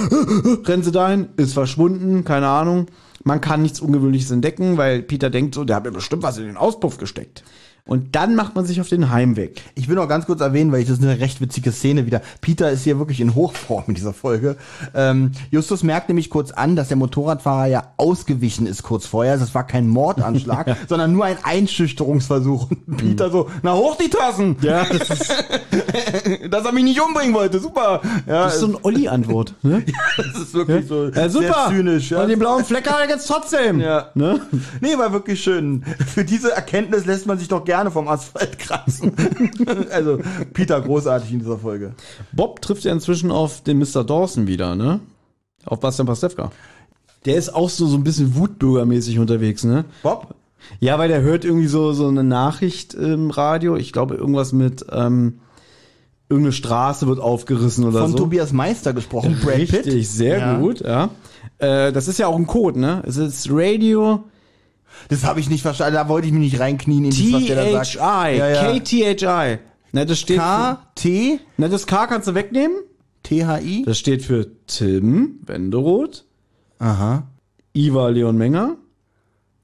rennen sie dahin, ist verschwunden, keine Ahnung. Man kann nichts Ungewöhnliches entdecken, weil Peter denkt so, der hat mir bestimmt was in den Auspuff gesteckt. Und dann macht man sich auf den Heimweg. Ich will noch ganz kurz erwähnen, weil ich das ist eine recht witzige Szene wieder. Peter ist hier wirklich in Hochform in dieser Folge. Ähm, Justus merkt nämlich kurz an, dass der Motorradfahrer ja ausgewichen ist kurz vorher. Also Das war kein Mordanschlag, sondern nur ein Einschüchterungsversuch. Und Peter so, na hoch die Tassen! Ja, das ist, Dass er mich nicht umbringen wollte, super! Ja, das ist so eine Olli-Antwort. Ne? das ist wirklich so Ja, super. sehr zynisch. Ja. Und den blauen Fleck hat er jetzt trotzdem. Ja. Ne? Nee, war wirklich schön. Für diese Erkenntnis lässt man sich doch gerne vom Asphalt kratzen. also, Peter großartig in dieser Folge. Bob trifft ja inzwischen auf den Mr. Dawson wieder, ne? Auf Bastian Pastewka. Der ist auch so, so ein bisschen wutbürgermäßig unterwegs, ne? Bob? Ja, weil der hört irgendwie so, so eine Nachricht im Radio. Ich glaube, irgendwas mit, ähm, irgendeine Straße wird aufgerissen oder Von so. Tobias Meister gesprochen, Brad Pitt. Richtig, sehr Ja. gut, ja. Äh, das ist ja auch ein Code, ne? Es ist Radio Das habe ich nicht verstanden, da wollte ich mich nicht reinknien in das, was der da sagt. THI, Ja, ja. KTHI. Ne, das steht K, T, für, ne, das K kannst du wegnehmen. T-H-I. Das steht für Tim Wenderoth, Aha. Ivar Leon Menger.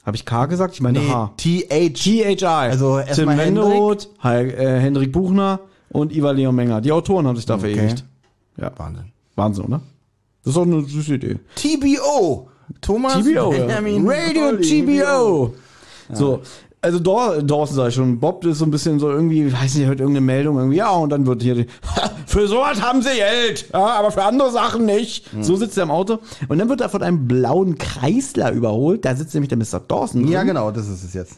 Habe ich K gesagt? Ich meine Nee, H. T-H. THI. Also Tim Wenderoth, Hei- äh, Hendrik Buchner und Ivar Leon Menger. Die Autoren haben sich da Okay. verewigt. Ja. Wahnsinn. Wahnsinn, oder? Das ist doch eine süße Idee. TBO. Thomas ja. Benjamin Radio Olli, TBO. So, also Daw Dawson sag ich schon, Bob ist so ein bisschen so irgendwie, weiß nicht, hört irgendeine Meldung irgendwie, ja, und dann wird hier, die, für sowas haben sie Geld, ja, aber für andere Sachen nicht. So sitzt er im Auto und dann wird er von einem blauen Kreisler überholt, da sitzt nämlich der Mr. Dawson. Ja, drin. genau, das ist es jetzt.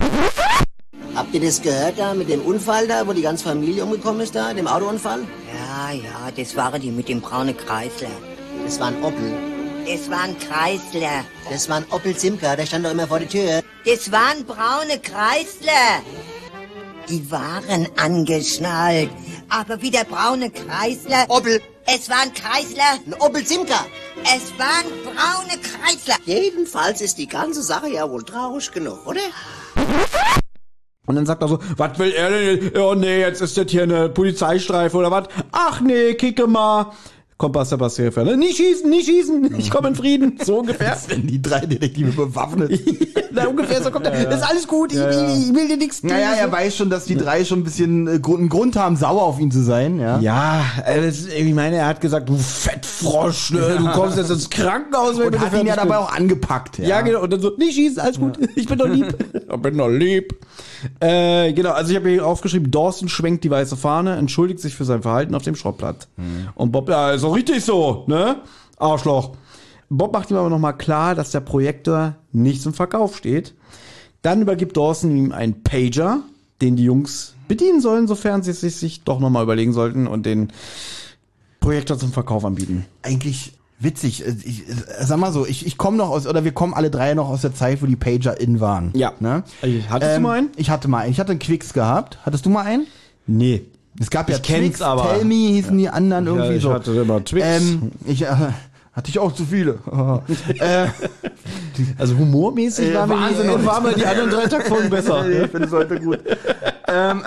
Habt ihr das gehört da mit dem Unfall da, wo die ganze Familie umgekommen ist da, dem Autounfall? Ja, ja, das waren die mit dem braunen Kreisler. Das war ein Opel. Das war ein Kreisler. Das war ein Opel Simca, der stand doch immer vor der Tür. Das waren braune Kreisler. Die waren angeschnallt. Aber wie der braune Kreisler. Opel. Es war ein Kreisler. Ein Opel Simca. Es waren braune Kreisler. Jedenfalls ist die ganze Sache ja wohl traurig genug, oder? Und dann sagt er so, was will er denn? Oh nee, jetzt ist das hier eine Polizeistreife oder was? Ach nee, kicke mal. Kompass der Passierfer. Ne? Nicht schießen, nicht schießen. Ich komme in Frieden. So ungefähr. Wenn die drei Detektive bewaffnet. Na, ungefähr so kommt er. Ist alles gut. Ich, ich, ich will dir nichts tun. Naja, er weiß schon, dass die drei schon ein bisschen äh, Grund, einen Grund haben, sauer auf ihn zu sein, ja. Ja, ist, ich meine, er hat gesagt, du Fettfrosch, ne? du kommst jetzt ins Krankenhaus. wenn Und du hat ihn ja dabei auch angepackt, ja. Ja, genau. Und dann so, nicht schießen, alles gut. Ich bin doch lieb. ich bin doch lieb. Äh, genau, also ich habe hier aufgeschrieben, Dawson schwenkt die weiße Fahne, entschuldigt sich für sein Verhalten auf dem Schrottplatz. Und Bob, ja, ist doch richtig so, ne? Arschloch. Bob macht ihm aber nochmal klar, dass der Projektor nicht zum Verkauf steht. Dann übergibt Dawson ihm einen Pager, den die Jungs bedienen sollen, sofern sie es sich, doch nochmal überlegen sollten und den Projektor zum Verkauf anbieten. Eigentlich witzig. Äh, Ich, äh, sag mal so, ich, ich komme noch aus, oder wir kommen alle drei noch aus der Zeit, wo die Pager in waren. Ja. Ne? Hattest du mal einen? Ich hatte mal einen. Ich hatte einen Quicks gehabt. Hattest du mal einen? Nee. Es gab ja Ich kenn's Twix, aber. Tell Me hießen die anderen irgendwie Ja, ich so. hatte immer Twix. Ähm, ich, äh, hatte ich auch zu viele. äh, Also humormäßig Äh, waren, wir die, oder? waren wir die anderen drei Tagfolgen besser. ich finde es heute gut. ähm,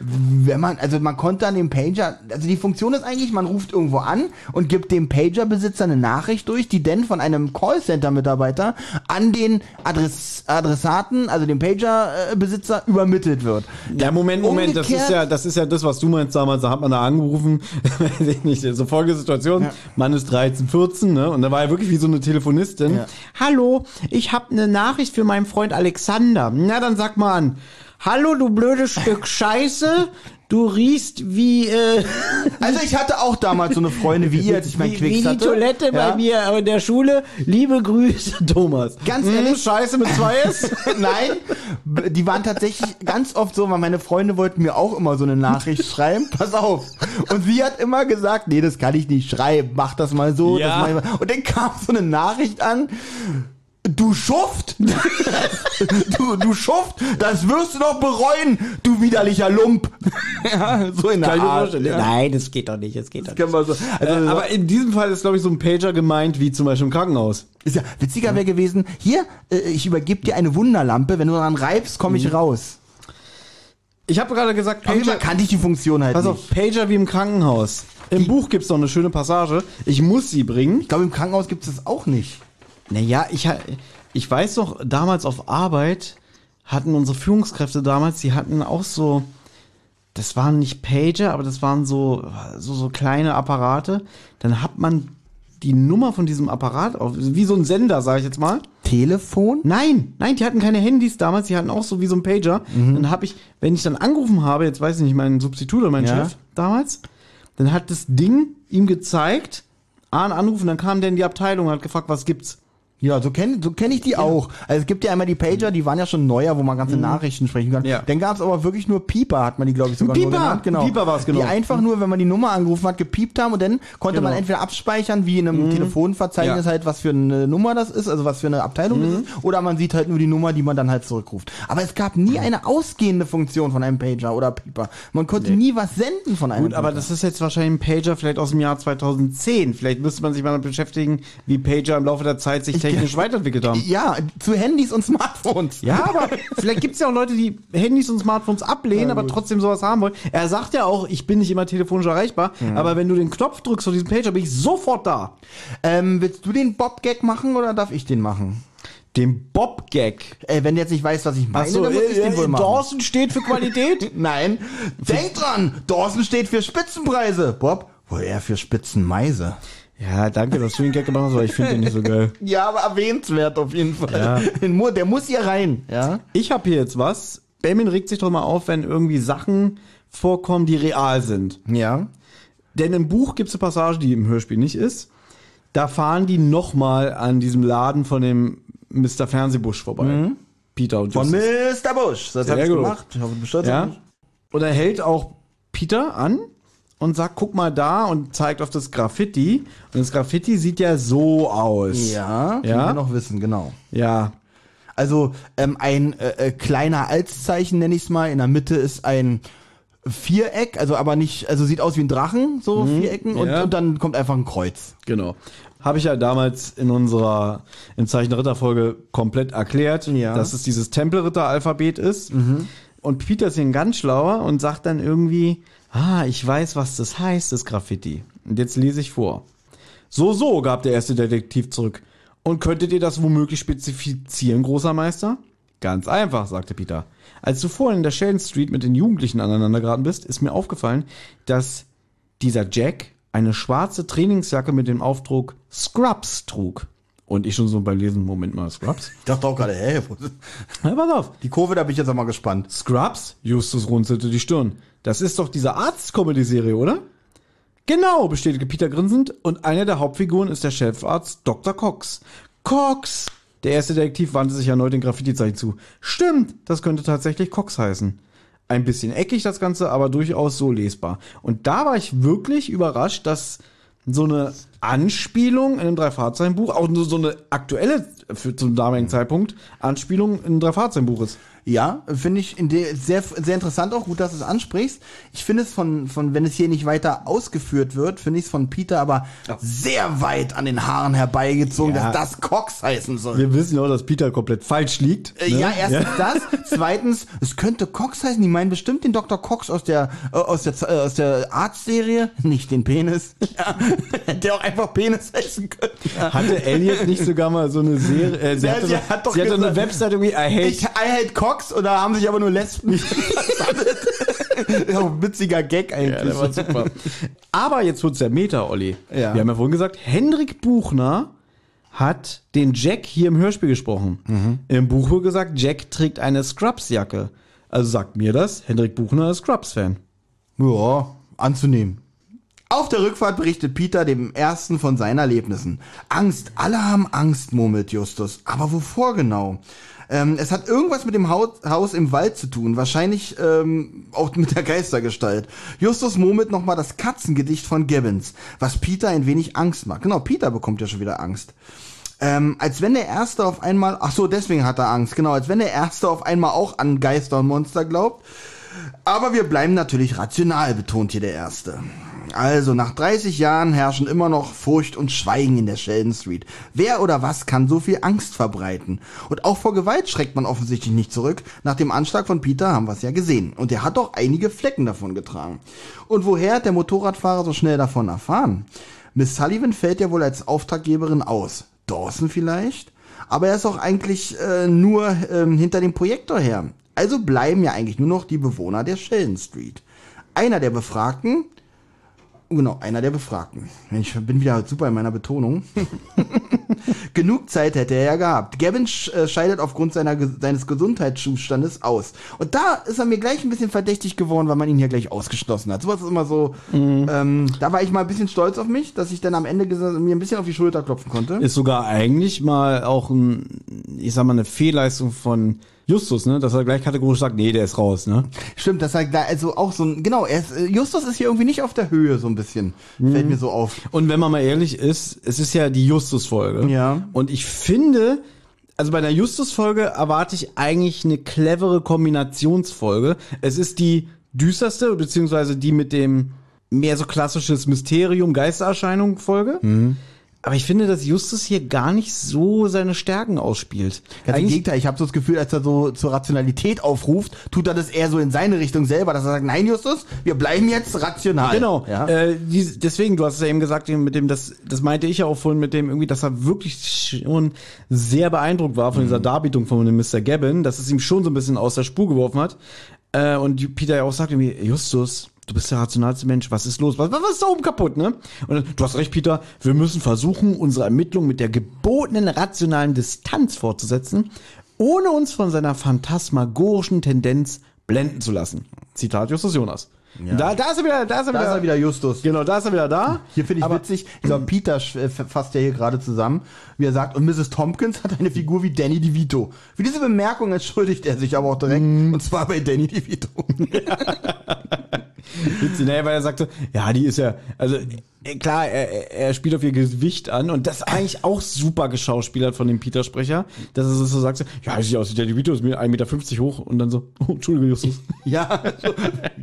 wenn man, also man konnte an dem Pager, also die Funktion ist eigentlich, man ruft irgendwo an und gibt dem Pager-Besitzer eine Nachricht durch, die dann von einem Callcenter-Mitarbeiter an den Adress, Adressaten, also dem Pager-Besitzer übermittelt wird. Ja, Moment, Moment, das ist ja, das ist ja das, was du meinst damals, da hat man da angerufen, weiß ich nicht, so folgende Situation, Mann ist 13, 14, ne, und da war er wirklich wie so eine Telefonistin. Ja. Hallo, ich habe eine Nachricht für meinen Freund Alexander. Na, dann sag mal an. Hallo, du blödes Stück Scheiße, du riechst wie, äh, Also ich hatte auch damals so eine Freundin wie ihr, als ich mein Quicks wie die hatte. Toilette Ja. bei mir in der Schule. Liebe Grüße, Thomas. Ganz Hm, ehrlich? Scheiße mit zwei S? Nein, die waren tatsächlich ganz oft so, weil meine Freunde wollten mir auch immer so eine Nachricht schreiben. Pass auf. Und sie hat immer gesagt, nee, das kann ich nicht schreiben, mach das mal so. Ja. Das mal. Und dann kam so eine Nachricht an. Du Schuft! du, du Schuft! Das wirst du doch bereuen, du widerlicher Lump! ja, so in der Kann Art. Ja. Nein, das geht doch nicht, das geht doch Kann man so. Also, äh, aber in diesem Fall ist, glaube ich, so ein Pager gemeint, wie zum Beispiel im Krankenhaus. Ist ja witziger wäre gewesen, hier, äh, ich übergebe dir eine Wunderlampe, wenn du daran reibst, komme ich raus. Ich habe gerade gesagt, Pager, kannte ich die Funktion halt pass nicht. auf, Pager wie im Krankenhaus. Im Buch gibt's noch eine schöne Passage. Ich muss sie bringen. Ich glaube, im Krankenhaus gibt es das auch nicht. Naja, ich, ich weiß noch, damals auf Arbeit hatten unsere Führungskräfte damals, die hatten auch so, das waren nicht Pager, aber das waren so, so, so kleine Apparate. Dann hat man die Nummer von diesem Apparat auf, wie so ein Sender, sage ich jetzt mal. Telefon? Nein, nein, die hatten keine Handys damals, die hatten auch so wie so ein Pager. Dann habe ich, wenn ich dann angerufen habe, jetzt weiß ich nicht, mein Substitut oder mein Ja. Chef damals, dann hat das Ding ihm gezeigt, A, einen Anruf und dann kam der in die Abteilung und hat gefragt, was gibt's. Ja, so kenne so kenn ich die auch. Also es gibt ja einmal die Pager, die waren ja schon neuer, wo man ganze Nachrichten sprechen kann. Mhm. Ja. Dann gab es aber wirklich nur Pieper, hat man die, glaube ich, sogar Pieper! genannt. Genau. Pieper war's, genau. Die einfach nur, wenn man die Nummer angerufen hat, gepiept haben und dann konnte Genau. Mhm. man entweder abspeichern, wie in einem Telefonverzeichnis Ja. halt, was für eine Nummer das ist, also was für eine Abteilung Mhm. das ist, oder man sieht halt nur die Nummer, die man dann halt zurückruft. Aber es gab nie eine ausgehende Funktion von einem Pager oder Pieper. Man konnte nie was senden von einem Gut, aber Pager. das ist jetzt wahrscheinlich ein Pager vielleicht aus dem Jahr 2010. Vielleicht müsste man sich mal damit beschäftigen, wie Pager im Laufe der Zeit sich technisch weiterentwickelt haben. Ja, zu Handys und Smartphones. Ja, aber vielleicht gibt's ja auch Leute, die Handys und Smartphones ablehnen, aber trotzdem sowas haben wollen. Er sagt ja auch, ich bin nicht immer telefonisch erreichbar, aber wenn du den Knopf drückst von diesem Pager, bin ich sofort da. Ähm, willst du den Bob-Gag machen oder darf ich den machen? Den Bob-Gag. Ey, wenn du jetzt nicht weißt, was ich meine, Achso, dann muss ich den wohl machen. Dawson steht für Qualität? Nein, denk dran, Dawson steht für Spitzenpreise. Bob, wohl eher für Spitzenmeise. Ja, danke, dass du den Gag gemacht hast, aber ich finde den nicht so geil. Ja, aber erwähnenswert auf jeden Fall. Ja. Der muss hier rein, ja? Ich habe hier jetzt was. Benjamin regt sich doch mal auf, wenn irgendwie Sachen vorkommen, die real sind. Ja. Denn im Buch gibt es eine Passage, die im Hörspiel nicht ist. Da fahren die nochmal an diesem Laden von dem Mr. Fernsehbusch vorbei. Peter und Mhm. Von Justus. Mr. Bush. Das Sehr hab ich gut. gemacht. Ich hoffe, Ja. Und er hält auch Peter an und sagt, guck mal da und zeigt auf das Graffiti. Und das Graffiti sieht ja so aus. Ja, Ja? wir noch wissen, genau. Ja. Also ähm, ein äh, äh, kleiner Altzeichen nenne ich es mal. In der Mitte ist ein Viereck, also aber nicht, also sieht aus wie ein Drachen, so Vierecken und, Mhm. ja. und dann kommt einfach ein Kreuz. Genau. habe ich ja damals in unserer im Zeichen Ritter-Folge komplett erklärt, Ja. dass es dieses Tempelritter-Alphabet ist. Mhm. Und Peter ist hier ein ganz schlauer und sagt dann irgendwie, ah, ich weiß, was das heißt, das Graffiti. Und jetzt lese ich vor. So, so, gab der erste Detektiv zurück. Und könntet ihr das womöglich spezifizieren, großer Meister? Ganz einfach, sagte Peter. Als du vorhin in der Sheldon Street mit den Jugendlichen aneinander geraten bist, ist mir aufgefallen, dass dieser Jack eine schwarze Trainingsjacke mit dem Aufdruck Scrubs trug. Und ich schon so beim Lesen, Moment mal, Scrubs? Ich dachte auch gerade, hä? Ja, pass auf. Die Kurve, da bin ich jetzt auch mal gespannt. Scrubs? Justus runzelte die Stirn. Das ist doch diese Arzt-Comedy-Serie, oder? Genau, bestätigte Peter grinsend. Und einer der Hauptfiguren ist der Chefarzt Dr. Cox. Cox! Der erste Detektiv wandte sich erneut den Graffiti-Zeichen zu. Stimmt, das könnte tatsächlich Cox heißen. Ein bisschen eckig das Ganze, aber durchaus so lesbar. Und da war ich wirklich überrascht, dass so eine Anspielung in einem Drei-Fahrzeichen-Buch, auch nur so eine aktuelle, für, zum damaligen Zeitpunkt, Anspielung in einem Drei-Fahrzeichen-Buch ist. Ja, finde ich sehr, sehr interessant auch, gut, dass du es ansprichst. Ich finde es von, von, wenn es hier nicht weiter ausgeführt wird, finde ich es von Peter aber sehr weit an den Haaren herbeigezogen, Ja. dass das Cox heißen soll. Wir wissen ja auch, dass Peter komplett falsch liegt. Äh, ne? Ja, erstens das. Zweitens, es könnte Cox heißen. Die meinen bestimmt den Dr. Cox aus der, äh, aus der, äh, aus der Arztserie. Nicht den Penis. Ja. Der auch einfach Penis heißen könnte. Ja. Hatte Elliot nicht sogar mal so eine Serie? Äh, sie Ja, hatte, sie so- hat doch sie hatte eine Website irgendwie, I hate. Ich, I hate Cox und da haben sich aber nur Lesben ja, witziger Gag eigentlich. Ja, der war super. Aber jetzt wird's der Meta, Olli. Ja. Wir haben ja vorhin gesagt, Hendrik Buchner hat den Jack hier im Hörspiel gesprochen. Mhm. Im Buch wird gesagt, Jack trägt eine Scrubs-Jacke. Also sagt mir das, Hendrik Buchner ist Scrubs-Fan. Ja, anzunehmen. Auf der Rückfahrt berichtet Peter dem ersten von seinen Erlebnissen. Angst, alle haben Angst, murmelt Justus. Aber wovor genau? Ähm, es hat irgendwas mit dem Haus, Haus im Wald zu tun, wahrscheinlich ähm, auch mit der Geistergestalt. Justus murmelt nochmal das Katzengedicht von Gibbons, was Peter ein wenig Angst macht. Genau, Peter bekommt ja schon wieder Angst. Ähm, als wenn der Erste auf einmal, ach so, deswegen hat er Angst, genau, als wenn der Erste auf einmal auch an Geister und Monster glaubt. Aber wir bleiben natürlich rational, betont hier der Erste. Also, nach 30 Jahren herrschen immer noch Furcht und Schweigen in der Sheldon Street. Wer oder was kann so viel Angst verbreiten? Und auch vor Gewalt schreckt man offensichtlich nicht zurück. Nach dem Anschlag von Peter haben wir es ja gesehen. Und er hat auch einige Flecken davon getragen. Und woher hat der Motorradfahrer so schnell davon erfahren? Miss Sullivan fällt ja wohl als Auftraggeberin aus. Dawson vielleicht? Aber er ist auch eigentlich äh, nur ähm, hinter dem Projektor her. Also bleiben ja eigentlich nur noch die Bewohner der Sheldon Street. Einer der Befragten, genau, einer der Befragten. Ich bin wieder super in meiner Betonung. Genug Zeit hätte er ja gehabt. Gavin äh, scheidet aufgrund seiner, seines Gesundheitszustandes aus. Und da ist er mir gleich ein bisschen verdächtig geworden, weil man ihn hier gleich ausgeschlossen hat. Sowas ist immer so, ähm, da war ich mal ein bisschen stolz auf mich, dass ich dann am Ende mir ein bisschen auf die Schulter klopfen konnte. Ist sogar eigentlich mal auch ein, ich sag mal, eine Fehlleistung von Justus, ne? Dass er gleich kategorisch sagt, nee, der ist raus, ne? Stimmt, das sagt da also auch so ein, genau, er ist, äh, Justus ist hier irgendwie nicht auf der Höhe so ein bisschen. Fällt mir so auf. Und wenn man mal ehrlich ist, es ist ja die Justus-Folge. Ja. Und ich finde, also bei einer Justus-Folge erwarte ich eigentlich eine clevere Kombinationsfolge. Es ist die düsterste, beziehungsweise die mit dem mehr so klassisches Mysterium, Geistererscheinung Folge. Mhm. Aber ich finde, dass Justus hier gar nicht so seine Stärken ausspielt. Ganz im Eigentlich- Gegenteil, ich habe so das Gefühl, als er so zur Rationalität aufruft, tut er das eher so in seine Richtung selber, dass er sagt, nein Justus, wir bleiben jetzt rational. Genau. Ja. Äh, die, deswegen, du hast es ja eben gesagt, mit dem, das, das meinte ich ja auch vorhin mit dem irgendwie, dass er wirklich schon sehr beeindruckt war von dieser Darbietung von dem Mr. Gavin, dass es ihm schon so ein bisschen aus der Spur geworfen hat. Äh, und Peter ja auch sagt irgendwie, Justus, du bist der rationalste Mensch, was ist los? Was, was ist da oben kaputt, ne? Und dann, du hast recht, Peter, wir müssen versuchen, unsere Ermittlungen mit der gebotenen rationalen Distanz fortzusetzen, ohne uns von seiner phantasmagorischen Tendenz blenden zu lassen. Zitat Justus Jonas. Ja. Da, da ist er wieder, da ist er Da wieder. ist er wieder Justus. Genau, da ist er wieder da. Hier finde ich witzig, dieser Peter äh, fasst ja hier gerade zusammen, wie er sagt, und Mrs. Tompkins hat eine Figur wie Danny DeVito. Für diese Bemerkung entschuldigt er sich aber auch direkt, Mhm. und zwar bei Danny DeVito. Witzig, ne, weil er sagte, ja, die ist ja, also klar, er, er- spielt auf ihr Gewicht an und das ist eigentlich auch super geschauspielert von dem Peter-Sprecher, dass er so sagt, ja, sieht aus wie der Vito, ist mir 1,50 Meter hoch und dann so, oh, Entschuldige, Justus. Ja,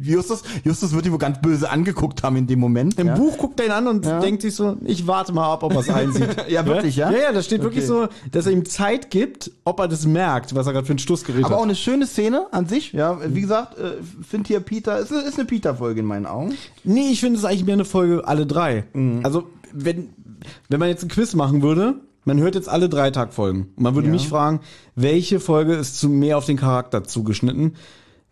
Justus, Justus wird ihn wohl ganz böse angeguckt haben in dem Moment. Im ja. Buch guckt er ihn an und denkt sich so, ich warte mal ab, ob er es einsieht. Ja, wirklich, ja? Ja, ja, da steht wirklich Okay. so, dass er ihm Zeit gibt, ob er das merkt, was er gerade für einen Stoß gerät Aber auch hat. eine schöne Szene an sich, ja. Wie gesagt, äh, finde hier Peter, ist, ist eine Peter-Folge in meinen Augen. Nee, ich finde es eigentlich mehr eine Folge alle drei. Mhm. Also, wenn, wenn man jetzt ein Quiz machen würde, man hört jetzt alle drei Tag-Folgen. Man würde Ja. mich fragen, welche Folge ist zu mehr auf den Charakter zugeschnitten?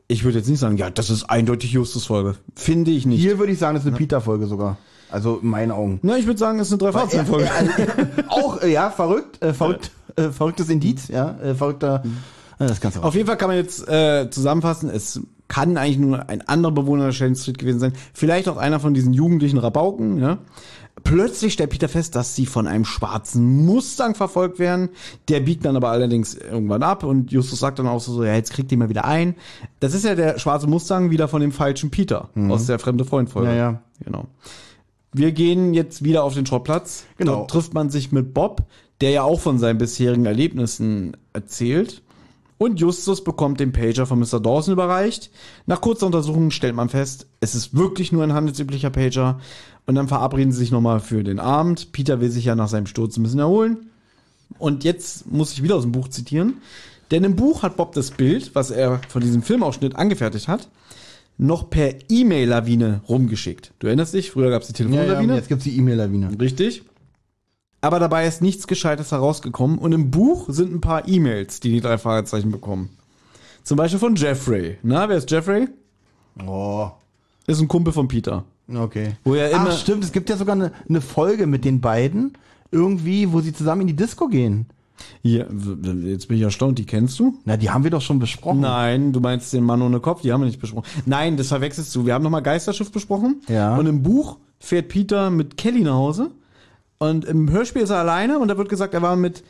Ich würde jetzt nicht sagen, ja, das ist eindeutig Justus-Folge. Finde ich nicht. Hier würde ich sagen, das ist eine Peter-Folge sogar. Also in meinen Augen. Na, ich würde sagen, es ist eine drei Fahrzeuge-Folge. auch, äh, ja, verrückt, äh, verrückt, äh, verrücktes Indiz, ja, äh, verrückter, äh, das kannst du auch. Auf jeden Fall kann man jetzt äh, zusammenfassen, es kann eigentlich nur ein anderer Bewohner der Sheldon Street gewesen sein. Vielleicht auch einer von diesen jugendlichen Rabauken, ja. Plötzlich stellt Peter fest, dass sie von einem schwarzen Mustang verfolgt werden. Der biegt dann aber allerdings irgendwann ab und Justus sagt dann auch so, ja, jetzt kriegt ihr mal wieder ein. Das ist ja der schwarze Mustang wieder von dem falschen Peter Mhm. aus der fremde Freund Folge. Ja, ja. Genau. Wir gehen jetzt wieder auf den Schrottplatz. Genau. Dort trifft man sich mit Bob, der ja auch von seinen bisherigen Erlebnissen erzählt. Und Justus bekommt den Pager von Mr. Dawson überreicht. Nach kurzer Untersuchung stellt man fest, es ist wirklich nur ein handelsüblicher Pager. Und dann verabreden sie sich nochmal für den Abend. Peter will sich ja nach seinem Sturz ein bisschen erholen. Und jetzt muss ich wieder aus dem Buch zitieren. Denn im Buch hat Bob das Bild, was er von diesem Filmausschnitt angefertigt hat, noch per E-Mail-Lawine rumgeschickt. Du erinnerst dich? Früher gab es die ja, ja, Telefonlawine. jetzt gibt's die E-Mail-Lawine. Richtig. Aber dabei ist nichts Gescheites herausgekommen. Und im Buch sind ein paar E-Mails, die die drei Fragezeichen bekommen. Zum Beispiel von Jeffrey. Na, wer ist Jeffrey? Oh. Ist ein Kumpel von Peter. Okay. Wo er immer. Ach, stimmt, es gibt ja sogar eine, eine Folge mit den beiden, irgendwie, wo sie zusammen in die Disco gehen. W- jetzt bin ich erstaunt, die kennst du? Na, die haben wir doch schon besprochen. Nein, du meinst den Mann ohne Kopf, die haben wir nicht besprochen. Nein, das verwechselst du. Wir haben nochmal Geisterschiff besprochen. Ja. Und im Buch fährt Peter mit Kelly nach Hause. Und im Hörspiel ist er alleine und da wird gesagt, er war mit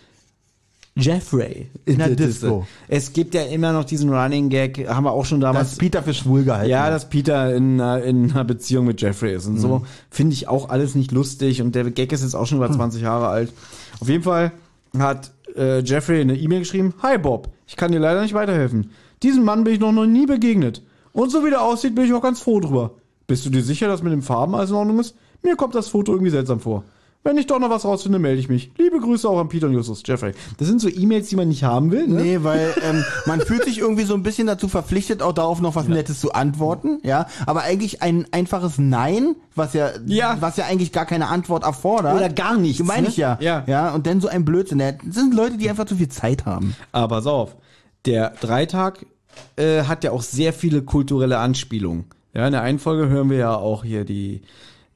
Jeffrey In der Das- Disco. Es gibt ja immer noch diesen Running Gag, haben wir auch schon damals. ist Peter für schwul gehalten. ja, dass Peter in, einer- in einer Beziehung mit Jeffrey ist und so. Finde ich auch alles nicht lustig und der Gag ist jetzt auch schon über 20 Jahre alt. Auf jeden Fall hat äh, Jeffrey eine E-Mail geschrieben: Hi Bob, ich kann dir leider nicht weiterhelfen. Diesem Mann bin ich noch, noch nie begegnet. Und so wie der aussieht, bin ich auch ganz froh drüber. Bist du dir sicher, dass mit den Farben alles in Ordnung ist? Mir kommt das Foto irgendwie seltsam vor. Wenn ich doch noch was rausfinde, melde ich mich. Liebe Grüße auch an Peter und Justus, Jeffrey. Das sind so E-Mails, die man nicht haben will, ne? Nee, weil ähm, man fühlt sich irgendwie so ein bisschen dazu verpflichtet, auch darauf noch was Nettes zu antworten, ja. Aber eigentlich ein einfaches Nein, was ja, Ja. was ja eigentlich gar keine Antwort erfordert. Oder gar nichts, Meine ne? ich ja. Ja. ja. Und dann so ein Blödsinn. Das sind Leute, die einfach zu viel Zeit haben. Aber pass auf, der Dreitag äh, hat ja auch sehr viele kulturelle Anspielungen. Ja, in der einen Folge hören wir ja auch hier die,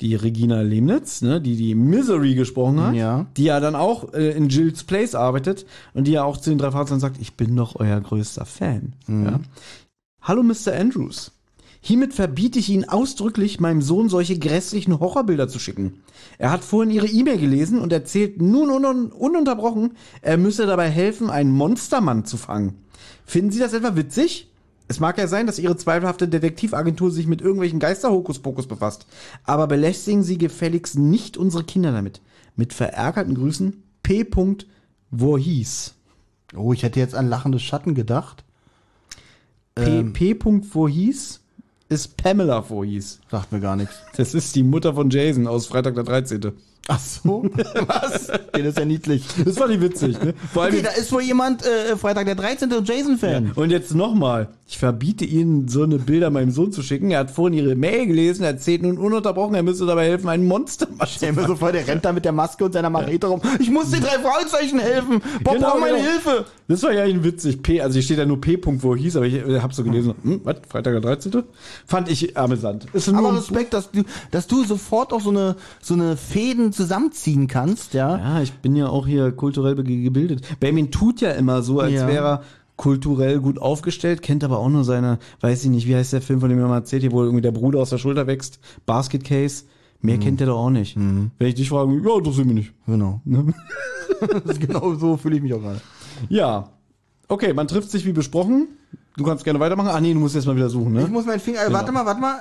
die Regina Lemnitz, ne, die die Misery gesprochen hat, Ja. die ja dann auch äh, in Jill's Place arbeitet und die ja auch zu den drei Fahrzeugen sagt, ich bin doch euer größter Fan. Ja. Hallo Mr. Andrews. Hiermit verbiete ich Ihnen ausdrücklich, meinem Sohn solche grässlichen Horrorbilder zu schicken. Er hat vorhin Ihre E-Mail gelesen und erzählt nun un ununterbrochen, er müsse dabei helfen, einen Monstermann zu fangen. Finden Sie das etwa witzig? Es mag ja sein, dass Ihre zweifelhafte Detektivagentur sich mit irgendwelchen Geisterhokuspokus befasst, aber belästigen Sie gefälligst nicht unsere Kinder damit. Mit verärgerten Grüßen, P. Voorhees. Oh, ich hätte jetzt an lachende Schatten gedacht. P. Ähm. P. Voorhees ist Pamela Voorhees. Sagt mir gar nichts. Das ist die Mutter von Jason aus Freitag der 13. Ach so, was? Das ist ja niedlich. Das war nicht witzig, ne? Vor allem Okay, da ist wohl jemand äh, Freitag der 13. und Jason-Fan. und jetzt nochmal. Ich verbiete Ihnen, so eine Bilder meinem Sohn zu schicken. Er hat vorhin Ihre Mail gelesen, erzählt nun ununterbrochen, er müsste dabei helfen, einen Monster zu Stell mir so vor, der rennt da mit der Maske und seiner Machete rum. Ich muss den drei Fragezeichen helfen. Bob Genau, braucht meine genau. Hilfe. Das war ja eigentlich witzig. P, also hier steht ja nur P. wo hieß, aber ich habe so gelesen, hm, was, Freitag der 13. Fand ich amüsant. Ist Aber ein- Respekt, dass du, dass du sofort auch so eine, so eine Fäden zusammenziehen kannst, ja. Ja, ich bin ja auch hier kulturell gebildet. Benjamin tut ja immer so, als Ja. wäre er kulturell gut aufgestellt, kennt aber auch nur seine, weiß ich nicht, wie heißt der Film, von dem er mal erzählt, hier, wo irgendwie der Bruder aus der Schulter wächst, Basket Case. Mehr kennt er doch auch nicht. Wenn ich dich frage, ja, interessiert mich nicht. Genau. Ne? Das ist genau so fühle ich mich auch gerade. Ja. Okay, man trifft sich wie besprochen. Du kannst gerne weitermachen. Ah nee, du musst jetzt mal wieder suchen, ne? Ich muss meinen Finger, äh, Genau. warte mal, warte mal.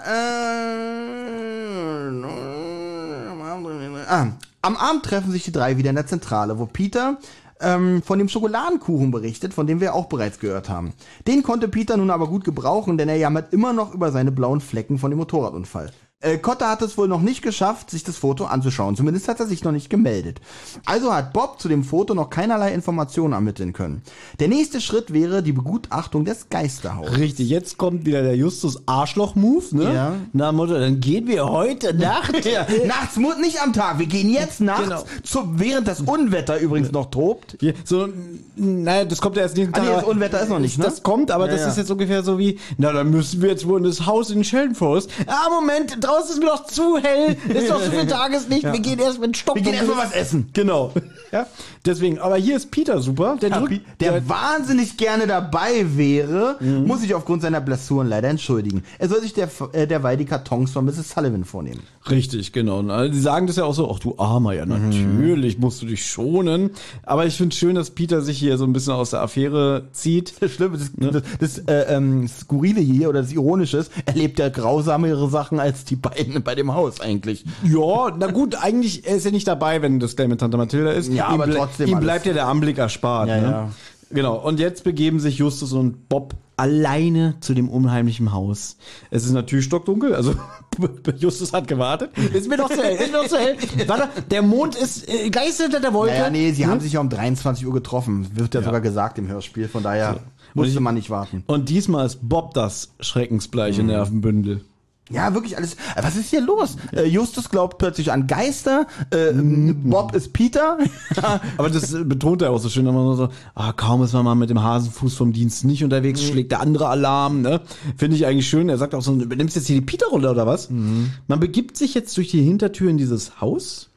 Äh, ah, am Abend treffen sich die drei wieder in der Zentrale, wo Peter ähm, von dem Schokoladenkuchen berichtet, von dem wir auch bereits gehört haben. Den konnte Peter nun aber gut gebrauchen, denn er jammert immer noch über seine blauen Flecken von dem Motorradunfall. Äh, Cotta hat es wohl noch nicht geschafft, sich das Foto anzuschauen. Zumindest hat er sich noch nicht gemeldet. Also hat Bob zu dem Foto noch keinerlei Informationen ermitteln können. Der nächste Schritt wäre die Begutachtung des Geisterhauses. Richtig, jetzt kommt wieder der Justus Arschloch-Move, ne? Ja. Na, Mutter, dann gehen wir heute Nacht. Ja, nachts, nicht am Tag. Wir gehen jetzt nachts, Genau. zu, während das Unwetter übrigens noch tobt. Hier, so, naja, das kommt ja erst nächsten Ah, nee, das Unwetter ist noch nicht, ne? Das kommt, aber Ja, das ja. ist jetzt ungefähr so wie, na, dann müssen wir jetzt wohl in das Haus in Sheldon Forest. Ah, Moment, draußen ist mir doch zu hell. Ist doch so viel Tageslicht. Ja. Wir gehen erst mit Stock. Wir gehen erst mal was essen. Genau. Ja, deswegen, aber hier ist Peter super. Der Ja, drückt, Pi- der wahnsinnig gerne dabei wäre, Mhm. muss sich aufgrund seiner Blessuren leider entschuldigen. Er soll sich der, äh, derweil die Kartons von Mrs. Sullivan vornehmen. Richtig, genau. Und alle- Die sagen das ja auch so, ach du Armer, ja natürlich musst du dich schonen. Aber ich finde schön, dass Peter sich hier so ein bisschen aus der Affäre zieht. Das Schlimme, das, das, das äh, ähm, Skurrile hier oder das Ironische ist, er lebt ja grausamere Sachen als die beiden bei dem Haus eigentlich. Ja, na gut, eigentlich, er ist ja nicht dabei, wenn das gleich mit Tante Mathilda ist. Ja, ihm aber trotzdem Ihm alles. bleibt ja der Anblick erspart. Ja, ne? ja. Genau, und jetzt begeben sich Justus und Bob alleine zu dem unheimlichen Haus. Es ist natürlich stockdunkel, also Justus hat gewartet. Ist mir doch zu hell, ist mir doch zu hell. Warte, der Mond ist äh, gleich hinter der Wolke. Naja, nee, sie Hm? haben sich ja um 23 Uhr getroffen. Wird ja, sogar gesagt im Hörspiel, von daher musste man nicht warten. Und diesmal ist Bob das schreckensbleiche Mhm. Nervenbündel. Ja, wirklich alles. Äh, Was ist hier los? Äh, Justus glaubt plötzlich an Geister. Äh, Mhm. Bob ist Peter. Aber das äh, betont er auch so schön, immer so, ah, kaum ist man mal mit dem Hasenfuß vom Dienst nicht unterwegs, schlägt der andere Alarm, ne? Finde ich eigentlich schön. Er sagt auch so, nimmst jetzt hier die Peter runter oder was? Man begibt sich jetzt durch die Hintertür in dieses Haus.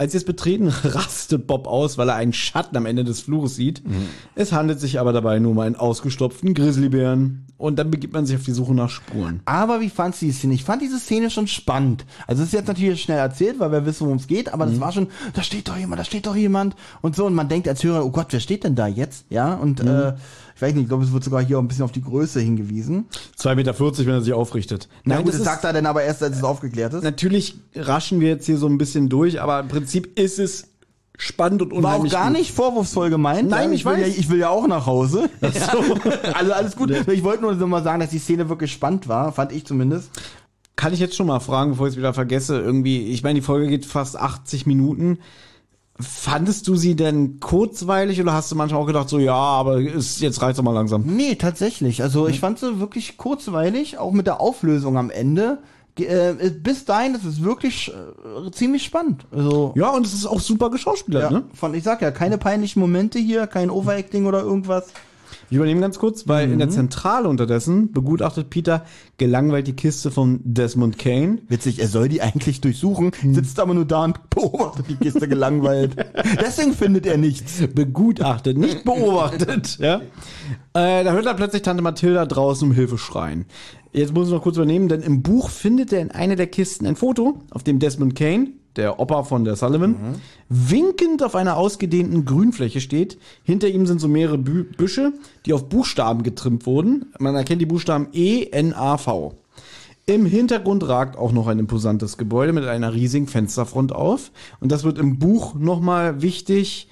Als sie es betreten, rastet Bob aus, weil er einen Schatten am Ende des Flures sieht. Es handelt sich aber dabei nur um einen ausgestopften Grizzlybären. Und dann begibt man sich auf die Suche nach Spuren. Aber wie fandst du die Szene? Ich fand diese Szene schon spannend. Also es ist jetzt natürlich schnell erzählt, weil wir wissen, worum es geht, aber Mhm. das war schon, da steht doch jemand, da steht doch jemand und so. Und man denkt als Hörer, oh Gott, wer steht denn da jetzt? Ja, und Mhm. äh, ich weiß nicht, ich glaube, es wird sogar hier auch ein bisschen auf die Größe hingewiesen. 2,40 Meter, wenn er sich aufrichtet. Na gut, das das ist- sagt er dann aber erst, als es aufgeklärt ist. Natürlich raschen wir jetzt hier so ein bisschen durch, aber im Prinzip ist es spannend und War auch unheimlich gar gut. nicht vorwurfsvoll gemeint. Nein, ja, ich will weiß. Ja, ich will ja auch nach Hause. Ach so. also alles gut. Ich wollte nur so mal sagen, dass die Szene wirklich spannend war, fand ich zumindest. Kann ich jetzt schon mal fragen, bevor ich es wieder vergesse, irgendwie, ich meine, die Folge geht fast 80 Minuten. Fandest du sie denn kurzweilig oder hast du manchmal auch gedacht, so ja, aber ist, jetzt reicht's doch mal langsam? Nee, tatsächlich. Also ich fand sie wirklich kurzweilig, auch mit der Auflösung am Ende. Ge- Äh, bis dahin, das ist wirklich äh, ziemlich spannend. Also Ja, und es ist auch super geschauspielert, ja, ne? von, ich sag ja, keine peinlichen Momente hier, kein Overacting oder irgendwas. Ich übernehme ganz kurz, weil in der Zentrale unterdessen begutachtet Peter gelangweilt die Kiste von Desmond Kane. Witzig, er soll die eigentlich durchsuchen, sitzt aber nur da und beobachtet die Kiste gelangweilt. Deswegen findet er nichts. Begutachtet, nicht beobachtet, ja. Äh, da hört er plötzlich Tante Mathilda draußen um Hilfe schreien. Jetzt muss ich noch kurz übernehmen, denn im Buch findet er in einer der Kisten ein Foto, auf dem Desmond Kane, der Opa von der Sullivan, winkend auf einer ausgedehnten Grünfläche steht. Hinter ihm sind so mehrere Bü Büsche, die auf Buchstaben getrimmt wurden. Man erkennt die Buchstaben E, N, A, V. Im Hintergrund ragt auch noch ein imposantes Gebäude mit einer riesigen Fensterfront auf. Und das wird im Buch nochmal wichtig,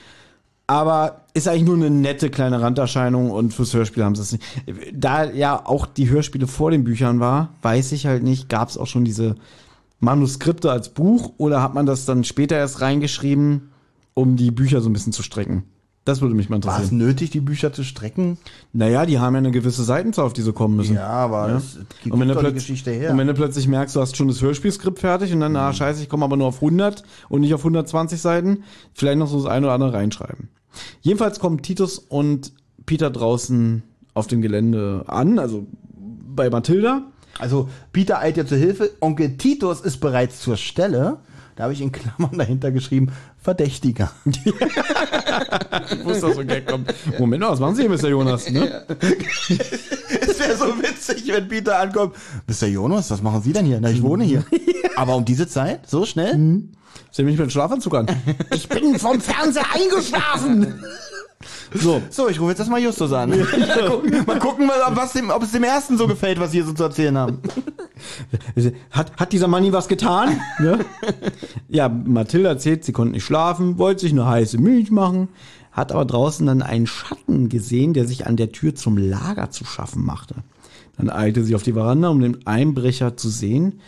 aber ist eigentlich nur eine nette kleine Randerscheinung und fürs Hörspiel haben sie es nicht. Da ja auch die Hörspiele vor den Büchern war, weiß ich halt nicht, gab es auch schon diese Manuskripte als Buch oder hat man das dann später erst reingeschrieben, um die Bücher so ein bisschen zu strecken? Das würde mich mal War es interessieren. nötig, die Bücher zu strecken? Naja, die haben ja eine gewisse Seitenzahl, auf die sie kommen müssen. Ja, aber Ja. es gibt Und wenn, du doch die Geschichte her. und wenn du plötzlich merkst, du hast schon das Hörspielskript fertig und dann, Mhm. ah, scheiße, ich komme aber nur auf 100 und nicht auf 120 Seiten, vielleicht noch so das eine oder andere reinschreiben. Jedenfalls kommen Titus und Peter draußen auf dem Gelände an, also bei Mathilda. Also Peter eilt ihr zur Hilfe. Onkel Titus ist bereits zur Stelle. Da habe ich in Klammern dahinter geschrieben, Verdächtiger. Ich wusste, dass so ein Gag kommt. Moment mal, was machen Sie hier, Mr. Jonas? Ne? Es wäre so witzig, wenn Peter ankommt. Mr. Jonas, was machen Sie denn hier? Na, ich wohne hier. Aber um diese Zeit? So schnell? Sie haben mich mit dem Schlafanzug an. Ich bin vom Fernseher eingeschlafen. So. So, ich rufe jetzt erstmal Justus an. mal gucken, mal, was dem, ob es dem ersten so gefällt, was wir so zu erzählen haben. Hat, hat dieser Mann nie was getan? ne? Ja, Mathilda erzählt, sie konnte nicht schlafen, wollte sich eine heiße Milch machen, hat aber draußen dann einen Schatten gesehen, der sich an der Tür zum Lager zu schaffen machte. Dann eilte sie auf die Veranda, um den Einbrecher zu sehen,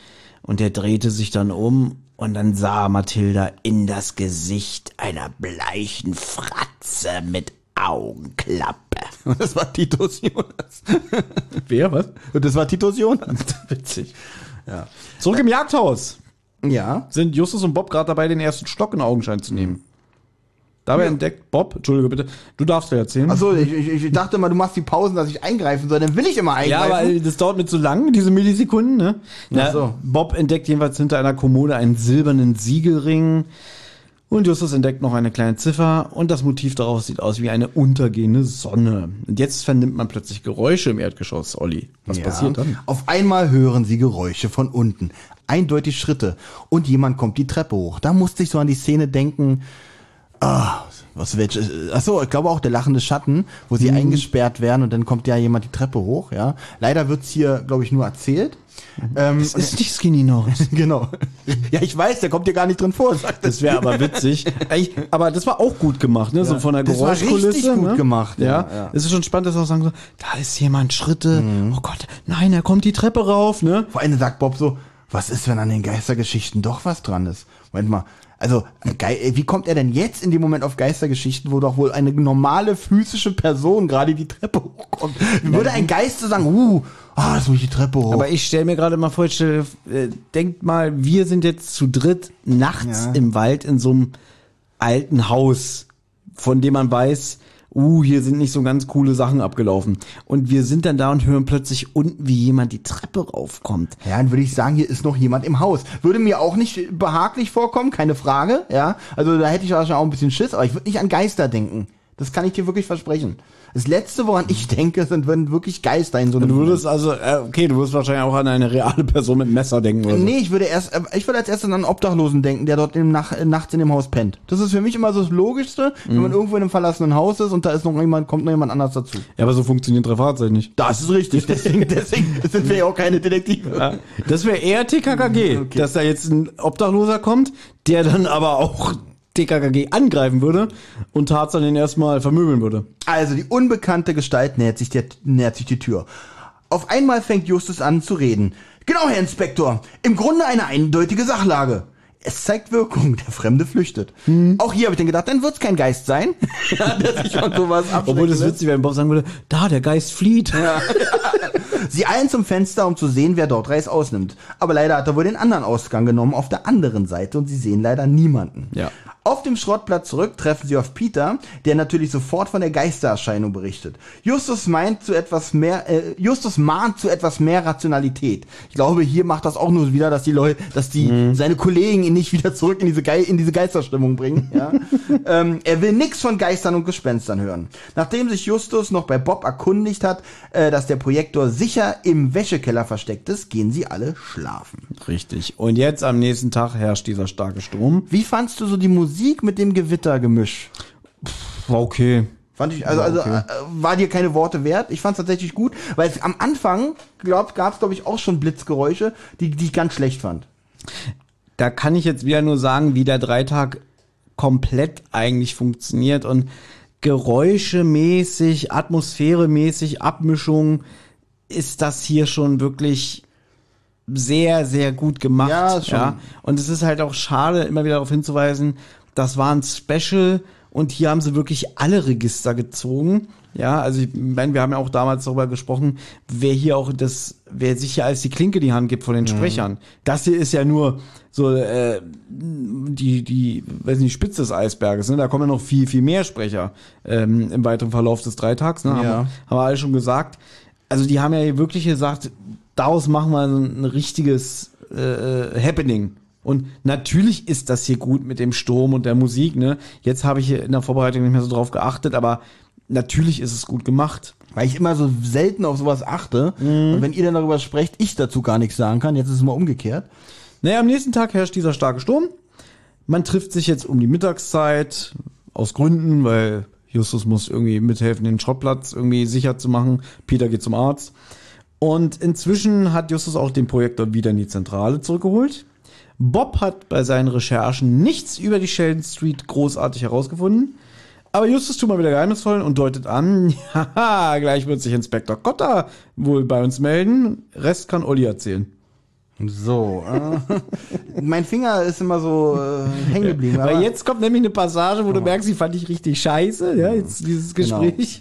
und er drehte sich dann um und dann sah Mathilda in das Gesicht einer bleichen Fratze mit Augenklappe. Und das war Titus Jonas. Wer, was? Und das war Titus Jonas. Witzig. Ja. Zurück im Jagdhaus. Ja. Sind Justus und Bob gerade dabei, den ersten Stock in Augenschein zu nehmen. Dabei entdeckt Bob, Entschuldige bitte, du darfst ja erzählen. Achso, ich, ich, ich dachte mal, du machst die Pausen, dass ich eingreifen soll. Dann will ich immer Ja, eingreifen. aber das dauert mir zu lang, diese Millisekunden, ne? Na, Ach so. Bob entdeckt jedenfalls hinter einer Kommode einen silbernen Siegelring. Und Justus entdeckt noch eine kleine Ziffer und das Motiv darauf sieht aus wie eine untergehende Sonne. Und jetzt vernimmt man plötzlich Geräusche im Erdgeschoss, Olli. Was Ja. passiert dann? Auf einmal hören sie Geräusche von unten. Eindeutig Schritte. Und jemand kommt die Treppe hoch. Da musste ich so an die Szene denken. Ah, was welche? Achso, ich glaube auch der lachende Schatten, wo Mhm. sie eingesperrt werden und dann kommt ja jemand die Treppe hoch, ja. Leider wird's hier, glaube ich, nur erzählt. Ähm, Das ist nicht Skinny Norris. genau. Ja, ich weiß, der kommt hier gar nicht drin vor. Sagt Das wäre aber witzig. Eigentlich, aber das war auch gut gemacht, ne? So Ja, von der das war Geräuschkulisse. richtig gut ne? gemacht, Ja. ja, ja. Es ist schon spannend, dass auch sagen so, da ist jemand Schritte. Mhm. Oh Gott, nein, er kommt die Treppe rauf, ne? Vor allem sagt Bob so, was ist, wenn an den Geistergeschichten doch was dran ist? Moment mal, also Ge wie kommt er denn jetzt in dem Moment auf Geistergeschichten, wo doch wohl eine normale physische Person gerade die Treppe hochkommt? Wie würde ein Geist so sagen, uh, ah, jetzt muss ich die Treppe hoch. Aber ich stelle mir gerade mal vor, ich stell, äh, denkt mal, wir sind jetzt zu dritt nachts Ja. im Wald in so einem alten Haus, von dem man weiß, uh, hier sind nicht so ganz coole Sachen abgelaufen. Und wir sind dann da und hören plötzlich unten, wie jemand die Treppe raufkommt. ja, dann würde ich sagen, hier ist noch jemand im Haus. Würde mir auch nicht behaglich vorkommen, keine Frage, ja. Also da hätte ich wahrscheinlich auch ein bisschen Schiss, aber ich würde nicht an Geister denken. Das kann ich dir wirklich versprechen. Das letzte, woran ich denke, sind wenn wirklich Geister in so einem Du würdest also, äh, okay, du würdest wahrscheinlich auch an eine reale Person mit Messer denken oder. Nee, ich würde erst, äh, ich würde als erstes an einen Obdachlosen denken, der dort im Nach nachts in dem Haus pennt. Das ist für mich immer so das Logischste, wenn Mhm. man irgendwo in einem verlassenen Haus ist und da ist noch jemand, kommt noch jemand anders dazu. Ja, aber so funktioniert drei Fahrzeuge nicht. Das ist richtig, deswegen, deswegen sind wir ja auch keine Detektive. Ja, das wäre eher TKKG, dass da jetzt ein Obdachloser kommt, der dann aber auch TKKG angreifen würde und Tarzan den erstmal vermöbeln würde. Also die unbekannte Gestalt nähert sich, der, nähert sich die Tür. Auf einmal fängt Justus an zu reden. Genau, Herr Inspektor, im Grunde eine eindeutige Sachlage. Es zeigt Wirkung, der Fremde flüchtet. Auch hier habe ich dann gedacht, dann wird's kein Geist sein. ja, der sich von sowas Obwohl das witzig wäre, wenn Bob sagen würde, da, der Geist flieht. Sie eilen zum Fenster, um zu sehen, wer dort Reis ausnimmt. Aber leider hat er wohl den anderen Ausgang genommen auf der anderen Seite und sie sehen leider niemanden. Ja. Auf dem Schrottplatz zurück treffen sie auf Peter, der natürlich sofort von der Geistererscheinung berichtet. Justus meint zu etwas mehr, äh, Justus mahnt zu etwas mehr Rationalität. Ich glaube, hier macht das auch nur wieder, dass die Leute, dass die seine Kollegen ihn nicht wieder zurück in diese, Ge in diese Geisterstimmung bringen. Ja? ähm, er will nichts von Geistern und Gespenstern hören. Nachdem sich Justus noch bei Bob erkundigt hat, äh, dass der Projektor sicher im Wäschekeller versteckt ist, gehen sie alle schlafen. Richtig. Und jetzt am nächsten Tag herrscht dieser starke Sturm. Wie fandst du so die Musik mit dem Gewittergemisch? War okay. Fand ich, also, also äh, war dir keine Worte wert. Ich fand es tatsächlich gut, weil es am Anfang glaub, gab es, glaube ich, auch schon Blitzgeräusche, die, die ich ganz schlecht fand. Da kann ich jetzt wieder nur sagen, wie der Dreitag komplett eigentlich funktioniert und geräuschemäßig, atmosphäremäßig, Abmischung ist das hier schon wirklich sehr, sehr gut gemacht. Ja, schon. Und es ist halt auch schade, immer wieder darauf hinzuweisen, das war ein Special und hier haben sie wirklich alle Register gezogen. Ja, also ich meine, wir haben ja auch damals darüber gesprochen, wer hier auch das, wer sich hier als die Klinke in die Hand gibt von den Mhm. Sprechern. Das hier ist ja nur so äh, die, die, weiß nicht, Spitze des Eisberges. Ne? Da kommen ja noch viel, viel mehr Sprecher ähm, im weiteren Verlauf des Dreitags. Ne? Haben, Ja. wir- haben wir alle schon gesagt. Also die haben ja hier wirklich gesagt, daraus machen wir ein, richtiges äh, Happening. Und natürlich ist das hier gut mit dem Sturm und der Musik. Ne? Jetzt habe ich hier in der Vorbereitung nicht mehr so drauf geachtet, aber natürlich ist es gut gemacht. Weil ich immer so selten auf sowas achte. Und wenn ihr dann darüber sprecht, ich dazu gar nichts sagen kann. Jetzt ist es mal umgekehrt. Naja, am nächsten Tag herrscht dieser starke Sturm. Man trifft sich jetzt um die Mittagszeit aus Gründen, weil Justus muss irgendwie mithelfen, den Schrottplatz irgendwie sicher zu machen. Peter geht zum Arzt. Und inzwischen hat Justus auch den Projektor wieder in die Zentrale zurückgeholt. Bob hat bei seinen Recherchen nichts über die Sheldon Street großartig herausgefunden. Aber Justus tut mal wieder geheimnisvoll und deutet an, haha, gleich wird sich Inspektor Cotta wohl bei uns melden. Rest kann Olli erzählen. So, äh, mein Finger ist immer so äh, hängen geblieben. Weil aber- jetzt kommt nämlich eine Passage, wo du merkst, die fand ich richtig scheiße, ja, jetzt dieses Gespräch.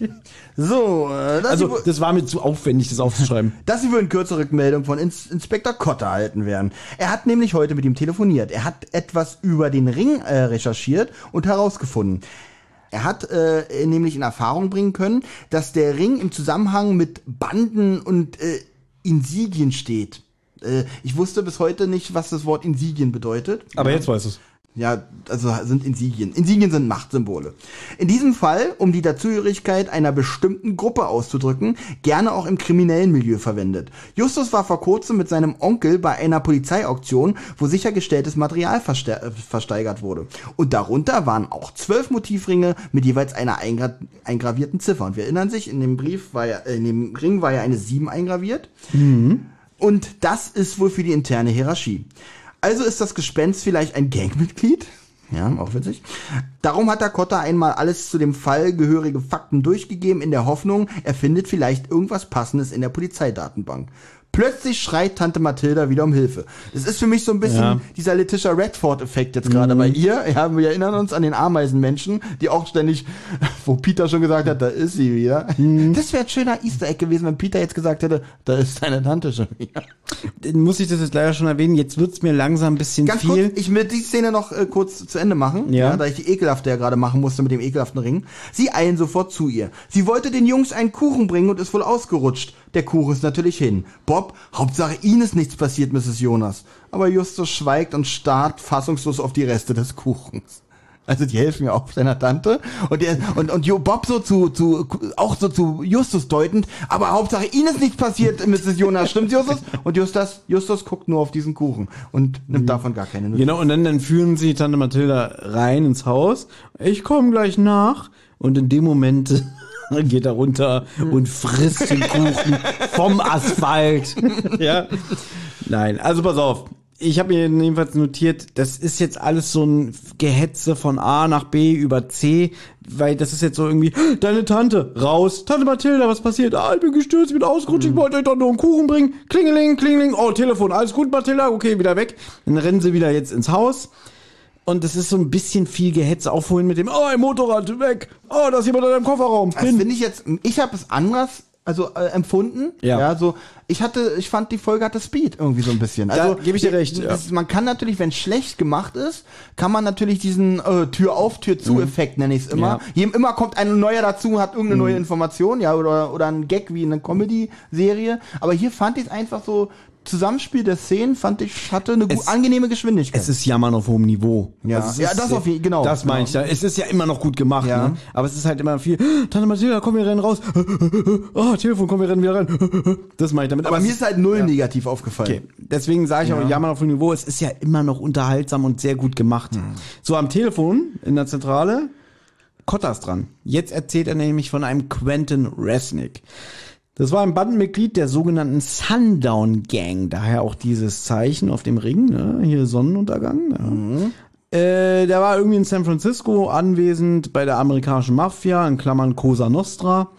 So, äh, das Also, das war mir zu aufwendig, das aufzuschreiben. dass sie wohl in kürzere Rückmeldung von Ins Inspektor Kotter erhalten werden. Er hat nämlich heute mit ihm telefoniert. Er hat etwas über den Ring äh, recherchiert und herausgefunden. Er hat äh, nämlich in Erfahrung bringen können, dass der Ring im Zusammenhang mit Banden und äh, Insigien steht. Äh, ich wusste bis heute nicht, was das Wort Insigien bedeutet. Aber Ja. jetzt weißt du es. Ja, also sind Insigien. Insigien sind Machtsymbole. In diesem Fall, um die Dazugehörigkeit einer bestimmten Gruppe auszudrücken, gerne auch im kriminellen Milieu verwendet. Justus war vor kurzem mit seinem Onkel bei einer Polizeiauktion, wo sichergestelltes Material verste äh, versteigert wurde. Und darunter waren auch zwölf Motivringe mit jeweils einer eingra eingravierten Ziffer. Und wir erinnern sich, in dem Brief war ja, in dem Ring war ja eine sieben eingraviert. Und das ist wohl für die interne Hierarchie. Also ist das Gespenst vielleicht ein Gangmitglied? Ja, auch witzig. Darum hat der Kotter einmal alles zu dem Fall gehörige Fakten durchgegeben, in der Hoffnung, er findet vielleicht irgendwas Passendes in der Polizeidatenbank. Plötzlich schreit Tante Mathilda wieder um Hilfe. Das ist für mich so ein bisschen Ja. dieser Letitia Redford-Effekt jetzt gerade bei ihr. Ja, wir erinnern uns an den Ameisenmenschen, die auch ständig, wo Peter schon gesagt hat, da ist sie wieder. Das wäre ein schöner Easter Egg gewesen, wenn Peter jetzt gesagt hätte, da ist deine Tante schon wieder. Dann muss ich das jetzt leider schon erwähnen. Jetzt wird's mir langsam ein bisschen Ganz viel. kurz, ich will die Szene noch äh, kurz zu Ende machen, ja. Ja. da ich die ekelhafte ja gerade machen musste mit dem ekelhaften Ring. Sie eilen sofort zu ihr. Sie wollte den Jungs einen Kuchen bringen und ist wohl ausgerutscht. Der Kuchen ist natürlich hin. Bob, Hauptsache Ihnen ist nichts passiert, Mrs. Jonas. Aber Justus schweigt und starrt fassungslos auf die Reste des Kuchens. Also die helfen ja auch seiner Tante und der und und Bob so zu zu auch so zu Justus deutend, aber Hauptsache Ihnen ist nichts passiert, Mrs. Jonas, stimmt Justus? Und Justus Justus guckt nur auf diesen Kuchen und nimmt davon gar keine Notiz. Genau, und dann, dann führen sie Tante Mathilda rein ins Haus. Ich komme gleich nach. Und in dem Moment geht er runter und frisst den Kuchen vom Asphalt. ja. Nein, also pass auf. Ich habe mir jedenfalls notiert, das ist jetzt alles so ein Gehetze von A nach B über C, weil das ist jetzt so irgendwie, deine Tante, raus, Tante Mathilda, was passiert? Ah, ich bin gestürzt, ich bin ausgerutscht, ich wollte euch doch nur einen Kuchen bringen. Klingeling, klingeling, oh, Telefon, alles gut, Mathilda, okay, wieder weg. Dann rennen sie wieder jetzt ins Haus. Und es ist so ein bisschen viel Gehetze, auch vorhin mit dem, oh, ein Motorrad, weg, oh, da ist jemand in deinem Kofferraum. Das finde ich jetzt, ich habe es anders also äh, empfunden. Ja. so ich hatte, ich fand die Folge hatte Speed irgendwie so ein bisschen. Also gebe ich dir recht, ja. Das, man kann natürlich, wenn es schlecht gemacht ist, kann man natürlich diesen äh, Tür auf Tür zu Effekt nenne ich es immer. Ja. Jedem immer kommt ein neuer dazu, hat irgendeine neue Information, ja oder oder ein Gag wie eine Comedy Serie. Aber hier fand ich es einfach so Zusammenspiel der Szenen fand ich hatte eine Es- angenehme Geschwindigkeit. Es ist Jammern auf hohem Niveau. Ja. Also Ja, ist, das auf jeden- genau, Das meine ich. genau. da. Es ist ja immer noch gut gemacht, Ja. ne? Aber es ist halt immer viel, Tante Mathilda, komm, wir rennen raus. Oh, Telefon, komm, wir rennen wieder rein. Das meine ich damit. aber es mir ist halt null negativ aufgefallen. Okay, deswegen sage ich auch, Jammern auf hohem Niveau, es ist ja immer noch unterhaltsam und sehr gut gemacht. Hm. So, am Telefon in der Zentrale, Kottas dran. Jetzt erzählt er nämlich von einem Quentin Resnick. Das war ein Bandenmitglied der sogenannten Sundown Gang, daher auch dieses Zeichen auf dem Ring, ne? hier Sonnenuntergang. Ja. Äh, der war irgendwie in San Francisco anwesend bei der amerikanischen Mafia, in Klammern Cosa Nostra.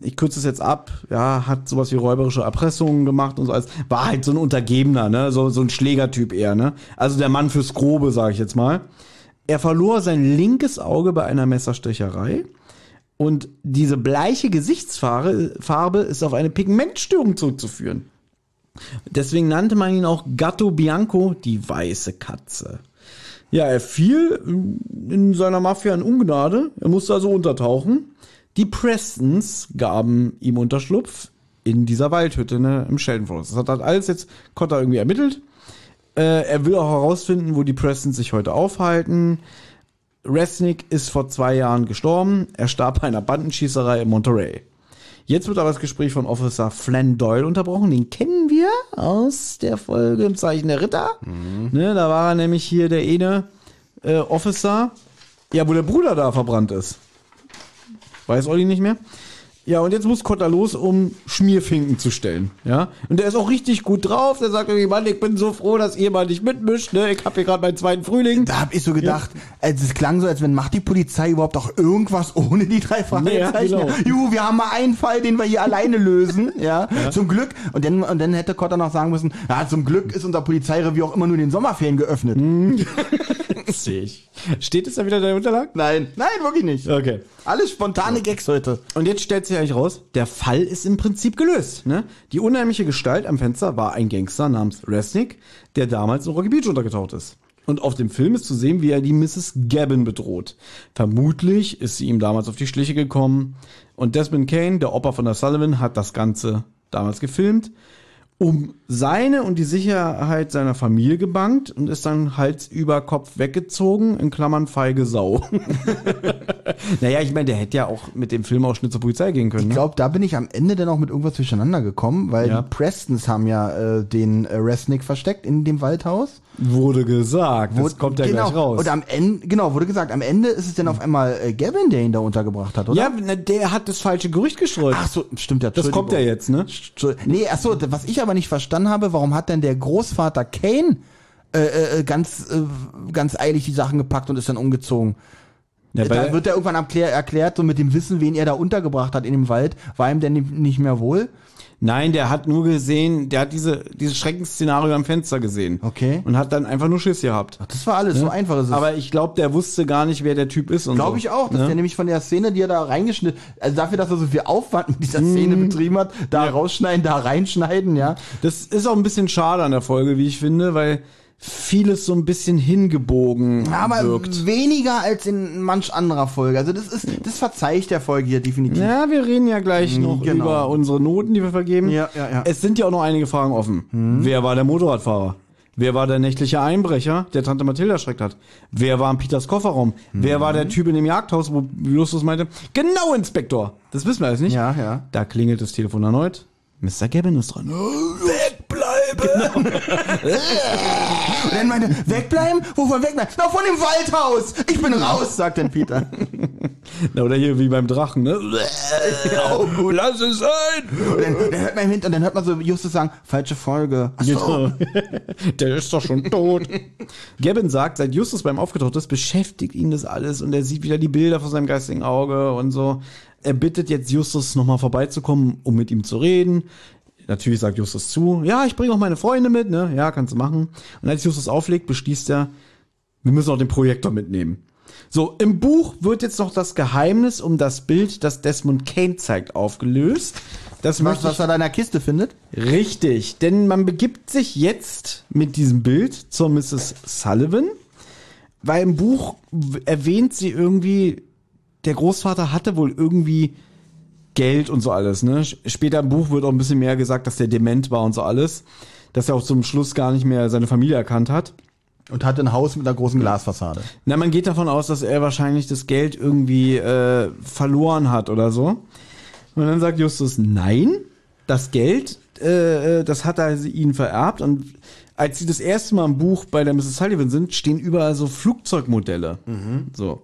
Ich kürze es jetzt ab, ja, hat sowas wie räuberische Erpressungen gemacht und so alles. War halt so ein Untergebener, ne? So, so ein Schlägertyp eher, ne? Also der Mann fürs Grobe, sage ich jetzt mal. Er verlor sein linkes Auge bei einer Messerstecherei. Und diese bleiche Gesichtsfarbe Farbe ist auf eine Pigmentstörung zurückzuführen. Deswegen nannte man ihn auch Gatto Bianco, die weiße Katze. Ja, er fiel in seiner Mafia in Ungnade. Er musste also untertauchen. Die Prestons gaben ihm Unterschlupf in dieser Waldhütte ne, im Sheldon Forest. Das hat halt alles jetzt Cotter irgendwie ermittelt. Äh, er will auch herausfinden, wo die Prestons sich heute aufhalten. Resnick ist vor zwei Jahren gestorben. Er starb bei einer Bandenschießerei in Monterey. Jetzt wird aber das Gespräch von Officer Flann Doyle unterbrochen. Den kennen wir aus der Folge im Zeichen der Ritter. Ne, da war er nämlich hier der eine äh, Officer, ja, wo der Bruder da verbrannt ist. Weiß Olli nicht mehr. Ja, und jetzt muss Kotter los, um Schmierfinken zu stellen. Ja. Und der ist auch richtig gut drauf. Der sagt irgendwie, Mann, ich bin so froh, dass ihr mal nicht mitmischt. Ne? Ich habe hier gerade meinen zweiten Frühling. Da hab ich so gedacht, also es klang so, als wenn macht die Polizei überhaupt auch irgendwas ohne die drei Fragezeichen. Ja, genau. Juhu, wir haben mal einen Fall, den wir hier alleine lösen. Ja, zum Glück. Und dann, und dann hätte Kotter noch sagen müssen, ja, zum Glück ist unser Polizeirevier auch immer nur in den Sommerferien geöffnet. Sehe ich. Steht es da wieder in der Unterlage? Nein, nein, wirklich nicht. Okay. Alles spontane Gags heute. Und jetzt stellt sich eigentlich raus, der Fall ist im Prinzip gelöst. Ne? Die unheimliche Gestalt am Fenster war ein Gangster namens Resnick, der damals in Rocky Beach untergetaucht ist. Und auf dem Film ist zu sehen, wie er die Mrs. Gavin bedroht. Vermutlich ist sie ihm damals auf die Schliche gekommen. Und Desmond Kane, der Opa von der Sullivan, hat das Ganze damals gefilmt, um seine und die Sicherheit seiner Familie gebankt und ist dann Hals über Kopf weggezogen, in Klammern feige Sau. naja, ich meine, der hätte ja auch mit dem Filmausschnitt zur Polizei gehen können. Ich Ne? glaube, da bin ich am Ende dann auch mit irgendwas durcheinander gekommen, weil Ja. die Prestons haben ja äh, den äh, Resnick versteckt in dem Waldhaus. Wurde gesagt, das kommt ja genau. gleich raus. Und am Ende, genau, wurde gesagt, am Ende ist es dann auf einmal äh, Gavin, der ihn da untergebracht hat, oder? ja, na, der hat das falsche Gerücht gestreut. Ach so, stimmt ja. das kommt ja jetzt, ne? Nee, ach so, was ich aber nicht verstanden habe, warum hat denn der Großvater Kane äh, äh, ganz, äh, ganz eilig die Sachen gepackt und ist dann umgezogen? Ja, da wird er irgendwann erklär, erklärt, so mit dem Wissen, wen er da untergebracht hat in dem Wald, war ihm denn nicht mehr wohl? Nein, der hat nur gesehen, der hat diese, dieses Schreckensszenario am Fenster gesehen. Okay. Und hat dann einfach nur Schiss gehabt. Das war alles, so einfach ist es. Aber ich glaube, der wusste gar nicht, wer der Typ ist und Glaube so. ich auch, dass Ne? der nämlich von der Szene, die er da reingeschnitten, also dafür, dass er so viel Aufwand mit dieser Szene Mhm. betrieben hat, da rausschneiden, da reinschneiden, ja. Das ist auch ein bisschen schade an der Folge, wie ich finde, weil vieles so ein bisschen hingebogen Aber wirkt. weniger als in manch anderer Folge. Also das ist, das verzeih ich der Folge hier definitiv. Ja, wir reden ja gleich noch Genau. über unsere Noten, die wir vergeben. Ja, ja, ja. Es sind ja auch noch einige Fragen offen. Wer war der Motorradfahrer? Wer war der nächtliche Einbrecher, der Tante Mathilda erschreckt hat? Wer war in Peters Kofferraum? Wer war der Typ in dem Jagdhaus, wo Justus meinte, genau, Inspektor. Das wissen wir alles nicht. Ja, ja. Da klingelt das Telefon erneut. Mr. Gavin ist dran. Wegbleiben! Und dann meinte, wegbleiben? Wovon wegbleiben? Na, von dem Waldhaus! Ich bin raus, sagt dann Peter. Na, Oder hier wie beim Drachen, ne? oh, gut. Lass es sein! Und dann, dann hört man im Hinter- und dann hört man so Justus sagen, falsche Folge. Ach so. Genau. Der ist doch schon tot. Gavin sagt, seit Justus beim aufgetaucht ist, beschäftigt ihn das alles und er sieht wieder die Bilder vor seinem geistigen Auge und so. Er bittet jetzt Justus nochmal vorbeizukommen, um mit ihm zu reden. Natürlich sagt Justus zu, ja, ich bringe auch meine Freunde mit, ne? Ja, kannst du machen. Und als Justus auflegt, beschließt er, wir müssen auch den Projektor mitnehmen. So, im Buch wird jetzt noch das Geheimnis um das Bild, das Desmond Kane zeigt, aufgelöst. Das Was, was er in der Kiste findet? Richtig, denn man begibt sich jetzt mit diesem Bild zur Mrs. Sullivan, weil im Buch erwähnt sie irgendwie, der Großvater hatte wohl irgendwie Geld und so alles. Ne? Später im Buch wird auch ein bisschen mehr gesagt, dass der dement war und so alles, dass er auch zum Schluss gar nicht mehr seine Familie erkannt hat. Und hat ein Haus mit einer großen Glasfassade. Na, man geht davon aus, dass er wahrscheinlich das Geld irgendwie äh, verloren hat oder so. Und dann sagt Justus, nein, das Geld, äh, äh, das hat er ihnen vererbt. Und als sie das erste Mal im Buch bei der Mrs. Sullivan sind, stehen überall so Flugzeugmodelle. So.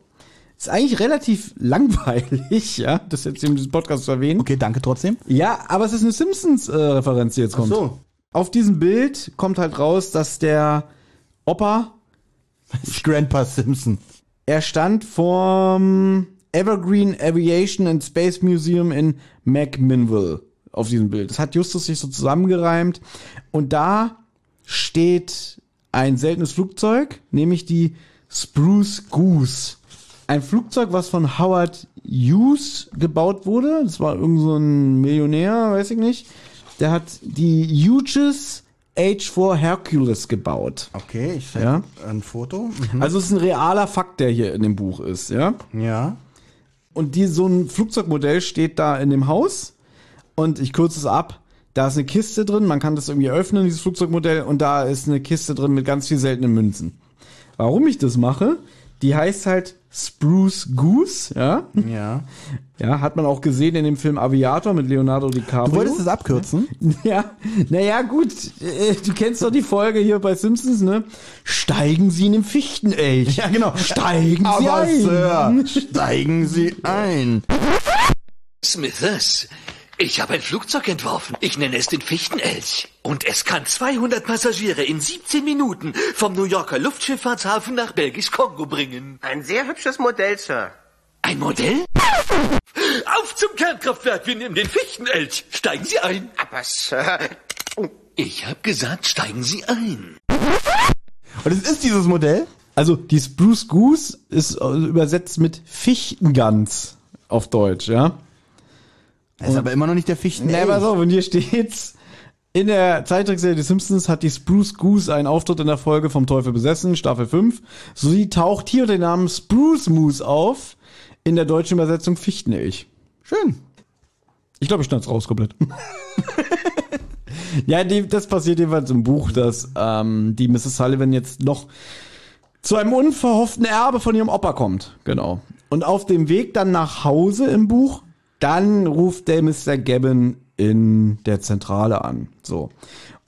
Ist eigentlich relativ langweilig, ja, das jetzt in diesem Podcast zu erwähnen. Okay, danke trotzdem. Ja, aber es ist eine Simpsons-Referenz, die jetzt kommt. so. Auf diesem Bild kommt halt raus, dass der Opa Grandpa Simpson. er stand vorm Evergreen Aviation and Space Museum in McMinnville auf diesem Bild. Das hat Justus sich so zusammengereimt. Und da steht ein seltenes Flugzeug, nämlich die Spruce Goose. Ein Flugzeug, was von Howard Hughes gebaut wurde. Das war irgend so ein Millionär, weiß ich nicht. Der hat die Hughes H4 Hercules gebaut. Okay, ich zeig Ja. ein Foto. Also es ist ein realer Fakt, der hier in dem Buch ist, ja. Ja. Und die, so ein Flugzeugmodell steht da in dem Haus und ich kürze es ab. Da ist eine Kiste drin, man kann das irgendwie öffnen, dieses Flugzeugmodell, und da ist eine Kiste drin mit ganz viel seltenen Münzen. Warum ich das mache? Die heißt halt Spruce Goose, ja. Ja. Ja, hat man auch gesehen in dem Film Aviator mit Leonardo DiCaprio. Du wolltest es abkürzen? Ja, naja, gut. Äh, Du kennst doch die Folge hier bei Simpsons, ne? Steigen Sie in den Fichtenelch. Ja, genau. Steigen Sie Aber ein. Sir, steigen Sie ein. Smithers, ich habe ein Flugzeug entworfen. Ich nenne es den Fichtenelch. Und es kann 200 Passagiere in 17 Minuten vom New Yorker Luftschifffahrtshafen nach Belgisch-Kongo bringen. Ein sehr hübsches Modell, Sir. Ein Modell? Auf zum Kernkraftwerk, wir nehmen den Fichtenelch. Steigen Sie ein. Aber Sir... Ich habe gesagt, steigen Sie ein. Und es ist dieses Modell? Also die Spruce Goose ist äh, übersetzt mit Fichtengans auf Deutsch, ja. Das ist aber immer noch nicht der Fichten. Nee, pass auf, und hier steht's. In der Zeichentrickserie Die Simpsons hat die Spruce Goose einen Auftritt in der Folge vom Teufel besessen, Staffel 5. Sie taucht hier unter dem Namen Spruce Moose auf, in der deutschen Übersetzung Fichtenelch. Schön. Ich glaube, ich schneid's raus komplett. ja, die, das passiert jedenfalls im Buch, dass ähm, die Mrs. Sullivan jetzt noch zu einem unverhofften Erbe von ihrem Opa kommt. Genau. Und auf dem Weg dann nach Hause im Buch, dann ruft der Mr. Gabbin in der Zentrale an. So.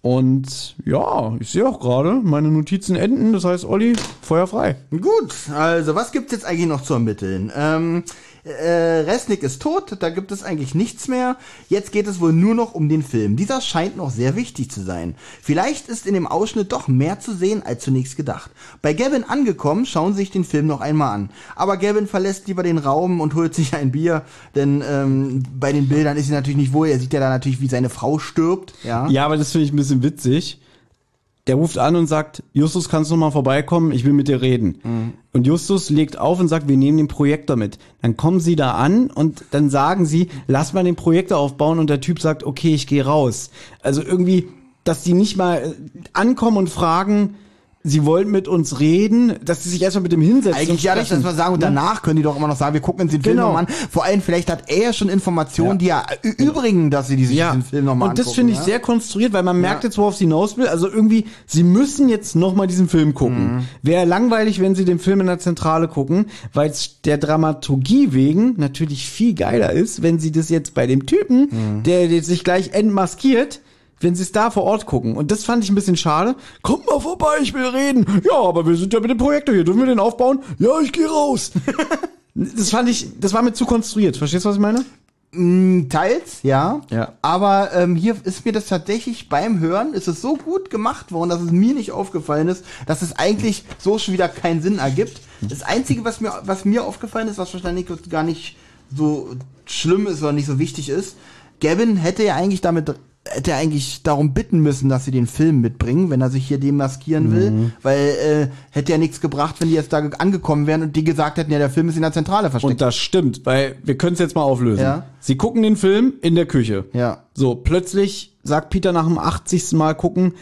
Und ja, ich sehe auch gerade, meine Notizen enden. Das heißt, Olli, Feuer frei. Gut, also was gibt's jetzt eigentlich noch zu ermitteln? Ähm, äh, Resnick ist tot, da gibt es eigentlich nichts mehr. Jetzt geht es wohl nur noch um den Film. Dieser scheint noch sehr wichtig zu sein. Vielleicht ist in dem Ausschnitt doch mehr zu sehen als zunächst gedacht. Bei Gavin angekommen, schauen Sie sich den Film noch einmal an. Aber Gavin verlässt lieber den Raum und holt sich ein Bier, denn ähm, bei den Bildern ist sie natürlich nicht wohl. Er sieht ja da natürlich, wie seine Frau stirbt. Ja, Ja, aber das finde ich ein bisschen witzig. Der ruft an und sagt, Justus, kannst du noch mal vorbeikommen? Ich will mit dir reden. Und Justus legt auf und sagt, wir nehmen den Projektor mit. Dann kommen sie da an und dann sagen sie, lass mal den Projektor aufbauen und der Typ sagt, okay, ich gehe raus. Also irgendwie, dass die nicht mal äh, ankommen und fragen, sie wollen mit uns reden, dass sie sich erstmal mit dem hinsetzen. Eigentlich ja, das mal sagen und Ne? danach können die doch immer noch sagen, wir gucken uns den Film Genau. nochmal an. Vor allem, vielleicht hat er schon Informationen, die ja übrigen, dass sie die sich den Film nochmal Und das angucken, finde ich ja? sehr konstruiert, weil man merkt Ja. jetzt, worauf sie hinaus will. Also irgendwie, sie müssen jetzt nochmal diesen Film gucken. Mhm. Wäre langweilig, wenn sie den Film in der Zentrale gucken, weil es der Dramaturgie wegen natürlich viel geiler ist, wenn sie das jetzt bei dem Typen, Mhm. der, der sich gleich entmaskiert, wenn sie es da vor Ort gucken. Und das fand ich ein bisschen schade. Kommt mal vorbei, ich will reden. Ja, aber wir sind ja mit dem Projektor hier. Dürfen wir den aufbauen? Ja, ich gehe raus. das fand ich, das war mir zu konstruiert. Verstehst du, was ich meine? Mm, Teils, ja. Ja. Aber ähm, hier ist mir das tatsächlich beim Hören, ist es so gut gemacht worden, dass es mir nicht aufgefallen ist, dass es eigentlich so schon wieder keinen Sinn ergibt. Das Einzige, was mir, was mir aufgefallen ist, was wahrscheinlich gar nicht so schlimm ist oder nicht so wichtig ist, Gavin hätte ja eigentlich damit hätte er eigentlich darum bitten müssen, dass sie den Film mitbringen, wenn er sich hier demaskieren will, Mhm. weil äh, hätte ja nichts gebracht, wenn die jetzt da ge- angekommen wären und die gesagt hätten, ja, der Film ist in der Zentrale versteckt. Und das stimmt, weil wir können es jetzt mal auflösen. Ja. Sie gucken den Film in der Küche. Ja. So, plötzlich sagt Peter nach dem 80. Mal gucken,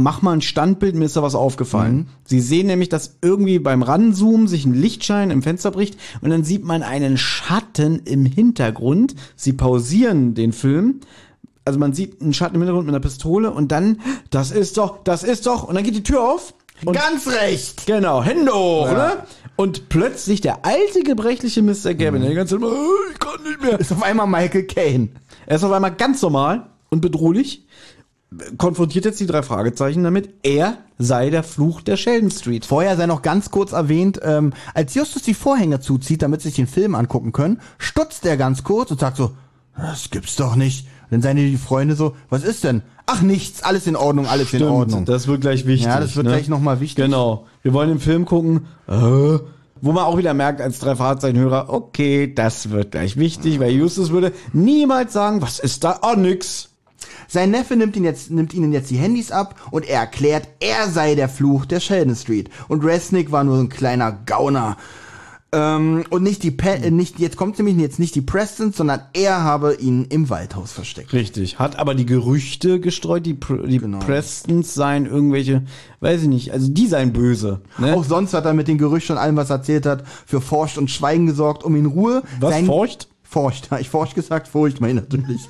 mach mal ein Standbild, mir ist da was aufgefallen. Mhm. Sie sehen nämlich, dass irgendwie beim Ranzoomen sich ein Lichtschein im Fenster bricht und dann sieht man einen Schatten im Hintergrund. Sie pausieren den Film. Also man sieht einen Schatten im Hintergrund mit einer Pistole und dann, das ist doch, das ist doch, und dann geht die Tür auf. Ganz recht. Genau, Hände hoch, Ja. oder? Und plötzlich der alte gebrechliche Mr. Gavin, der die ganze Zeit immer, "Äh, ich kann nicht mehr. Ist auf einmal Michael Caine. Er ist auf einmal ganz normal und bedrohlich, konfrontiert jetzt die drei Fragezeichen damit, er sei der Fluch der Sheldon Street. Vorher sei noch ganz kurz erwähnt, ähm, als Justus die Vorhänge zuzieht, damit sie sich den Film angucken können, stutzt er ganz kurz und sagt so, das gibt's doch nicht. Dann seien die Freunde so, was ist denn? Ach nichts, alles in Ordnung, alles in Ordnung. das wird gleich wichtig. Ja, das wird ne? gleich nochmal wichtig. Genau. Wir wollen den Film gucken, äh, wo man auch wieder merkt als drei Fahrzeichenhörer, okay, das wird gleich wichtig, weil Justus würde niemals sagen, was ist da? Oh, nix. Sein Neffe nimmt, ihn jetzt, nimmt ihnen jetzt die Handys ab und er erklärt, er sei der Fluch der Sheldon Street. Und Resnick war nur ein kleiner Gauner. Ähm, und nicht die, Pe äh, nicht, jetzt kommt nämlich jetzt nicht die Prestons, sondern er habe ihn im Waldhaus versteckt. Richtig. Hat aber die Gerüchte gestreut, die, Pr die Genau. Prestons seien irgendwelche, weiß ich nicht, also die seien böse. Ne? Auch sonst hat er mit den Gerüchten und allem, was er erzählt hat, für Forscht und Schweigen gesorgt, um in Ruhe Was, Forscht? Forscht, ich Forscht gesagt, Furcht meine ich natürlich.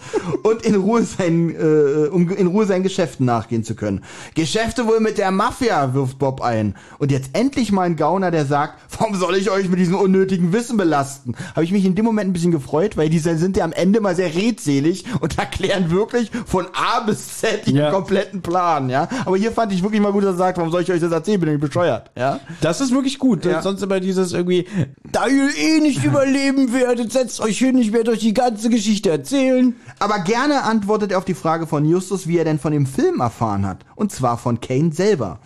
und in Ruhe sein, äh, um in Ruhe seinen Geschäften nachgehen zu können. Geschäfte wohl mit der Mafia, wirft Bob ein. Und jetzt endlich mal ein Gauner, der sagt, warum soll ich euch mit diesem unnötigen Wissen belasten? Habe ich mich in dem Moment ein bisschen gefreut, weil die sind ja am Ende mal sehr redselig und erklären wirklich von A bis Z den kompletten Plan, ja. Aber hier fand ich wirklich mal gut, dass er sagt, warum soll ich euch das erzählen, bin ich bescheuert, ja. Das ist wirklich gut. Ja. Sonst immer dieses irgendwie, da ihr eh nicht überleben werdet, setzt euch hin schön, ich werde euch die ganze Geschichte erzählen. Aber gerne antwortet er auf die Frage von Justus, wie er denn von dem Film erfahren hat. Und zwar von Kane selber.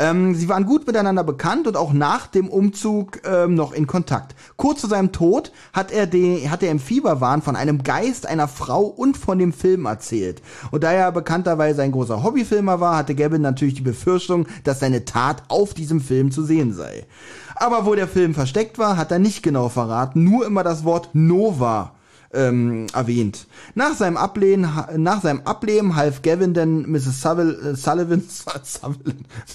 Ähm, sie waren gut miteinander bekannt und auch nach dem Umzug ähm, noch in Kontakt. Kurz zu seinem Tod hat er, den, hat er im Fieberwahn von einem Geist, einer Frau und von dem Film erzählt. Und da er bekannterweise ein großer Hobbyfilmer war, hatte Gavin natürlich die Befürchtung, dass seine Tat auf diesem Film zu sehen sei. Aber wo der Film versteckt war, hat er nicht genau verraten, nur immer das Wort Nova ähm, erwähnt. Nach seinem Ablehnen, nach seinem Ableben half Gavin denn Mrs. Sullivan, äh, Sullivan, Sullivan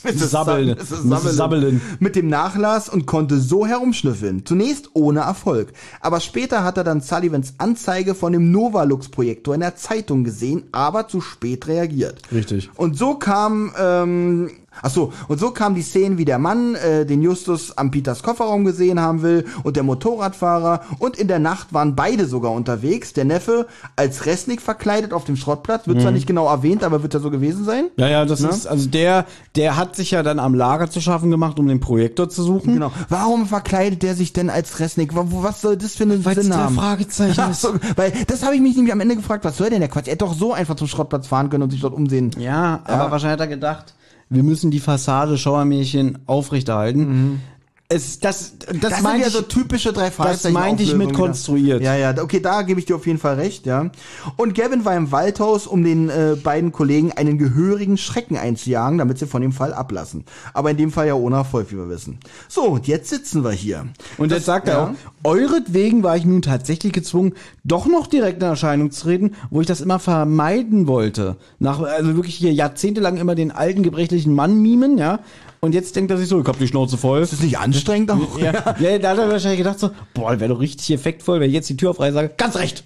Mrs. Sabbeln. Mrs. Sullivan mit dem Nachlass und konnte so herumschnüffeln. Zunächst ohne Erfolg. Aber später hat er dann Sullivans Anzeige von dem Novalux-Projektor in der Zeitung gesehen, aber zu spät reagiert. Richtig. Und so kam, ähm, ach so, und so kam die Szene, wie der Mann äh, den Justus am Peters Kofferraum gesehen haben will und der Motorradfahrer und in der Nacht waren beide sogar unterwegs. Der Neffe als Resnick verkleidet auf dem Schrottplatz, wird zwar Mhm. nicht genau erwähnt, aber wird ja so gewesen sein. Ja, ja, das Ne? ist, also der, der hat sich ja dann am Lager zu schaffen gemacht, um den Projektor zu suchen. Genau. Warum verkleidet der sich denn als Resnick? Wo- Was soll das für einen Weil's Sinn haben? Fragezeichen Ach ist. so, weil das habe ich mich nämlich am Ende gefragt, was soll denn der Quatsch? Er hätte doch so einfach zum Schrottplatz fahren können und sich dort umsehen. Ja, aber wahrscheinlich hat er gedacht, wir müssen die Fassade Schauermärchen aufrechterhalten. Es, das, das, Das, sind ja ich, so typische drei Fragezeichen. meinte ich mit Auflösungen konstruiert. Ja, ja, okay, da gebe ich dir auf jeden Fall recht, ja. Und Gavin war im Waldhaus, um den äh, beiden Kollegen einen gehörigen Schrecken einzujagen, damit sie von dem Fall ablassen. Aber in dem Fall ja ohne Erfolg, wie wir wissen. So, und jetzt sitzen wir hier. Und jetzt sagt er auch, euretwegen war ich nun tatsächlich gezwungen, doch noch direkt in Erscheinung zu treten, wo ich das immer vermeiden wollte. Nach, also wirklich hier jahrzehntelang immer den alten, gebrechlichen Mann mimen, ja. Und jetzt denkt er sich so, ich hab die Schnauze voll. Ist das nicht anstrengend auch? Ja, ja da hat er wahrscheinlich gedacht so, boah, wäre doch richtig effektvoll, wenn ich jetzt die Tür aufreiße sage, ganz recht.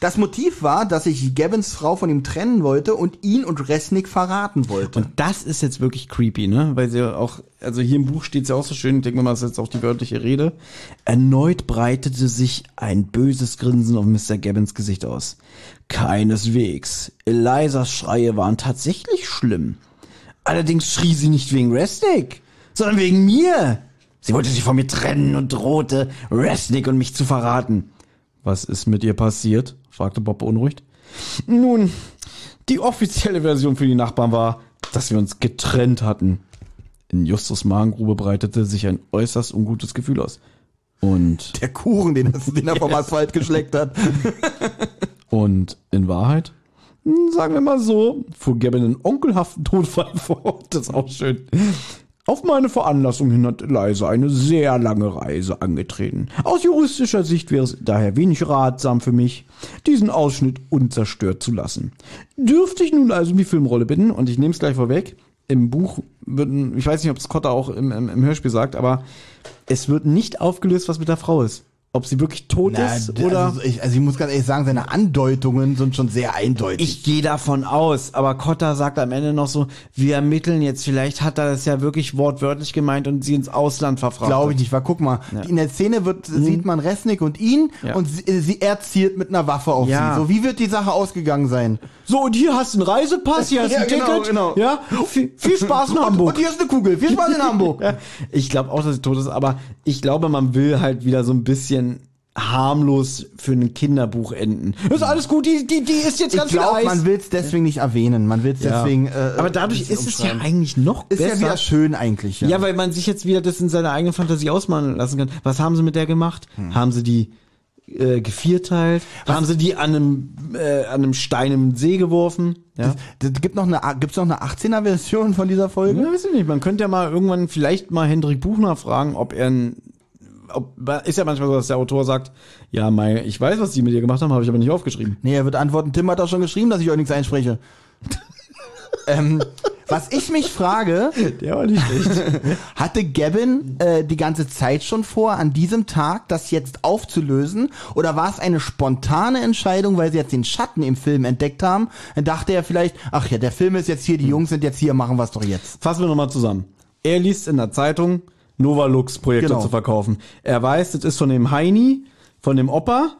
Das Motiv war, dass sich Gavins Frau von ihm trennen wollte und ihn und Resnick verraten wollte. Und das ist jetzt wirklich creepy, ne? Weil sie ja auch, also hier im Buch steht es ja auch so schön, ich denke mal, das ist jetzt auch die wörtliche Rede. Erneut breitete sich ein böses Grinsen auf Mr. Gavins Gesicht aus. Keineswegs. Elisas Schreie waren tatsächlich schlimm. Allerdings schrie sie nicht wegen Resnick, sondern wegen mir. Sie wollte sich von mir trennen und drohte, Resnick und mich zu verraten. Was ist mit ihr passiert? fragte Bob beunruhigt. Nun, die offizielle Version für die Nachbarn war, dass wir uns getrennt hatten. In Justus Magengrube breitete sich ein äußerst ungutes Gefühl aus. Und. Der Kuchen, den, den er vom Asphalt geschleckt hat. Und in Wahrheit? Hm, Sagen wir mal so, einen onkelhaften Tonfall vor. Das ist auch schön. Auf meine Veranlassung hin hat Eliza eine sehr lange Reise angetreten. Aus juristischer Sicht wäre es daher wenig ratsam für mich, diesen Ausschnitt unzerstört zu lassen. Dürfte ich nun also um die Filmrolle bitten, und ich nehme es gleich vorweg, im Buch wird, ich weiß nicht, ob es Cotta auch im, im, im Hörspiel sagt, aber es wird nicht aufgelöst, was mit der Frau ist. Ob sie wirklich tot Na, ist oder... Also ich, also ich muss ganz ehrlich sagen, seine Andeutungen sind schon sehr eindeutig. Ich gehe davon aus, aber Cotta sagt am Ende noch so, wir ermitteln jetzt, vielleicht hat er das ja wirklich wortwörtlich gemeint und sie ins Ausland verfrachtet. Glaube ich nicht, weil guck mal, Ja. in der Szene wird, sieht man Resnick und ihn Ja. und sie, sie, er zielt mit einer Waffe auf Ja. sie. So, wie wird die Sache ausgegangen sein? So, und hier hast du einen Reisepass, hier hast du Ja, ein genau, Ticket. genau. Ja, viel, viel Spaß in Und- Hamburg. und hier ist eine Kugel. Viel Spaß in Hamburg. Ich glaube auch, dass sie tot ist, aber ich glaube, man will halt wieder so ein bisschen harmlos für ein Kinderbuch enden. Das ist alles gut, die, die, die ist jetzt Ich ganz viel Eis. man will es deswegen nicht erwähnen. Man will es Ja. deswegen. Äh, aber dadurch ist es ja eigentlich noch Ist besser. ja wieder schön eigentlich. Ja. Ja, weil man sich jetzt wieder das in seiner eigenen Fantasie ausmalen lassen kann. Was haben sie mit der gemacht? Hm. Haben sie die äh, gevierteilt? Haben sie die an einem, äh, an einem Stein im See geworfen? Ja. Das, das gibt noch eine, gibt's noch eine 18er Version von dieser Folge? Ja, weiß ich nicht. Man könnte ja mal irgendwann vielleicht mal Hendrik Buchner fragen, ob er ein ist ja manchmal so, dass der Autor sagt, ja, Mai, ich weiß, was die mit dir gemacht haben, habe ich aber nicht aufgeschrieben. Nee, er wird antworten, Tim hat auch schon geschrieben, dass ich euch nichts einspreche. ähm, was ich mich frage, der war nicht schlecht. hatte Gavin äh, die ganze Zeit schon vor, an diesem Tag das jetzt aufzulösen? Oder war es eine spontane Entscheidung, weil sie jetzt den Schatten im Film entdeckt haben? Dann dachte er vielleicht, ach ja, der Film ist jetzt hier, die Jungs sind jetzt hier, machen wir es doch jetzt. Fassen wir nochmal zusammen. Er liest in der Zeitung, Novalux Projekte Genau. zu verkaufen. Er weiß, das ist von dem Heini, von dem Opa,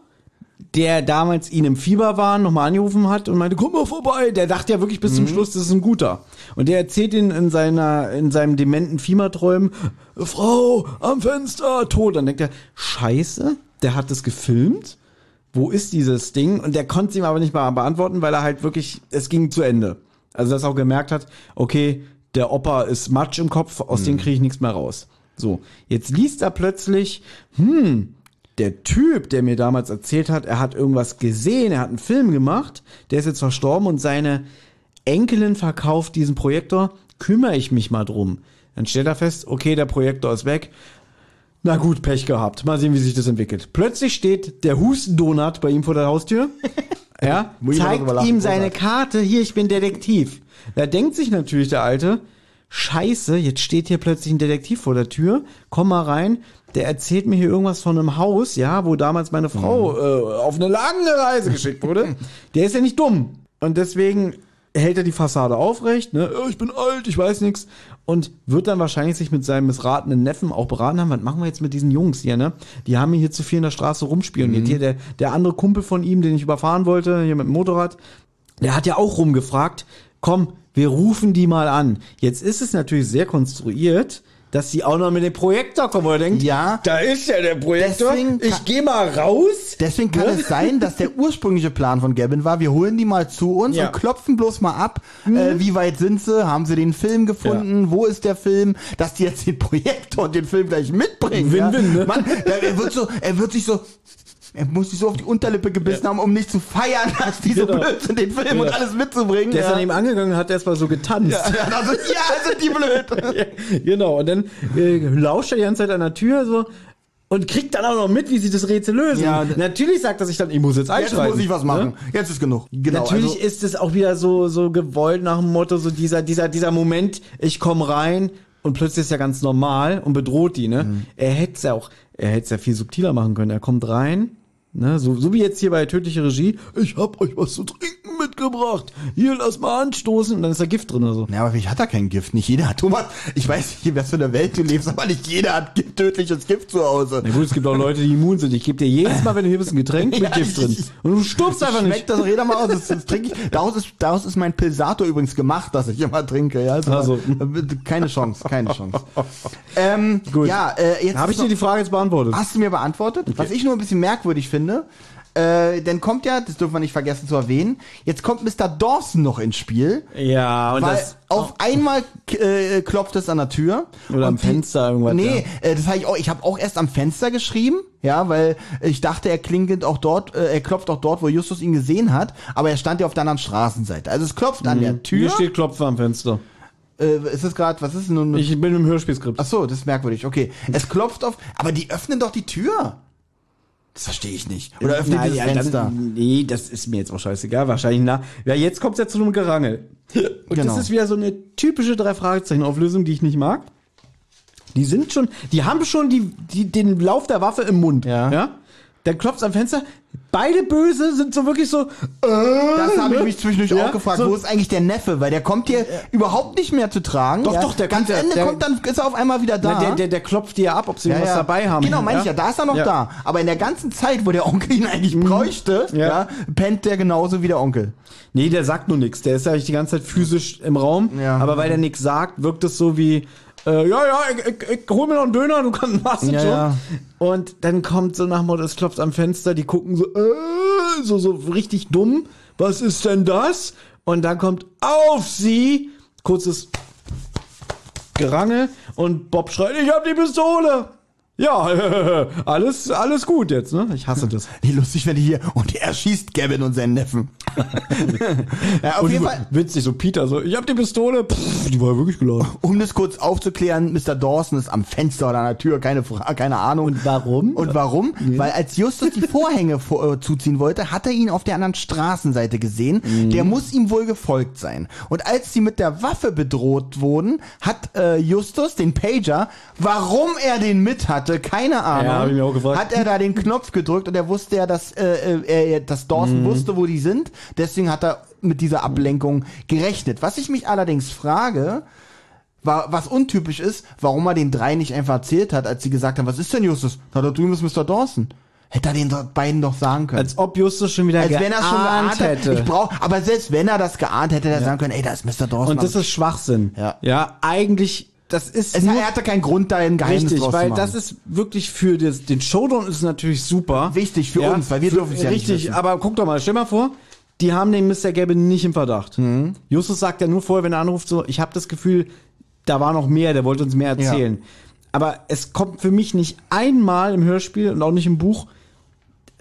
der damals ihn im Fieber war, nochmal angerufen hat und meinte, komm mal vorbei. Der dachte ja wirklich bis zum Schluss, das ist ein guter. Und der erzählt ihn in seiner, in seinem dementen Fieberträumen, Frau am Fenster, tot. Dann denkt er, scheiße, der hat das gefilmt. Wo ist dieses Ding? Und der konnte es ihm aber nicht mal beantworten, weil er halt wirklich, es ging zu Ende. Also dass er auch gemerkt hat, okay, der Opa ist Matsch im Kopf, aus dem kriege ich nichts mehr raus. So, jetzt liest er plötzlich, hm, der Typ, der mir damals erzählt hat, er hat irgendwas gesehen, er hat einen Film gemacht, der ist jetzt verstorben und seine Enkelin verkauft diesen Projektor, kümmere ich mich mal drum. Dann stellt er fest, okay, der Projektor ist weg. Na gut, Pech gehabt. Mal sehen, wie sich das entwickelt. Plötzlich steht der Hustendonut bei ihm vor der Haustür. Ja, zeigt ihm seine. Karte, hier, ich bin Detektiv. Da denkt sich natürlich der Alte, scheiße, jetzt steht hier plötzlich ein Detektiv vor der Tür, komm mal rein, der erzählt mir hier irgendwas von einem Haus, ja, wo damals meine Frau äh, auf eine lange Reise geschickt wurde. Der ist ja nicht dumm. Und deswegen hält er die Fassade aufrecht, ne, "Oh, ich bin alt, ich weiß nichts. Und wird dann wahrscheinlich sich mit seinem missratenen Neffen auch beraten haben, was machen wir jetzt mit diesen Jungs hier, ne? Die haben hier zu viel in der Straße rumspioniert. Hier der, der andere Kumpel von ihm, den ich überfahren wollte, hier mit dem Motorrad, der hat ja auch rumgefragt, komm, wir rufen die mal an. Jetzt ist es natürlich sehr konstruiert, dass sie auch noch mit dem Projektor kommen. Oder denkt, Ja. da ist ja der Projektor, Deswegen ich gehe mal raus. Deswegen kann Ne? es sein, dass der ursprüngliche Plan von Gavin war, wir holen die mal zu uns Ja. und klopfen bloß mal ab, Mhm. äh, wie weit sind sie, haben sie den Film gefunden, wo ist der Film, dass die jetzt den Projektor und den Film gleich mitbringen. Win-win, ja. ne? Mann, er wird so, er wird sich so, er muss sich so auf die Unterlippe gebissen haben, um nicht zu feiern, dass die so Genau. blöd sind, den Film und Ja. alles mitzubringen. Der ist ja. an ihm angegangen und hat erstmal so getanzt. ja, ja, also, ja, sind die blöd. genau, und dann äh, lauscht er die ganze Zeit an der Tür so und kriegt dann auch noch mit, wie sie das Rätsel lösen. Ja. Natürlich sagt er sich dann, ich muss jetzt Jetzt einschreiten. muss ich was machen. Ne? Jetzt ist genug. Genau, Natürlich also, ist es auch wieder so, so gewollt nach dem Motto, so dieser, dieser, dieser Moment, ich komme rein und plötzlich ist er ganz normal und bedroht die, ne? Mhm. Er hätte es ja auch, er hätte es ja viel subtiler machen können. Er kommt rein, ne? So, so wie jetzt hier bei Tödliche Regie, ich hab euch was zu trinken mitgebracht. Hier, lass mal anstoßen und dann ist da Gift drin oder so. Ja, aber vielleicht hat er kein Gift. Nicht jeder hat. Thomas, ich weiß nicht, in was für einer Welt du lebst, aber nicht jeder hat tödliches Gift zu Hause. Na gut, es gibt auch Leute, die immun sind. Ich gebe dir jedes Mal, wenn du hier bist, ein Getränk mit Ja, Gift drin. ich- Und du stirbst einfach nicht. Schmeckt das jeder mal aus. Das, das trinke ich. Daraus ist, daraus ist mein Pilsator übrigens gemacht, dass ich immer trinke. Ja, also, Also. keine Chance, keine Chance. Ähm, Gut. Ja, äh, jetzt Habe ich dir die Frage jetzt beantwortet? Hast du mir beantwortet? Was ich nur ein bisschen merkwürdig finde, äh, dann kommt ja, das dürfen wir nicht vergessen zu erwähnen, jetzt kommt Mr. Dawson noch ins Spiel. Ja, und weil das auf einmal äh, klopft es an der Tür. Oder am Fenster irgendwas, Nee, äh, das habe ich auch, ich habe auch erst am Fenster geschrieben, ja, weil ich dachte, er klingelt auch dort, äh, er klopft auch dort, wo Justus ihn gesehen hat, aber er stand ja auf der anderen Straßenseite. Also es klopft an der Tür. Hier steht Klopfer am Fenster. Äh, ist es gerade, was ist denn nun? Ich bin im Hörspielskript. Ach so, das ist merkwürdig. Okay, es klopft auf, aber die öffnen doch die Tür. Das verstehe ich nicht. Oder öffnen Na, dieses ja, Fenster. Dann, nee, das ist mir jetzt auch scheißegal. Wahrscheinlich na. Ja, jetzt kommt's ja zu einem Gerangel. Und Genau. das ist wieder so eine typische drei Fragezeichen Auflösung, die ich nicht mag. Die sind schon, die haben schon die, die, den Lauf der Waffe im Mund. Ja. ja? Dann klopft's am Fenster. Beide Böse sind so wirklich so. Äh, Das habe ich ne? mich zwischendurch Ja, auch gefragt. so- Wo ist eigentlich der Neffe? Weil der kommt hier überhaupt nicht mehr zu tragen. Doch, ja. doch, der ganz ja- Ende der- kommt, dann ist er auf einmal wieder da. Na, der, der, der klopft dir ab, ob sie Ja, was ja. dabei haben. Genau, meine ich ja, da ist er noch Ja. da. Aber in der ganzen Zeit, wo der Onkel ihn eigentlich bräuchte, ja. Ja. pennt der genauso wie der Onkel. Nee, der sagt nur nichts. Der ist ja eigentlich die ganze Zeit physisch im Raum. Ja. Aber weil der nichts sagt, wirkt es so wie, äh, ja, ja, ich, ich, ich hol mir noch einen Döner, du kannst was Ja, schon. ja. Und dann kommt so nach Motto, es klopft am Fenster, die gucken so, äh, so, so richtig dumm. Was ist denn das? Und dann kommt auf sie, kurzes Gerangel und Bob schreit, ich hab die Pistole. Ja, alles, alles gut jetzt, ne? Ich hasse das. Wie lustig, wenn die hier, und er schießt Gavin und seinen Neffen. ja, auf und jeden Fall, witzig, so Peter, so, ich hab die Pistole, Pff, die war wirklich geladen. um das kurz aufzuklären, Mr. Dawson ist am Fenster oder an der Tür, keine, keine Ahnung. Und warum? Und warum? Weil als Justus die Vorhänge vor, äh, zuziehen wollte, hat er ihn auf der anderen Straßenseite gesehen. Mhm. Der muss ihm wohl gefolgt sein. Und als sie mit der Waffe bedroht wurden, hat äh, Justus den Pager, warum er den mit hatte, keine Ahnung, Ja, hab ich mir auch gefragt. hat er da den Knopf gedrückt und er wusste ja, dass, äh, äh, er, dass Dawson Mhm. wusste, wo die sind. Deswegen hat er mit dieser Ablenkung gerechnet. Was ich mich allerdings frage, war, was untypisch ist, warum er den drei nicht einfach erzählt hat, als sie gesagt haben, was ist denn Justus? Na, da drüben ist Mr. Dawson. Hätte er den beiden doch sagen können. Als ob Justus schon wieder Als geahnt wenn er schon geahnt hätte. Ich brauch, aber selbst wenn er das geahnt hätte, hätte er sagen können, ey, da ist Mr. Dawson. Und das ist Schwachsinn. Ja. Ja, eigentlich, das ist Es, er hatte keinen Grund, da ein Geheimnis Richtig, draus weil zu machen. das ist wirklich für das, den Showdown ist natürlich super. Wichtig für uns, weil wir dürfen es ja nicht Richtig, aber guck doch mal, stell mal vor, die haben den Mr. Gabbin nicht im Verdacht. Mhm. Justus sagt ja nur vorher, wenn er anruft, so, ich habe das Gefühl, da war noch mehr, der wollte uns mehr erzählen. Aber es kommt für mich nicht einmal im Hörspiel und auch nicht im Buch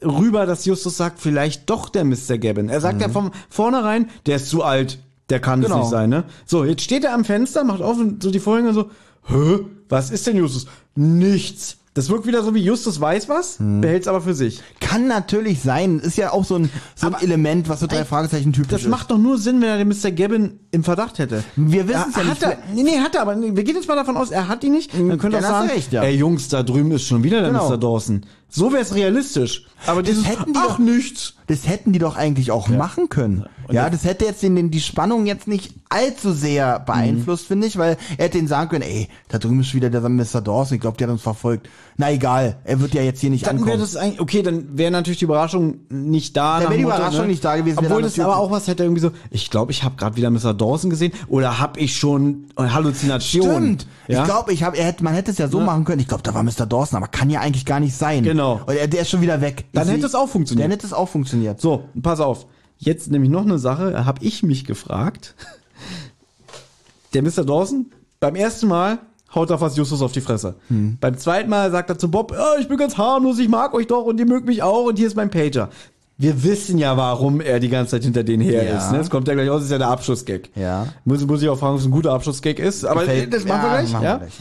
rüber, dass Justus sagt, vielleicht doch der Mr. Gabbin. Er sagt ja von vornherein, der ist zu alt, der kann es Mhm. Genau. nicht sein, ne? So, jetzt steht er am Fenster, macht auf und so die Vorhänge und so, hä, was ist denn Justus? Nichts. Das wirkt wieder so wie Justus weiß was, Mhm. behält es aber für sich. Kann natürlich sein. Ist ja auch so ein, so ein Element, was so drei Fragezeichen typisch Das ist. macht doch nur Sinn, wenn er den Mr. Gabbin im Verdacht hätte. Wir wissen es ja nicht. Er, nee, nee, hat er, aber wir gehen jetzt mal davon aus, er hat ihn nicht. Dann könnte er sagen, recht, ja. ey Jungs, da drüben ist schon wieder der Genau. Mr. Dawson. So wäre es realistisch. Aber dieses, hätten die ach doch- nichts. Das hätten die doch eigentlich auch machen können. Ja, das hätte jetzt den, den, die Spannung jetzt nicht allzu sehr Mhm. beeinflusst, finde ich, weil er hätte denen sagen können, ey, da drüben ist wieder der Mr. Dawson, ich glaube, der hat uns verfolgt. Na egal, er wird ja jetzt hier nicht Dann wäre ankommen. das eigentlich, okay, dann wäre natürlich die Überraschung nicht da. Dann wäre die Überraschung nicht da gewesen, Obwohl das aber auch was hätte irgendwie so, ich glaube, ich habe gerade wieder Mr. Dawson gesehen oder habe ich schon Halluzinationen. Stimmt. Ja? Ich glaube, ich hab, er hätte, man hätte es ja so machen können. Ich glaube, da war Mr. Dawson, aber kann ja eigentlich gar nicht sein. Genau. Und er, der ist schon wieder weg. Dann hätte es auch funktioniert. Dann hätte es auch funktioniert. So, pass auf. Jetzt nämlich noch eine Sache, habe ich mich gefragt. Der Mr. Dawson, beim ersten Mal haut er fast Justus auf die Fresse. Hm. Beim zweiten Mal sagt er zu Bob, "Ja, ich bin ganz harmlos, ich mag euch doch und ihr mögt mich auch und hier ist mein Pager. Wir wissen ja, warum er die ganze Zeit hinter denen her Ja. ist. Ne? Das kommt ja gleich aus, ist ja der Abschlussgag. Ja. Muss, muss ich auch fragen, ob es ein guter Abschlussgag ist. Aber Gefällt- das machen wir ja, gleich. machen wir ja? gleich.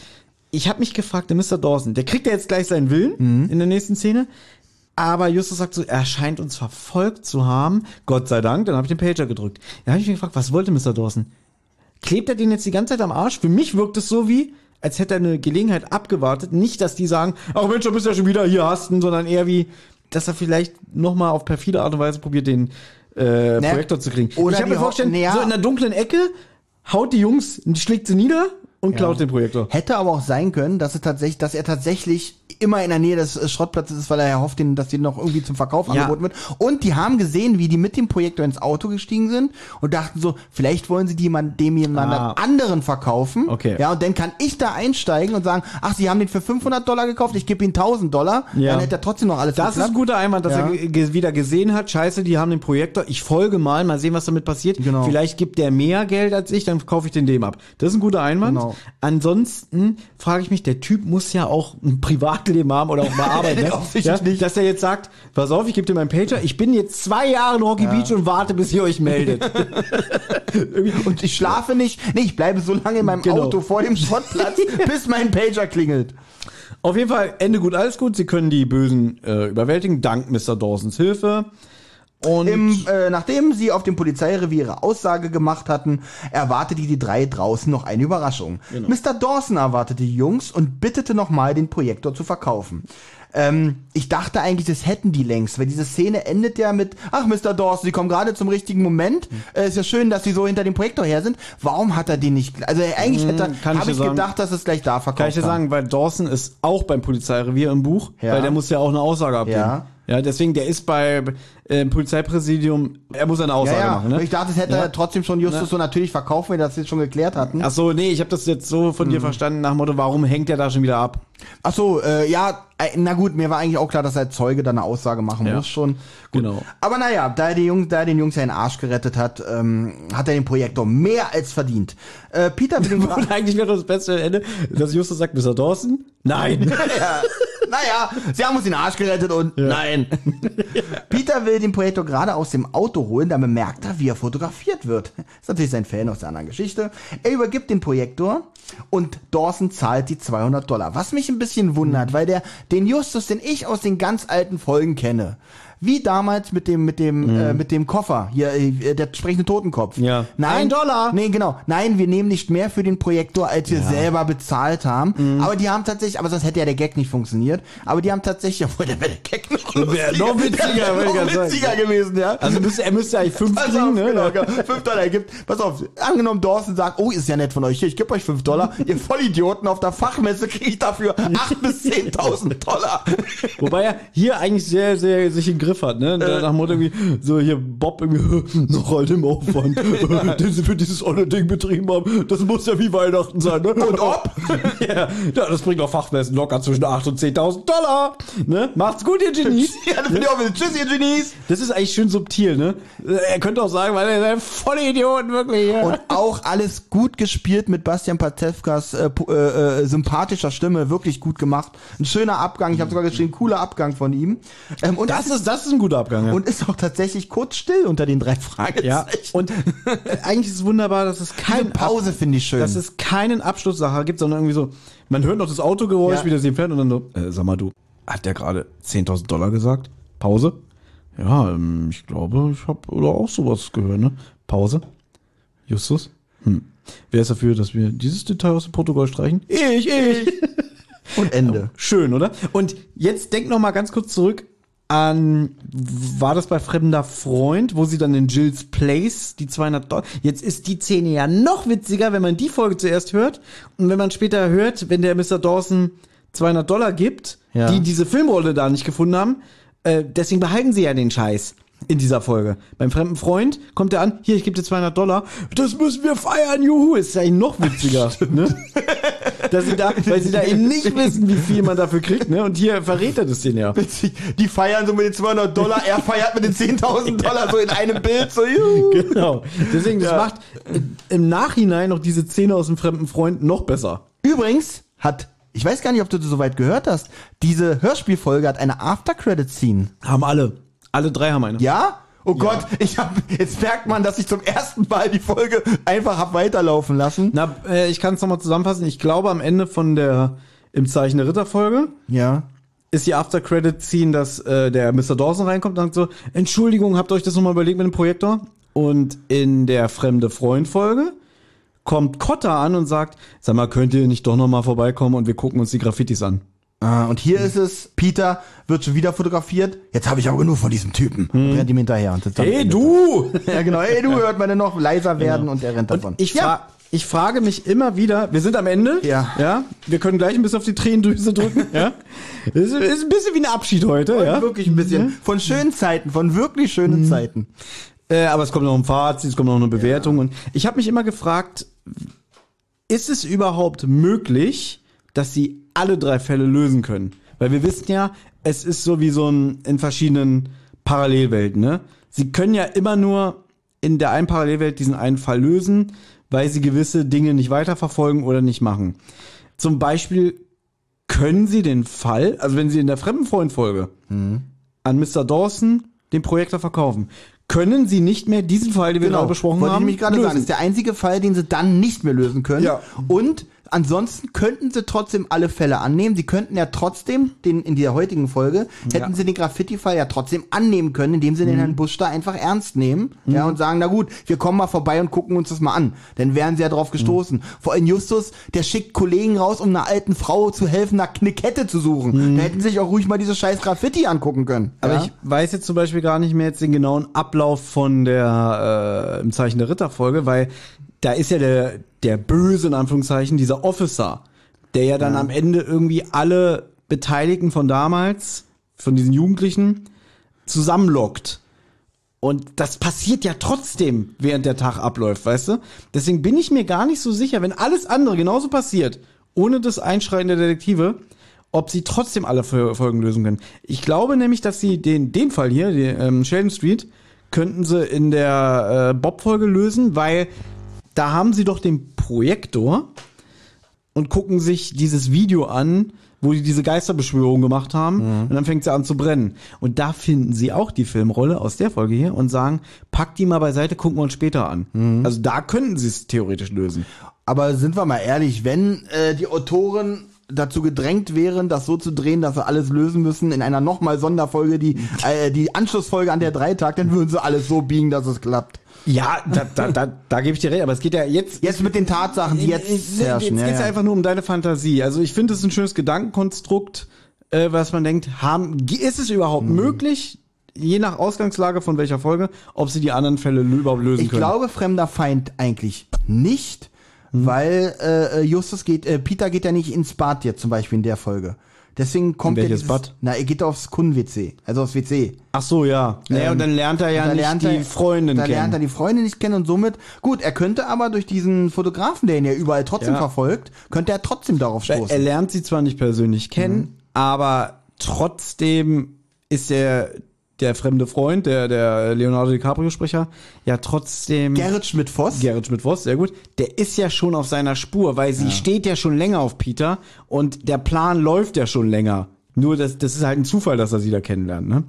Ich habe mich gefragt, der Mr. Dawson, der kriegt ja jetzt gleich seinen Willen Mhm. in der nächsten Szene. Aber Justus sagt so, er scheint uns verfolgt zu haben. Gott sei Dank, dann habe ich den Pager gedrückt. Da habe ich mich gefragt, was wollte Mr. Dawson? Klebt er den jetzt die ganze Zeit am Arsch? Für mich wirkt es so wie, als hätte er eine Gelegenheit abgewartet. Nicht, dass die sagen, ach Mensch, du bist ja schon wieder hier, hast ihn, sondern eher wie, dass er vielleicht nochmal auf perfide Art und Weise probiert, den äh, Ne? Projektor zu kriegen. Oder ich habe mir vorgestellt, so in der dunklen Ecke, haut die Jungs, schlägt sie nieder und klaut den Projektor. Hätte aber auch sein können, dass er tatsächlich, dass er tatsächlich immer in der Nähe des äh, Schrottplatzes ist, weil er ja hofft, den- dass die noch irgendwie zum Verkauf Ja. angeboten wird. Und die haben gesehen, wie die mit dem Projektor ins Auto gestiegen sind und dachten so, vielleicht wollen sie die man, dem jemand Ah. anderen verkaufen. Okay. Ja, und dann kann ich da einsteigen und sagen, ach, sie haben den für 500 Dollar gekauft, ich gebe ihnen 1000 Dollar. Ja. Dann hätte er trotzdem noch alles Das ist geklappt. ein guter Einwand, dass Ja. er wieder gesehen hat. Scheiße, die haben den Projektor. Ich folge mal, mal sehen, was damit passiert. Genau. Vielleicht gibt der mehr Geld als ich, dann kaufe ich den dem ab. Das ist ein guter Einwand. Genau. Ansonsten frage ich mich, der Typ muss ja auch ein Privatleben haben oder auch mal arbeiten. ne? Ja, nicht. Dass er jetzt sagt, pass auf, ich gebe dir meinen Pager. Ich bin jetzt zwei Jahre in Rocky Beach und warte, bis ihr euch meldet. Und ich schlafe nicht. Nee, ich bleibe so lange in meinem Genau. Auto vor dem Schrottplatz, bis mein Pager klingelt. Auf jeden Fall, Ende gut, alles gut. Sie können die Bösen äh, überwältigen, dank Mr. Dawsons Hilfe. Und Im, äh, nachdem sie auf dem Polizeirevier ihre Aussage gemacht hatten, erwartete die drei draußen noch eine Überraschung. Genau. Mr. Dawson erwartete die Jungs und bittete nochmal, den Projektor zu verkaufen. Ähm, ich dachte eigentlich, das hätten die längst, weil diese Szene endet ja mit, ach Mr. Dawson, Sie kommen gerade zum richtigen Moment. Hm. Äh, ist ja schön, dass Sie so hinter dem Projektor her sind. Warum hat er den nicht, also eigentlich hätte, Hm, kann ich habe dir ich gedacht, dass es gleich da verkauft Kann ich dir sagen, weil Dawson ist auch beim Polizeirevier im Buch, Ja. weil der muss ja auch eine Aussage abgeben. Ja. Ja, deswegen, der ist bei äh, Polizeipräsidium, er muss eine Aussage ja, ja. machen. Ne? Ich dachte, es hätte Ja. er trotzdem schon Justus so natürlich verkauft, wenn wir das jetzt schon geklärt hatten. Ach so, nee, ich habe das jetzt so von dir Mhm. verstanden, nach dem Motto, warum hängt er da schon wieder ab? Ach so, äh, ja, äh, na gut, mir war eigentlich auch klar, dass er Zeuge dann eine Aussage machen muss schon. Genau. Aber naja, da er, die Jungs, da er den Jungs ja den Arsch gerettet hat, ähm, hat er den Projektor mehr als verdient. Äh, Peter will eigentlich wäre das beste Ende, dass Justus sagt, Mr. Dawson? Nein. ja, naja, sie haben uns den Arsch gerettet und nein. Peter will den Projektor gerade aus dem Auto holen, da bemerkt er, wie er fotografiert wird. Ist natürlich sein Fan aus der anderen Geschichte. Er übergibt den Projektor und Dawson zahlt die 200 Dollar. Was mich ein bisschen wundert, weil der, den Justus, den ich aus den ganz alten Folgen kenne, wie damals mit dem, mit dem, äh, mit dem Koffer, hier, äh, der sprechende Totenkopf. Ja. Nein, Ein Dollar. Nee, genau. Nein, wir nehmen nicht mehr für den Projektor, als wir selber bezahlt haben. Mhm. Aber die haben tatsächlich, aber sonst hätte ja der Gag nicht funktioniert. Aber die haben tatsächlich, obwohl der wäre der Gag noch Wäre noch witziger, wäre noch witziger gewesen, ja. Also müsste, er müsste eigentlich fünf kriegen, auf, ne? genau, genau. Fünf Dollar gibt. Pass auf, angenommen Dawson sagt, oh, ist ja nett von euch, hier, ich gebe euch fünf Dollar. Ihr Vollidioten, auf der Fachmesse kriege ich dafür acht bis 10.000 Dollar. Wobei er hier eigentlich sehr, sehr sich in den Griff hat, ne? Nach dem Motto irgendwie, so hier Bob irgendwie, noch all dem Aufwand, den sie für dieses olle Ding betrieben haben, das muss ja wie Weihnachten sein, ne? Und ob? ja, das bringt doch Fachwissen locker zwischen 8 und 10.000 Dollar, ne? Macht's gut, ihr Genies. Ja, das ich auch mit. Tschüss, ihr Genies. Das ist eigentlich schön subtil, ne? Er könnte auch sagen, weil er ist volle Idioten, wirklich. Ja. Und auch alles gut gespielt mit Bastian Pastewkas äh, äh, äh, sympathischer Stimme, wirklich gut gemacht. Ein schöner Abgang, ich habe sogar geschrieben, cooler Abgang von ihm. Ähm, und das ist, das ist ein guter Abgang, ja. Und ist auch tatsächlich kurz still unter den drei Fragezeichen. Ja, und eigentlich ist es wunderbar, dass es keine Pause finde ich schön. Dass es keinen Abschlusssacher gibt, sondern irgendwie so, man hört noch das Autogeräusch, Ja. wie das fährt und dann so, äh, sag mal du, hat der gerade 10.000 Dollar gesagt? Pause? Ja, ähm, ich glaube, ich habe oder auch sowas gehört, ne? Pause? Justus? Hm. Wer ist dafür, dass wir dieses Detail aus dem Protokoll streichen? Ich, ich. Und Ende. Schön, oder? Und jetzt denk noch mal ganz kurz zurück an, war das bei Fremder Freund, wo sie dann in Jill's Place die 200 Dollar, jetzt ist die Szene ja noch witziger, wenn man die Folge zuerst hört und wenn man später hört, wenn der Mr. Dawson 200 Dollar gibt, Ja. die diese Filmrolle da nicht gefunden haben, äh, deswegen behalten sie ja den Scheiß in dieser Folge. Beim fremden Freund kommt er an, hier, ich gebe dir 200 Dollar, das müssen wir feiern, juhu, ist ja eigentlich noch witziger, ne? Dass sie da, weil sie da eben nicht wissen, wie viel man dafür kriegt, ne? Und hier verrät er das denen ja. Witzig. Die feiern so mit den 200 Dollar, er feiert mit den 10.000 Dollar so in einem Bild, so juhu. Genau. Deswegen, das Ja. macht äh, im Nachhinein noch diese Szene aus dem fremden Freund noch besser. Übrigens hat, ich weiß gar nicht, ob du das soweit gehört hast, diese Hörspielfolge hat eine After-Credit-Scene. Haben alle. Alle drei haben eine. Ja? Oh Gott, ich hab, jetzt merkt man, dass ich zum ersten Mal die Folge einfach hab weiterlaufen lassen. Na, äh, ich kann es nochmal zusammenfassen. Ich glaube, am Ende von der im Zeichen der Ritter-Folge Ja. ist die After-Credit-Scene, dass äh, der Mr. Dawson reinkommt und sagt so, Entschuldigung, habt ihr euch das nochmal überlegt mit dem Projektor? Und in der fremde Freund-Folge kommt Cotta an und sagt, sag mal, könnt ihr nicht doch nochmal vorbeikommen und wir gucken uns die Graffitis an. Ah, und hier ist es, Peter wird schon wieder fotografiert. Jetzt habe ich aber genug von diesem Typen. Und rennt ihm hinterher. Und Hey, du! Ja, genau. Hey, du hört man dann noch leiser werden und er rennt davon. Und ich, fra ich frage mich immer wieder, wir sind am Ende. Ja. Ja. Wir können gleich ein bisschen auf die Tränendrüse drücken. ja. Es ist, ist ein bisschen wie ein Abschied heute, ja. Wirklich ein bisschen. Von schönen Zeiten, von wirklich schönen Zeiten. Äh, aber es kommt noch ein Fazit, es kommt noch eine Bewertung. Und ich habe mich immer gefragt, ist es überhaupt möglich, dass sie alle drei Fälle lösen können? Weil wir wissen ja, es ist so wie so ein in verschiedenen Parallelwelten, ne? Sie können ja immer nur in der einen Parallelwelt diesen einen Fall lösen, weil sie gewisse Dinge nicht weiterverfolgen oder nicht machen. Zum Beispiel können sie den Fall, also wenn sie in der Fremdenfreund-Folge an Mr. Dawson den Projektor verkaufen, können sie nicht mehr diesen Fall, den wir gerade besprochen Genau. Wollte haben, ich nämlich gerade sagen, das ist der einzige Fall, den sie dann nicht mehr lösen können. Ja. Und ansonsten könnten sie trotzdem alle Fälle annehmen. Sie könnten ja trotzdem, den, in der heutigen Folge, hätten Ja. sie den Graffiti-Fall ja trotzdem annehmen können, indem sie den Herrn Busch da einfach ernst nehmen. Ja, und sagen, na gut, wir kommen mal vorbei und gucken uns das mal an. Dann wären sie ja drauf gestoßen. Vor allem Justus, der schickt Kollegen raus, um einer alten Frau zu helfen, nach eine Kette zu suchen. Da hätten sie sich auch ruhig mal diese scheiß Graffiti angucken können. Aber ja? ich weiß jetzt zum Beispiel gar nicht mehr jetzt den genauen Ablauf von der äh, im Zeichen der Ritterfolge, weil da ist ja der der böse in Anführungszeichen dieser Officer, der ja dann am Ende irgendwie alle Beteiligten von damals, von diesen Jugendlichen zusammenlockt. Und das passiert ja trotzdem, während der Tag abläuft, weißt du? Deswegen bin ich mir gar nicht so sicher, wenn alles andere genauso passiert, ohne das Einschreiten der Detektive, ob sie trotzdem alle Fol- Folgen lösen können. Ich glaube nämlich, dass sie den, den Fall hier, die, ähm, Sheldon Street, könnten sie in der äh, Bob-Folge lösen, weil da haben sie doch den Projektor und gucken sich dieses Video an, wo die diese Geisterbeschwörung gemacht haben und dann fängt sie an zu brennen. Und da finden sie auch die Filmrolle aus der Folge hier und sagen, pack die mal beiseite, gucken wir uns später an. Also da könnten sie es theoretisch lösen. Aber sind wir mal ehrlich, wenn äh, die Autoren dazu gedrängt wären, das so zu drehen, dass sie alles lösen müssen in einer nochmal Sonderfolge, die äh, die Anschlussfolge an der Dreitag, dann würden sie alles so biegen, dass es klappt. Ja, da, da, da, da gebe ich dir recht, aber es geht ja jetzt. Jetzt mit den Tatsachen, die jetzt herrschen. Jetzt ja, geht's ja. einfach nur um deine Fantasie. Also ich finde es ein schönes Gedankenkonstrukt, äh, was man denkt, haben, ist es überhaupt Mhm. möglich, je nach Ausgangslage von welcher Folge, ob sie die anderen Fälle überhaupt lösen Ich können? glaube, fremder Feind eigentlich nicht, weil äh, Justus geht, äh, Peter geht ja nicht ins Bad jetzt zum Beispiel in der Folge. Deswegen kommt er dieses, Bad? Na, er geht aufs Kunden-WC, also aufs WC. Ach so, ja. Naja, Ähm, und dann lernt er ja nicht lernt die er- Freundin Da lernt er kennen. die Freundin nicht kennen und somit, gut, er könnte aber durch diesen Fotografen, der ihn ja überall trotzdem Ja. verfolgt, könnte er trotzdem darauf stoßen. Er lernt sie zwar nicht persönlich kennen, Mhm. aber trotzdem ist er der fremde Freund, der, der Leonardo DiCaprio-Sprecher, ja trotzdem. Gerrit Schmidt-Voss? Gerrit Schmidt-Voss, sehr gut. Der ist ja schon auf seiner Spur, weil sie Ja. steht ja schon länger auf Peter und der Plan läuft ja schon länger. Nur das, das ist halt ein Zufall, dass er sie da kennenlernt. Ne?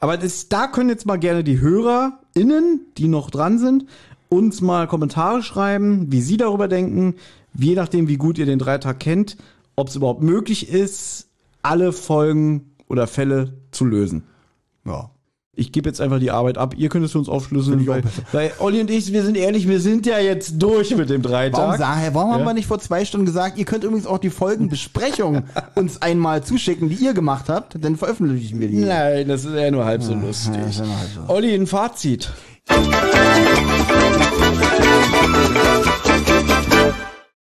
Aber das, da können jetzt mal gerne die HörerInnen, die noch dran sind, uns mal Kommentare schreiben, wie sie darüber denken, je nachdem, wie gut ihr den Dreitag kennt, ob es überhaupt möglich ist, alle Folgen oder Fälle zu lösen. Ja. Ich gebe jetzt einfach die Arbeit ab. Ihr könnt es für uns aufschlüsseln, weil, weil Olli und ich, wir sind ehrlich, wir sind ja jetzt durch mit dem Dreitag. Warum, sag, warum haben Ja. wir nicht vor zwei Stunden gesagt, ihr könnt übrigens auch die Folgenbesprechung uns einmal zuschicken, die ihr gemacht habt, dann veröffentlichen wir die. Nein, das ist ja nur halb so Ja, lustig. ja halb so. Olli, ein Fazit.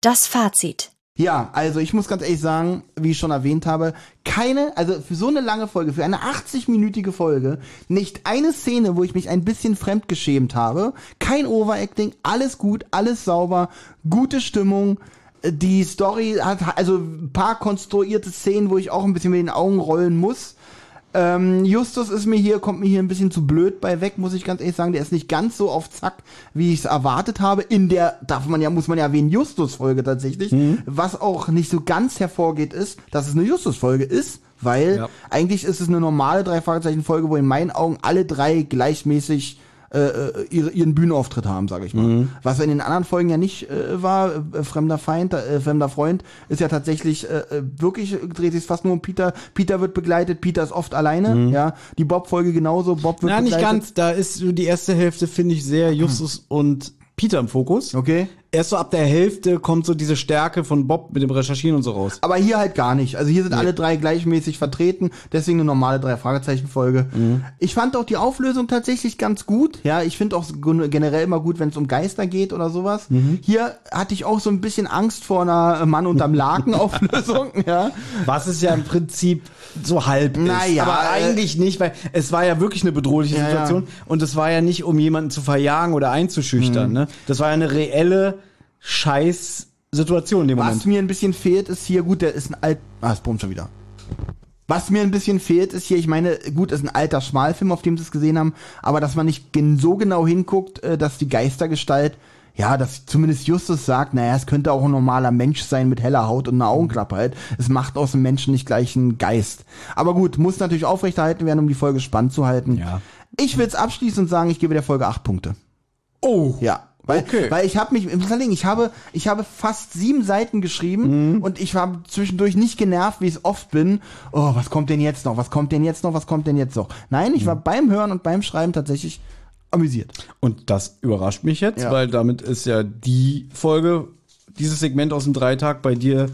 Das Fazit. Ja, also ich muss ganz ehrlich sagen, wie ich schon erwähnt habe, keine, also für so eine lange Folge, für eine 80-minütige Folge, nicht eine Szene, wo ich mich ein bisschen fremdgeschämt habe, kein Overacting, alles gut, alles sauber, gute Stimmung, die Story hat also ein paar konstruierte Szenen, wo ich auch ein bisschen mit den Augen rollen muss. Ähm, Justus ist mir hier, kommt mir hier ein bisschen zu blöd bei weg, muss ich ganz ehrlich sagen. Der ist nicht ganz so auf Zack, wie ich es erwartet habe. In der, darf man ja, muss man ja erwähnen, Justus-Folge tatsächlich. Was auch nicht so ganz hervorgeht, ist, dass es eine Justus-Folge ist, weil Ja. eigentlich ist es eine normale Drei-Fragezeichen-Folge, wo in meinen Augen alle drei gleichmäßig äh, äh, ihre, ihren Bühnenauftritt haben, sage ich mal. Mhm. Was in den anderen Folgen ja nicht äh, war, äh, fremder Feind, äh, fremder Freund, ist ja tatsächlich äh, äh, wirklich, äh, dreht sich fast nur um Peter. Peter wird begleitet, Peter ist oft alleine, Mhm. ja. Die Bob-Folge genauso, Bob wird Na, nicht begleitet. ganz. Da ist die erste Hälfte, finde ich, sehr Justus und Peter im Fokus. Okay. Erst so ab der Hälfte kommt so diese Stärke von Bob mit dem Recherchieren und so raus. Aber hier halt gar nicht. Also hier sind alle drei gleichmäßig vertreten, deswegen eine normale Drei-Fragezeichen-Folge. Mhm. Ich fand auch die Auflösung tatsächlich ganz gut. Ja, ich finde auch gen- generell immer gut, wenn es um Geister geht oder sowas. Mhm. Hier hatte ich auch so ein bisschen Angst vor einer Mann unterm Laken-Auflösung, ja. Was es ja im Prinzip so halb ist. Naja, aber äh, eigentlich nicht, weil es war ja wirklich eine bedrohliche Ja, Situation und es war ja nicht, um jemanden zu verjagen oder einzuschüchtern. Mhm. Ne? Das war ja eine reelle Scheiß-Situation in dem Was Moment. mir ein bisschen fehlt, ist hier, gut, der ist ein alt. Ah, es brummt schon wieder. Was mir ein bisschen fehlt, ist hier, ich meine, gut, ist ein alter Schmalfilm, auf dem sie es gesehen haben, aber dass man nicht so genau hinguckt, äh, dass die Geistergestalt, ja, dass zumindest Justus sagt, naja, es könnte auch ein normaler Mensch sein mit heller Haut und einer Augenklappe halt. Es macht aus dem Menschen nicht gleich einen Geist. Aber gut, muss natürlich aufrechterhalten werden, um die Folge spannend zu halten. Ja. Ich will es abschließend sagen, ich gebe der Folge acht Punkte. Oh. Ja. Weil, Okay. weil ich habe mich, ich habe, ich habe fast sieben Seiten geschrieben Mhm. und ich war zwischendurch nicht genervt, wie ich es oft bin. Oh, was kommt denn jetzt noch? Was kommt denn jetzt noch? Was kommt denn jetzt noch? Nein, ich war Mhm. beim Hören und beim Schreiben tatsächlich amüsiert. Und das überrascht mich jetzt, Ja. weil damit ist ja die Folge, dieses Segment aus dem Dreitag bei dir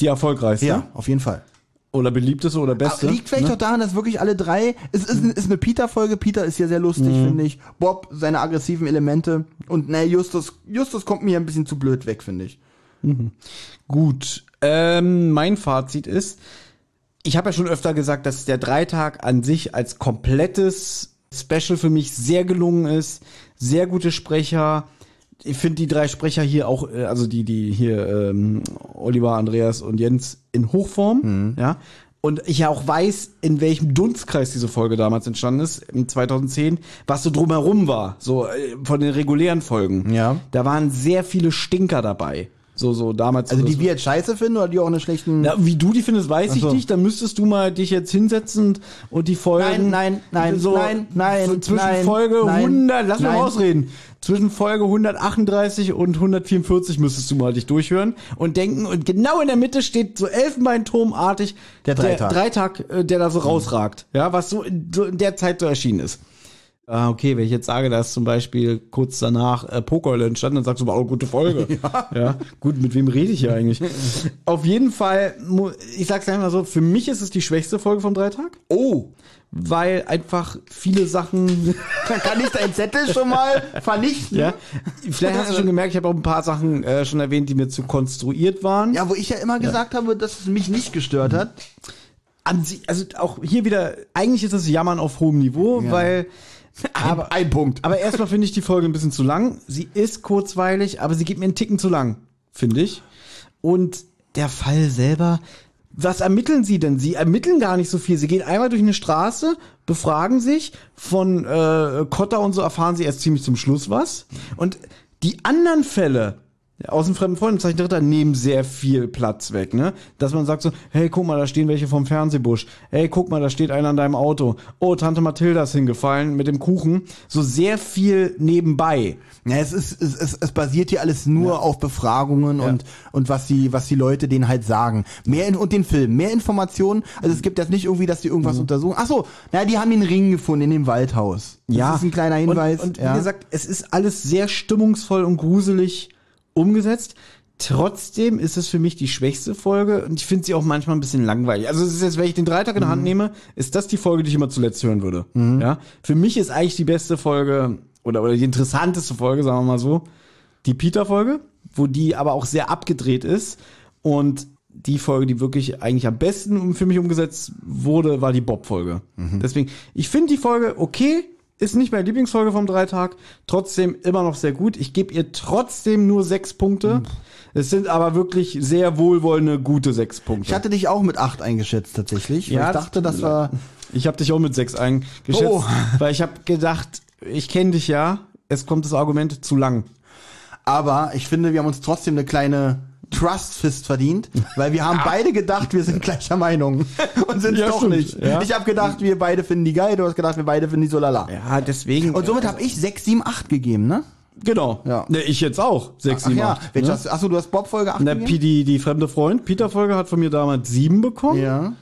die erfolgreichste. Ja, auf jeden Fall. Oder beliebteste oder beste. Aber liegt vielleicht ne? auch daran, dass wirklich alle drei, es ist, ist eine Peter-Folge, Peter ist ja sehr lustig, Mhm. finde ich. Bob, seine aggressiven Elemente und ne, Justus, Justus kommt mir ein bisschen zu blöd weg, finde ich. Gut. Ähm, mein Fazit ist, ich habe ja schon öfter gesagt, dass der Dreitag an sich als komplettes Special für mich sehr gelungen ist. Sehr gute Sprecher. Ich finde die drei Sprecher hier auch, äh, also die, die hier, ähm, Oliver, Andreas und Jens in Hochform, ja. Und ich ja auch weiß, in welchem Dunstkreis diese Folge damals entstanden ist, im 2010, was so drumherum war, so äh, von den regulären Folgen. Ja. Da waren sehr viele Stinker dabei. So, so damals. Also die wir jetzt scheiße finden oder die auch eine schlechten. na, wie du die findest, weiß Ach ich so. nicht. Dann müsstest du mal dich jetzt hinsetzen und die Folgen. Nein, nein, nein, so nein, nein, so zwischen nein, Folge nein, 100, lass mich nein. mal ausreden. Zwischen Folge 138 und 144 müsstest du mal dich durchhören und denken. Und genau in der Mitte steht so Elfenbeinturmartig Der Dreitag. der, Dreitag, äh, der da so rausragt. Ja, was so in, so in der Zeit so erschienen ist. Ah, okay, wenn ich jetzt sage, dass zum Beispiel kurz danach äh, Pokerolle entstanden, dann sagst du oh, gute Folge. Ja. gut, mit wem rede ich hier eigentlich? Auf jeden Fall, ich sag's einfach so, für mich ist es die schwächste Folge vom Dreitag. Oh. Weil einfach viele Sachen. Dann kann ich deinen Zettel schon mal vernichten. ja. Vielleicht hast du schon gemerkt, ich habe auch ein paar Sachen äh, schon erwähnt, die mir zu konstruiert waren. Ja, wo ich ja immer gesagt habe, dass es mich nicht gestört hat. an sich, also auch hier wieder, eigentlich ist das Jammern auf hohem Niveau, Ja. weil aber, ein Punkt. Aber erstmal finde ich die Folge ein bisschen zu lang. Sie ist kurzweilig, aber sie geht mir einen Ticken zu lang, finde ich. Und der Fall selber, was ermitteln sie denn? Sie ermitteln gar nicht so viel. Sie gehen einmal durch eine Straße, befragen sich, von äh, Kotter und so erfahren sie erst ziemlich zum Schluss was. Und die anderen Fälle aus dem fremden Freundenzeichen Dritter nehmen sehr viel Platz weg, ne? Dass man sagt so, hey, guck mal, da stehen welche vom Fernsehbusch. Hey, guck mal, da steht einer an deinem Auto. Oh, Tante Mathilda ist hingefallen mit dem Kuchen. So sehr viel nebenbei. Ja, es ist, es, es, es basiert hier alles nur auf Befragungen und, und was die, was die Leute denen halt sagen. Mehr in, und den Film, mehr Informationen. Also es gibt jetzt nicht irgendwie, dass die irgendwas Mhm. untersuchen. Ach so, na, die haben den Ring gefunden in dem Waldhaus. Das ist ein kleiner Hinweis. Und, und ja. wie gesagt, es ist alles sehr stimmungsvoll und gruselig umgesetzt. Trotzdem ist es für mich die schwächste Folge und ich finde sie auch manchmal ein bisschen langweilig. Also es ist jetzt, wenn ich den Dreitag in der Mhm. Hand nehme, ist das die Folge, die ich immer zuletzt hören würde. Ja, für mich ist eigentlich die beste Folge oder oder die interessanteste Folge, sagen wir mal so, die Peter-Folge, wo die aber auch sehr abgedreht ist und die Folge, die wirklich eigentlich am besten für mich umgesetzt wurde, war die Bob-Folge. Deswegen, ich finde die Folge okay, ist nicht meine Lieblingsfolge vom Dreitag, trotzdem immer noch sehr gut. Ich gebe ihr trotzdem nur sechs Punkte. Es sind aber wirklich sehr wohlwollende, gute sechs Punkte. Ich hatte dich auch mit acht eingeschätzt tatsächlich. Ja, ich dachte, das war. Ich habe dich auch mit sechs eingeschätzt, Oh. weil ich habe gedacht, ich kenne dich ja. Es kommt das Argument zu lang. Aber ich finde, wir haben uns trotzdem eine kleine Trust Fist verdient, weil wir haben beide gedacht, wir sind gleicher Meinung und sind Ja, doch stimmt, nicht. ja. Ich habe gedacht, wir beide finden die geil, du hast gedacht, wir beide finden die so lala. Ja, deswegen. Und somit habe ich 6, 7, 8 gegeben, ne? Genau. Ja. Ne, ich jetzt auch. Sechs, Ach sieben, ja, acht, welche ne? hast, achso, du hast Bob Folge 8 Na, gegeben? Die, die fremde Freund, Peter-Folge hat von mir damals sieben bekommen. Ja.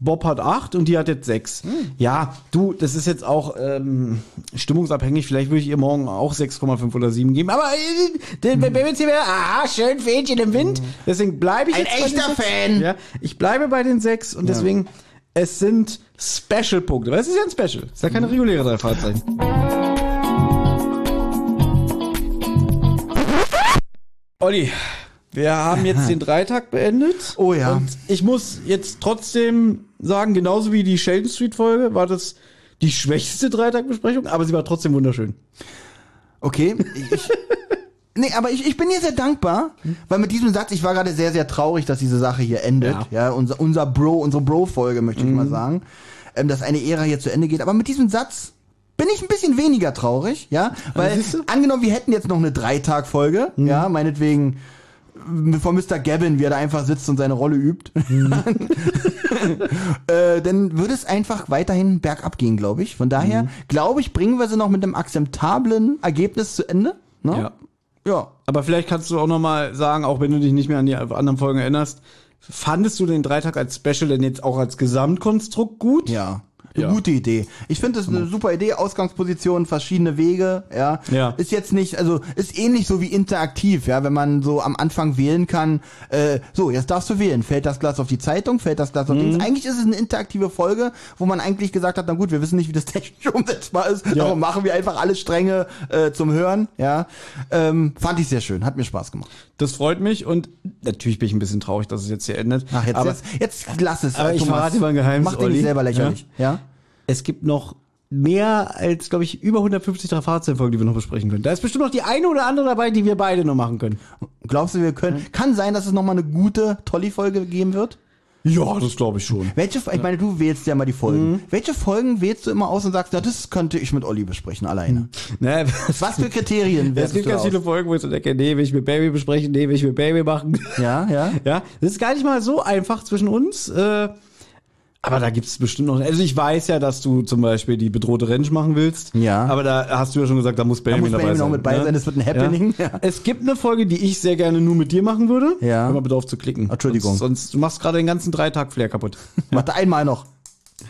Bob hat acht und die hat jetzt sechs. Ja, du, das ist jetzt auch ähm, stimmungsabhängig. Vielleicht würde ich ihr morgen auch 6,5 oder 7 geben. Aber äh, der wenn wir jetzt hier wieder, aha, schön Fähnchen im Wind. Deswegen bleibe ich Ein jetzt bei den echter sechs. Fan. Ja, ich bleibe bei den sechs und Ja. deswegen, es sind Special-Punkte. Weil es ist ja ein Special. Es ist ja keine reguläre drei Fahrzeichen. Olli, wir haben jetzt den Dreitag beendet. Oh ja. Und ich muss jetzt trotzdem sagen, genauso wie die Sheldon Street Folge war das die schwächste Dreitagbesprechung, aber sie war trotzdem wunderschön. Okay. Ich, ich, nee, aber ich, ich bin dir sehr dankbar, weil mit diesem Satz, ich war gerade sehr, sehr traurig, dass diese Sache hier endet. Ja, unser, unser Bro, unsere Bro-Folge, möchte ich mal sagen. Ähm, dass eine Ära hier zu Ende geht. Aber mit diesem Satz bin ich ein bisschen weniger traurig, ja. Weil, angenommen, wir hätten jetzt noch eine Dreitag-Folge, ja, meinetwegen von Mr. Gavin, wie er da einfach sitzt und seine Rolle übt, äh, dann würde es einfach weiterhin bergab gehen, glaube ich. Von daher, glaube ich, bringen wir sie noch mit einem akzeptablen Ergebnis zu Ende. Ne? Ja. Ja. Aber vielleicht kannst du auch noch mal sagen, auch wenn du dich nicht mehr an die anderen Folgen erinnerst, fandest du den Dreitag als Special denn jetzt auch als Gesamtkonstrukt gut? Ja. Eine Ja. gute Idee. Ich finde das eine super Idee. Ausgangsposition, verschiedene Wege, ja. Ja. Ist jetzt nicht, also ist ähnlich so wie interaktiv, ja, wenn man so am Anfang wählen kann, äh, so, jetzt darfst du wählen. Fällt das Glas auf die Zeitung, fällt das Glas auf Mhm. Dings. Eigentlich ist es eine interaktive Folge, wo man eigentlich gesagt hat, na gut, wir wissen nicht, wie das technisch umsetzbar ist, Ja. aber machen wir einfach alle Stränge äh, zum Hören, ja. Ähm, fand ich sehr schön, hat mir Spaß gemacht. Das freut mich und natürlich bin ich ein bisschen traurig, dass es jetzt hier endet. Ach, jetzt, aber, jetzt, jetzt lass es. aber ich Thomas. verrate dir mal ein Geheimnis, Mach Olli. nicht selber lächerlich, ja? Es gibt noch mehr als, glaube ich, über 150 drei Fahrzeugfolgen, die wir noch besprechen können. Da ist bestimmt noch die eine oder andere dabei, die wir beide noch machen können. Glaubst du, wir können? Kann sein, dass es noch mal eine gute Tolli-Folge geben wird? Ja, das glaube ich schon. Welche, ich meine, du wählst ja mal die Folgen. Welche Folgen wählst du immer aus und sagst, ja, das könnte ich mit Olli besprechen, alleine? Ne, Was für Kriterien es wählst gibt du ganz aus? viele Folgen, wo ich so denke, nee, will ich mit Baby besprechen, nee, will ich mit Baby machen. Ja, ja. Ja, das ist gar nicht mal so einfach zwischen uns. Äh, aber da gibt es bestimmt noch. Also ich weiß ja, dass du zum Beispiel die bedrohte Rentsch machen willst. Ja. Aber da hast du ja schon gesagt, da muss Benjamin muss dabei Benjamin sein. auch mit bei ne? sein, das wird ein Happening. Ja. Es gibt eine Folge, die ich sehr gerne nur mit dir machen würde. Ja. Hör mal bitte auf zu klicken. Entschuldigung. Sonst, sonst du machst gerade den ganzen Dreitag-Flair kaputt. Warte einmal noch.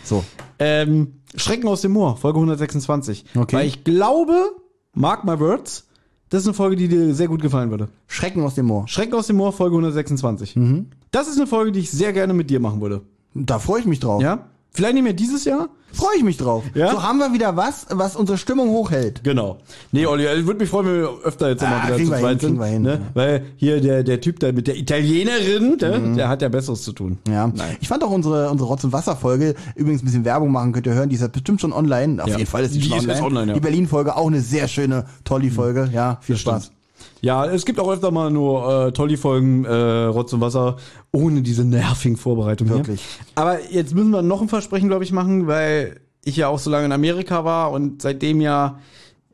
So. Ähm, Schrecken aus dem Moor, Folge 126. Okay. Weil ich glaube, mark my words, das ist eine Folge, die dir sehr gut gefallen würde. Schrecken aus dem Moor. Schrecken aus dem Moor, Folge 126. Mhm. Das ist eine Folge, die ich sehr gerne mit dir machen würde. Da freue ich mich drauf. Ja? Vielleicht nicht mehr dieses Jahr. Freue ich mich drauf. Ja? So haben wir wieder was, was unsere Stimmung hochhält. Genau. Nee, Olli, ich würde mich freuen, wenn wir öfter jetzt Ah, mal wieder zu zweit hin, sind. wir hin, ne? ja. Weil hier der, der Typ da mit der Italienerin, der, Mhm. der hat ja Besseres zu tun. Ja. Ich fand auch unsere, unsere Rotz- und Wasser-Folge, übrigens ein bisschen Werbung machen könnt ihr hören, die ist ja bestimmt schon online. Auf Ja. jeden Fall ist die, Die schon ist online. online, ja. Die Berlin-Folge auch eine sehr schöne, tolle Folge. Ja, viel Spaß. stimmt. Ja, es gibt auch öfter mal nur äh, Tolli-Folgen, äh, Rotz und Wasser, ohne diese nervigen Vorbereitungen. Wirklich. Hier. Aber jetzt müssen wir noch ein Versprechen, glaube ich, machen, weil ich ja auch so lange in Amerika war und seitdem ja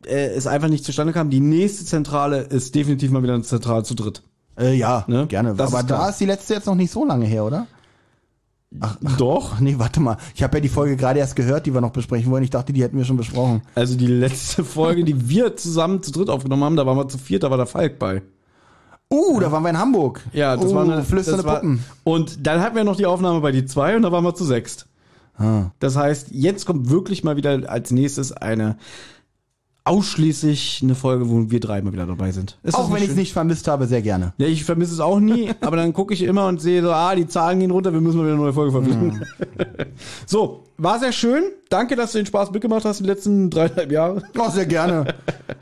äh, es einfach nicht zustande kam. Die nächste Zentrale ist definitiv mal wieder eine Zentrale zu dritt. Äh, ja, Ne? gerne. Das Aber da ist die letzte jetzt noch nicht so lange her, oder? Ach, Doch. Ach nee, warte mal. Ich habe ja die Folge gerade erst gehört, die wir noch besprechen wollen. Ich dachte, die hätten wir schon besprochen. Also die letzte Folge, die wir zusammen zu dritt aufgenommen haben, da waren wir zu viert, da war der Falk bei. Uh, da waren wir in Hamburg. Ja, das uh, war eine flüsternde das war, Puppen. Und dann hatten wir noch die Aufnahme bei die zwei und da waren wir zu sechst. Ah. Das heißt, jetzt kommt wirklich mal wieder als nächstes eine ausschließlich eine Folge, wo wir drei mal wieder dabei sind. Ist Auch wenn ich es nicht vermisst habe, sehr gerne. Ja, ich vermisse es auch nie, aber dann gucke ich immer und sehe so, ah, die Zahlen gehen runter, wir müssen mal wieder eine neue Folge verpflichten. so, war sehr schön. Danke, dass du den Spaß mitgemacht hast die letzten dreieinhalb Jahre. Oh, sehr gerne.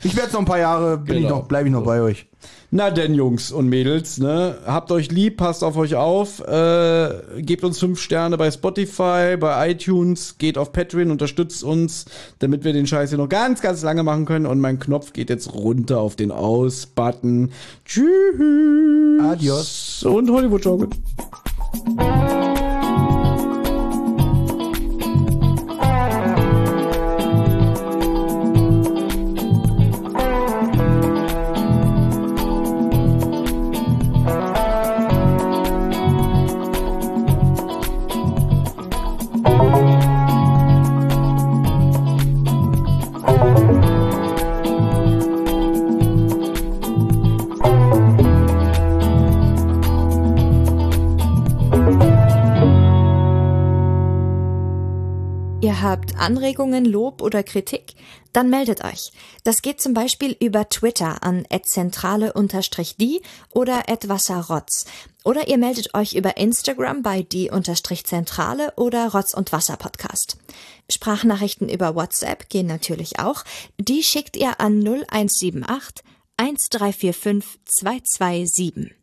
Ich werde noch ein paar Jahre, bin ich Genau. noch, bleibe ich noch bei euch. Na denn, Jungs und Mädels, ne? Habt euch lieb, passt auf euch auf, äh, gebt uns fünf Sterne bei Spotify, bei iTunes, geht auf Patreon, unterstützt uns, damit wir den Scheiß hier noch ganz, ganz lange machen können. Und mein Knopf geht jetzt runter auf den Aus-Button. Tschüss. Adios. Und Hollywood habt Anregungen, Lob oder Kritik? Dann meldet euch. Das geht zum Beispiel über Twitter an @zentrale_die oder @wasserrotz. Oder ihr meldet euch über Instagram bei die_zentrale oder Rotz und Wasser Podcast. Sprachnachrichten über WhatsApp gehen natürlich auch. Die schickt ihr an 0178 1345 227.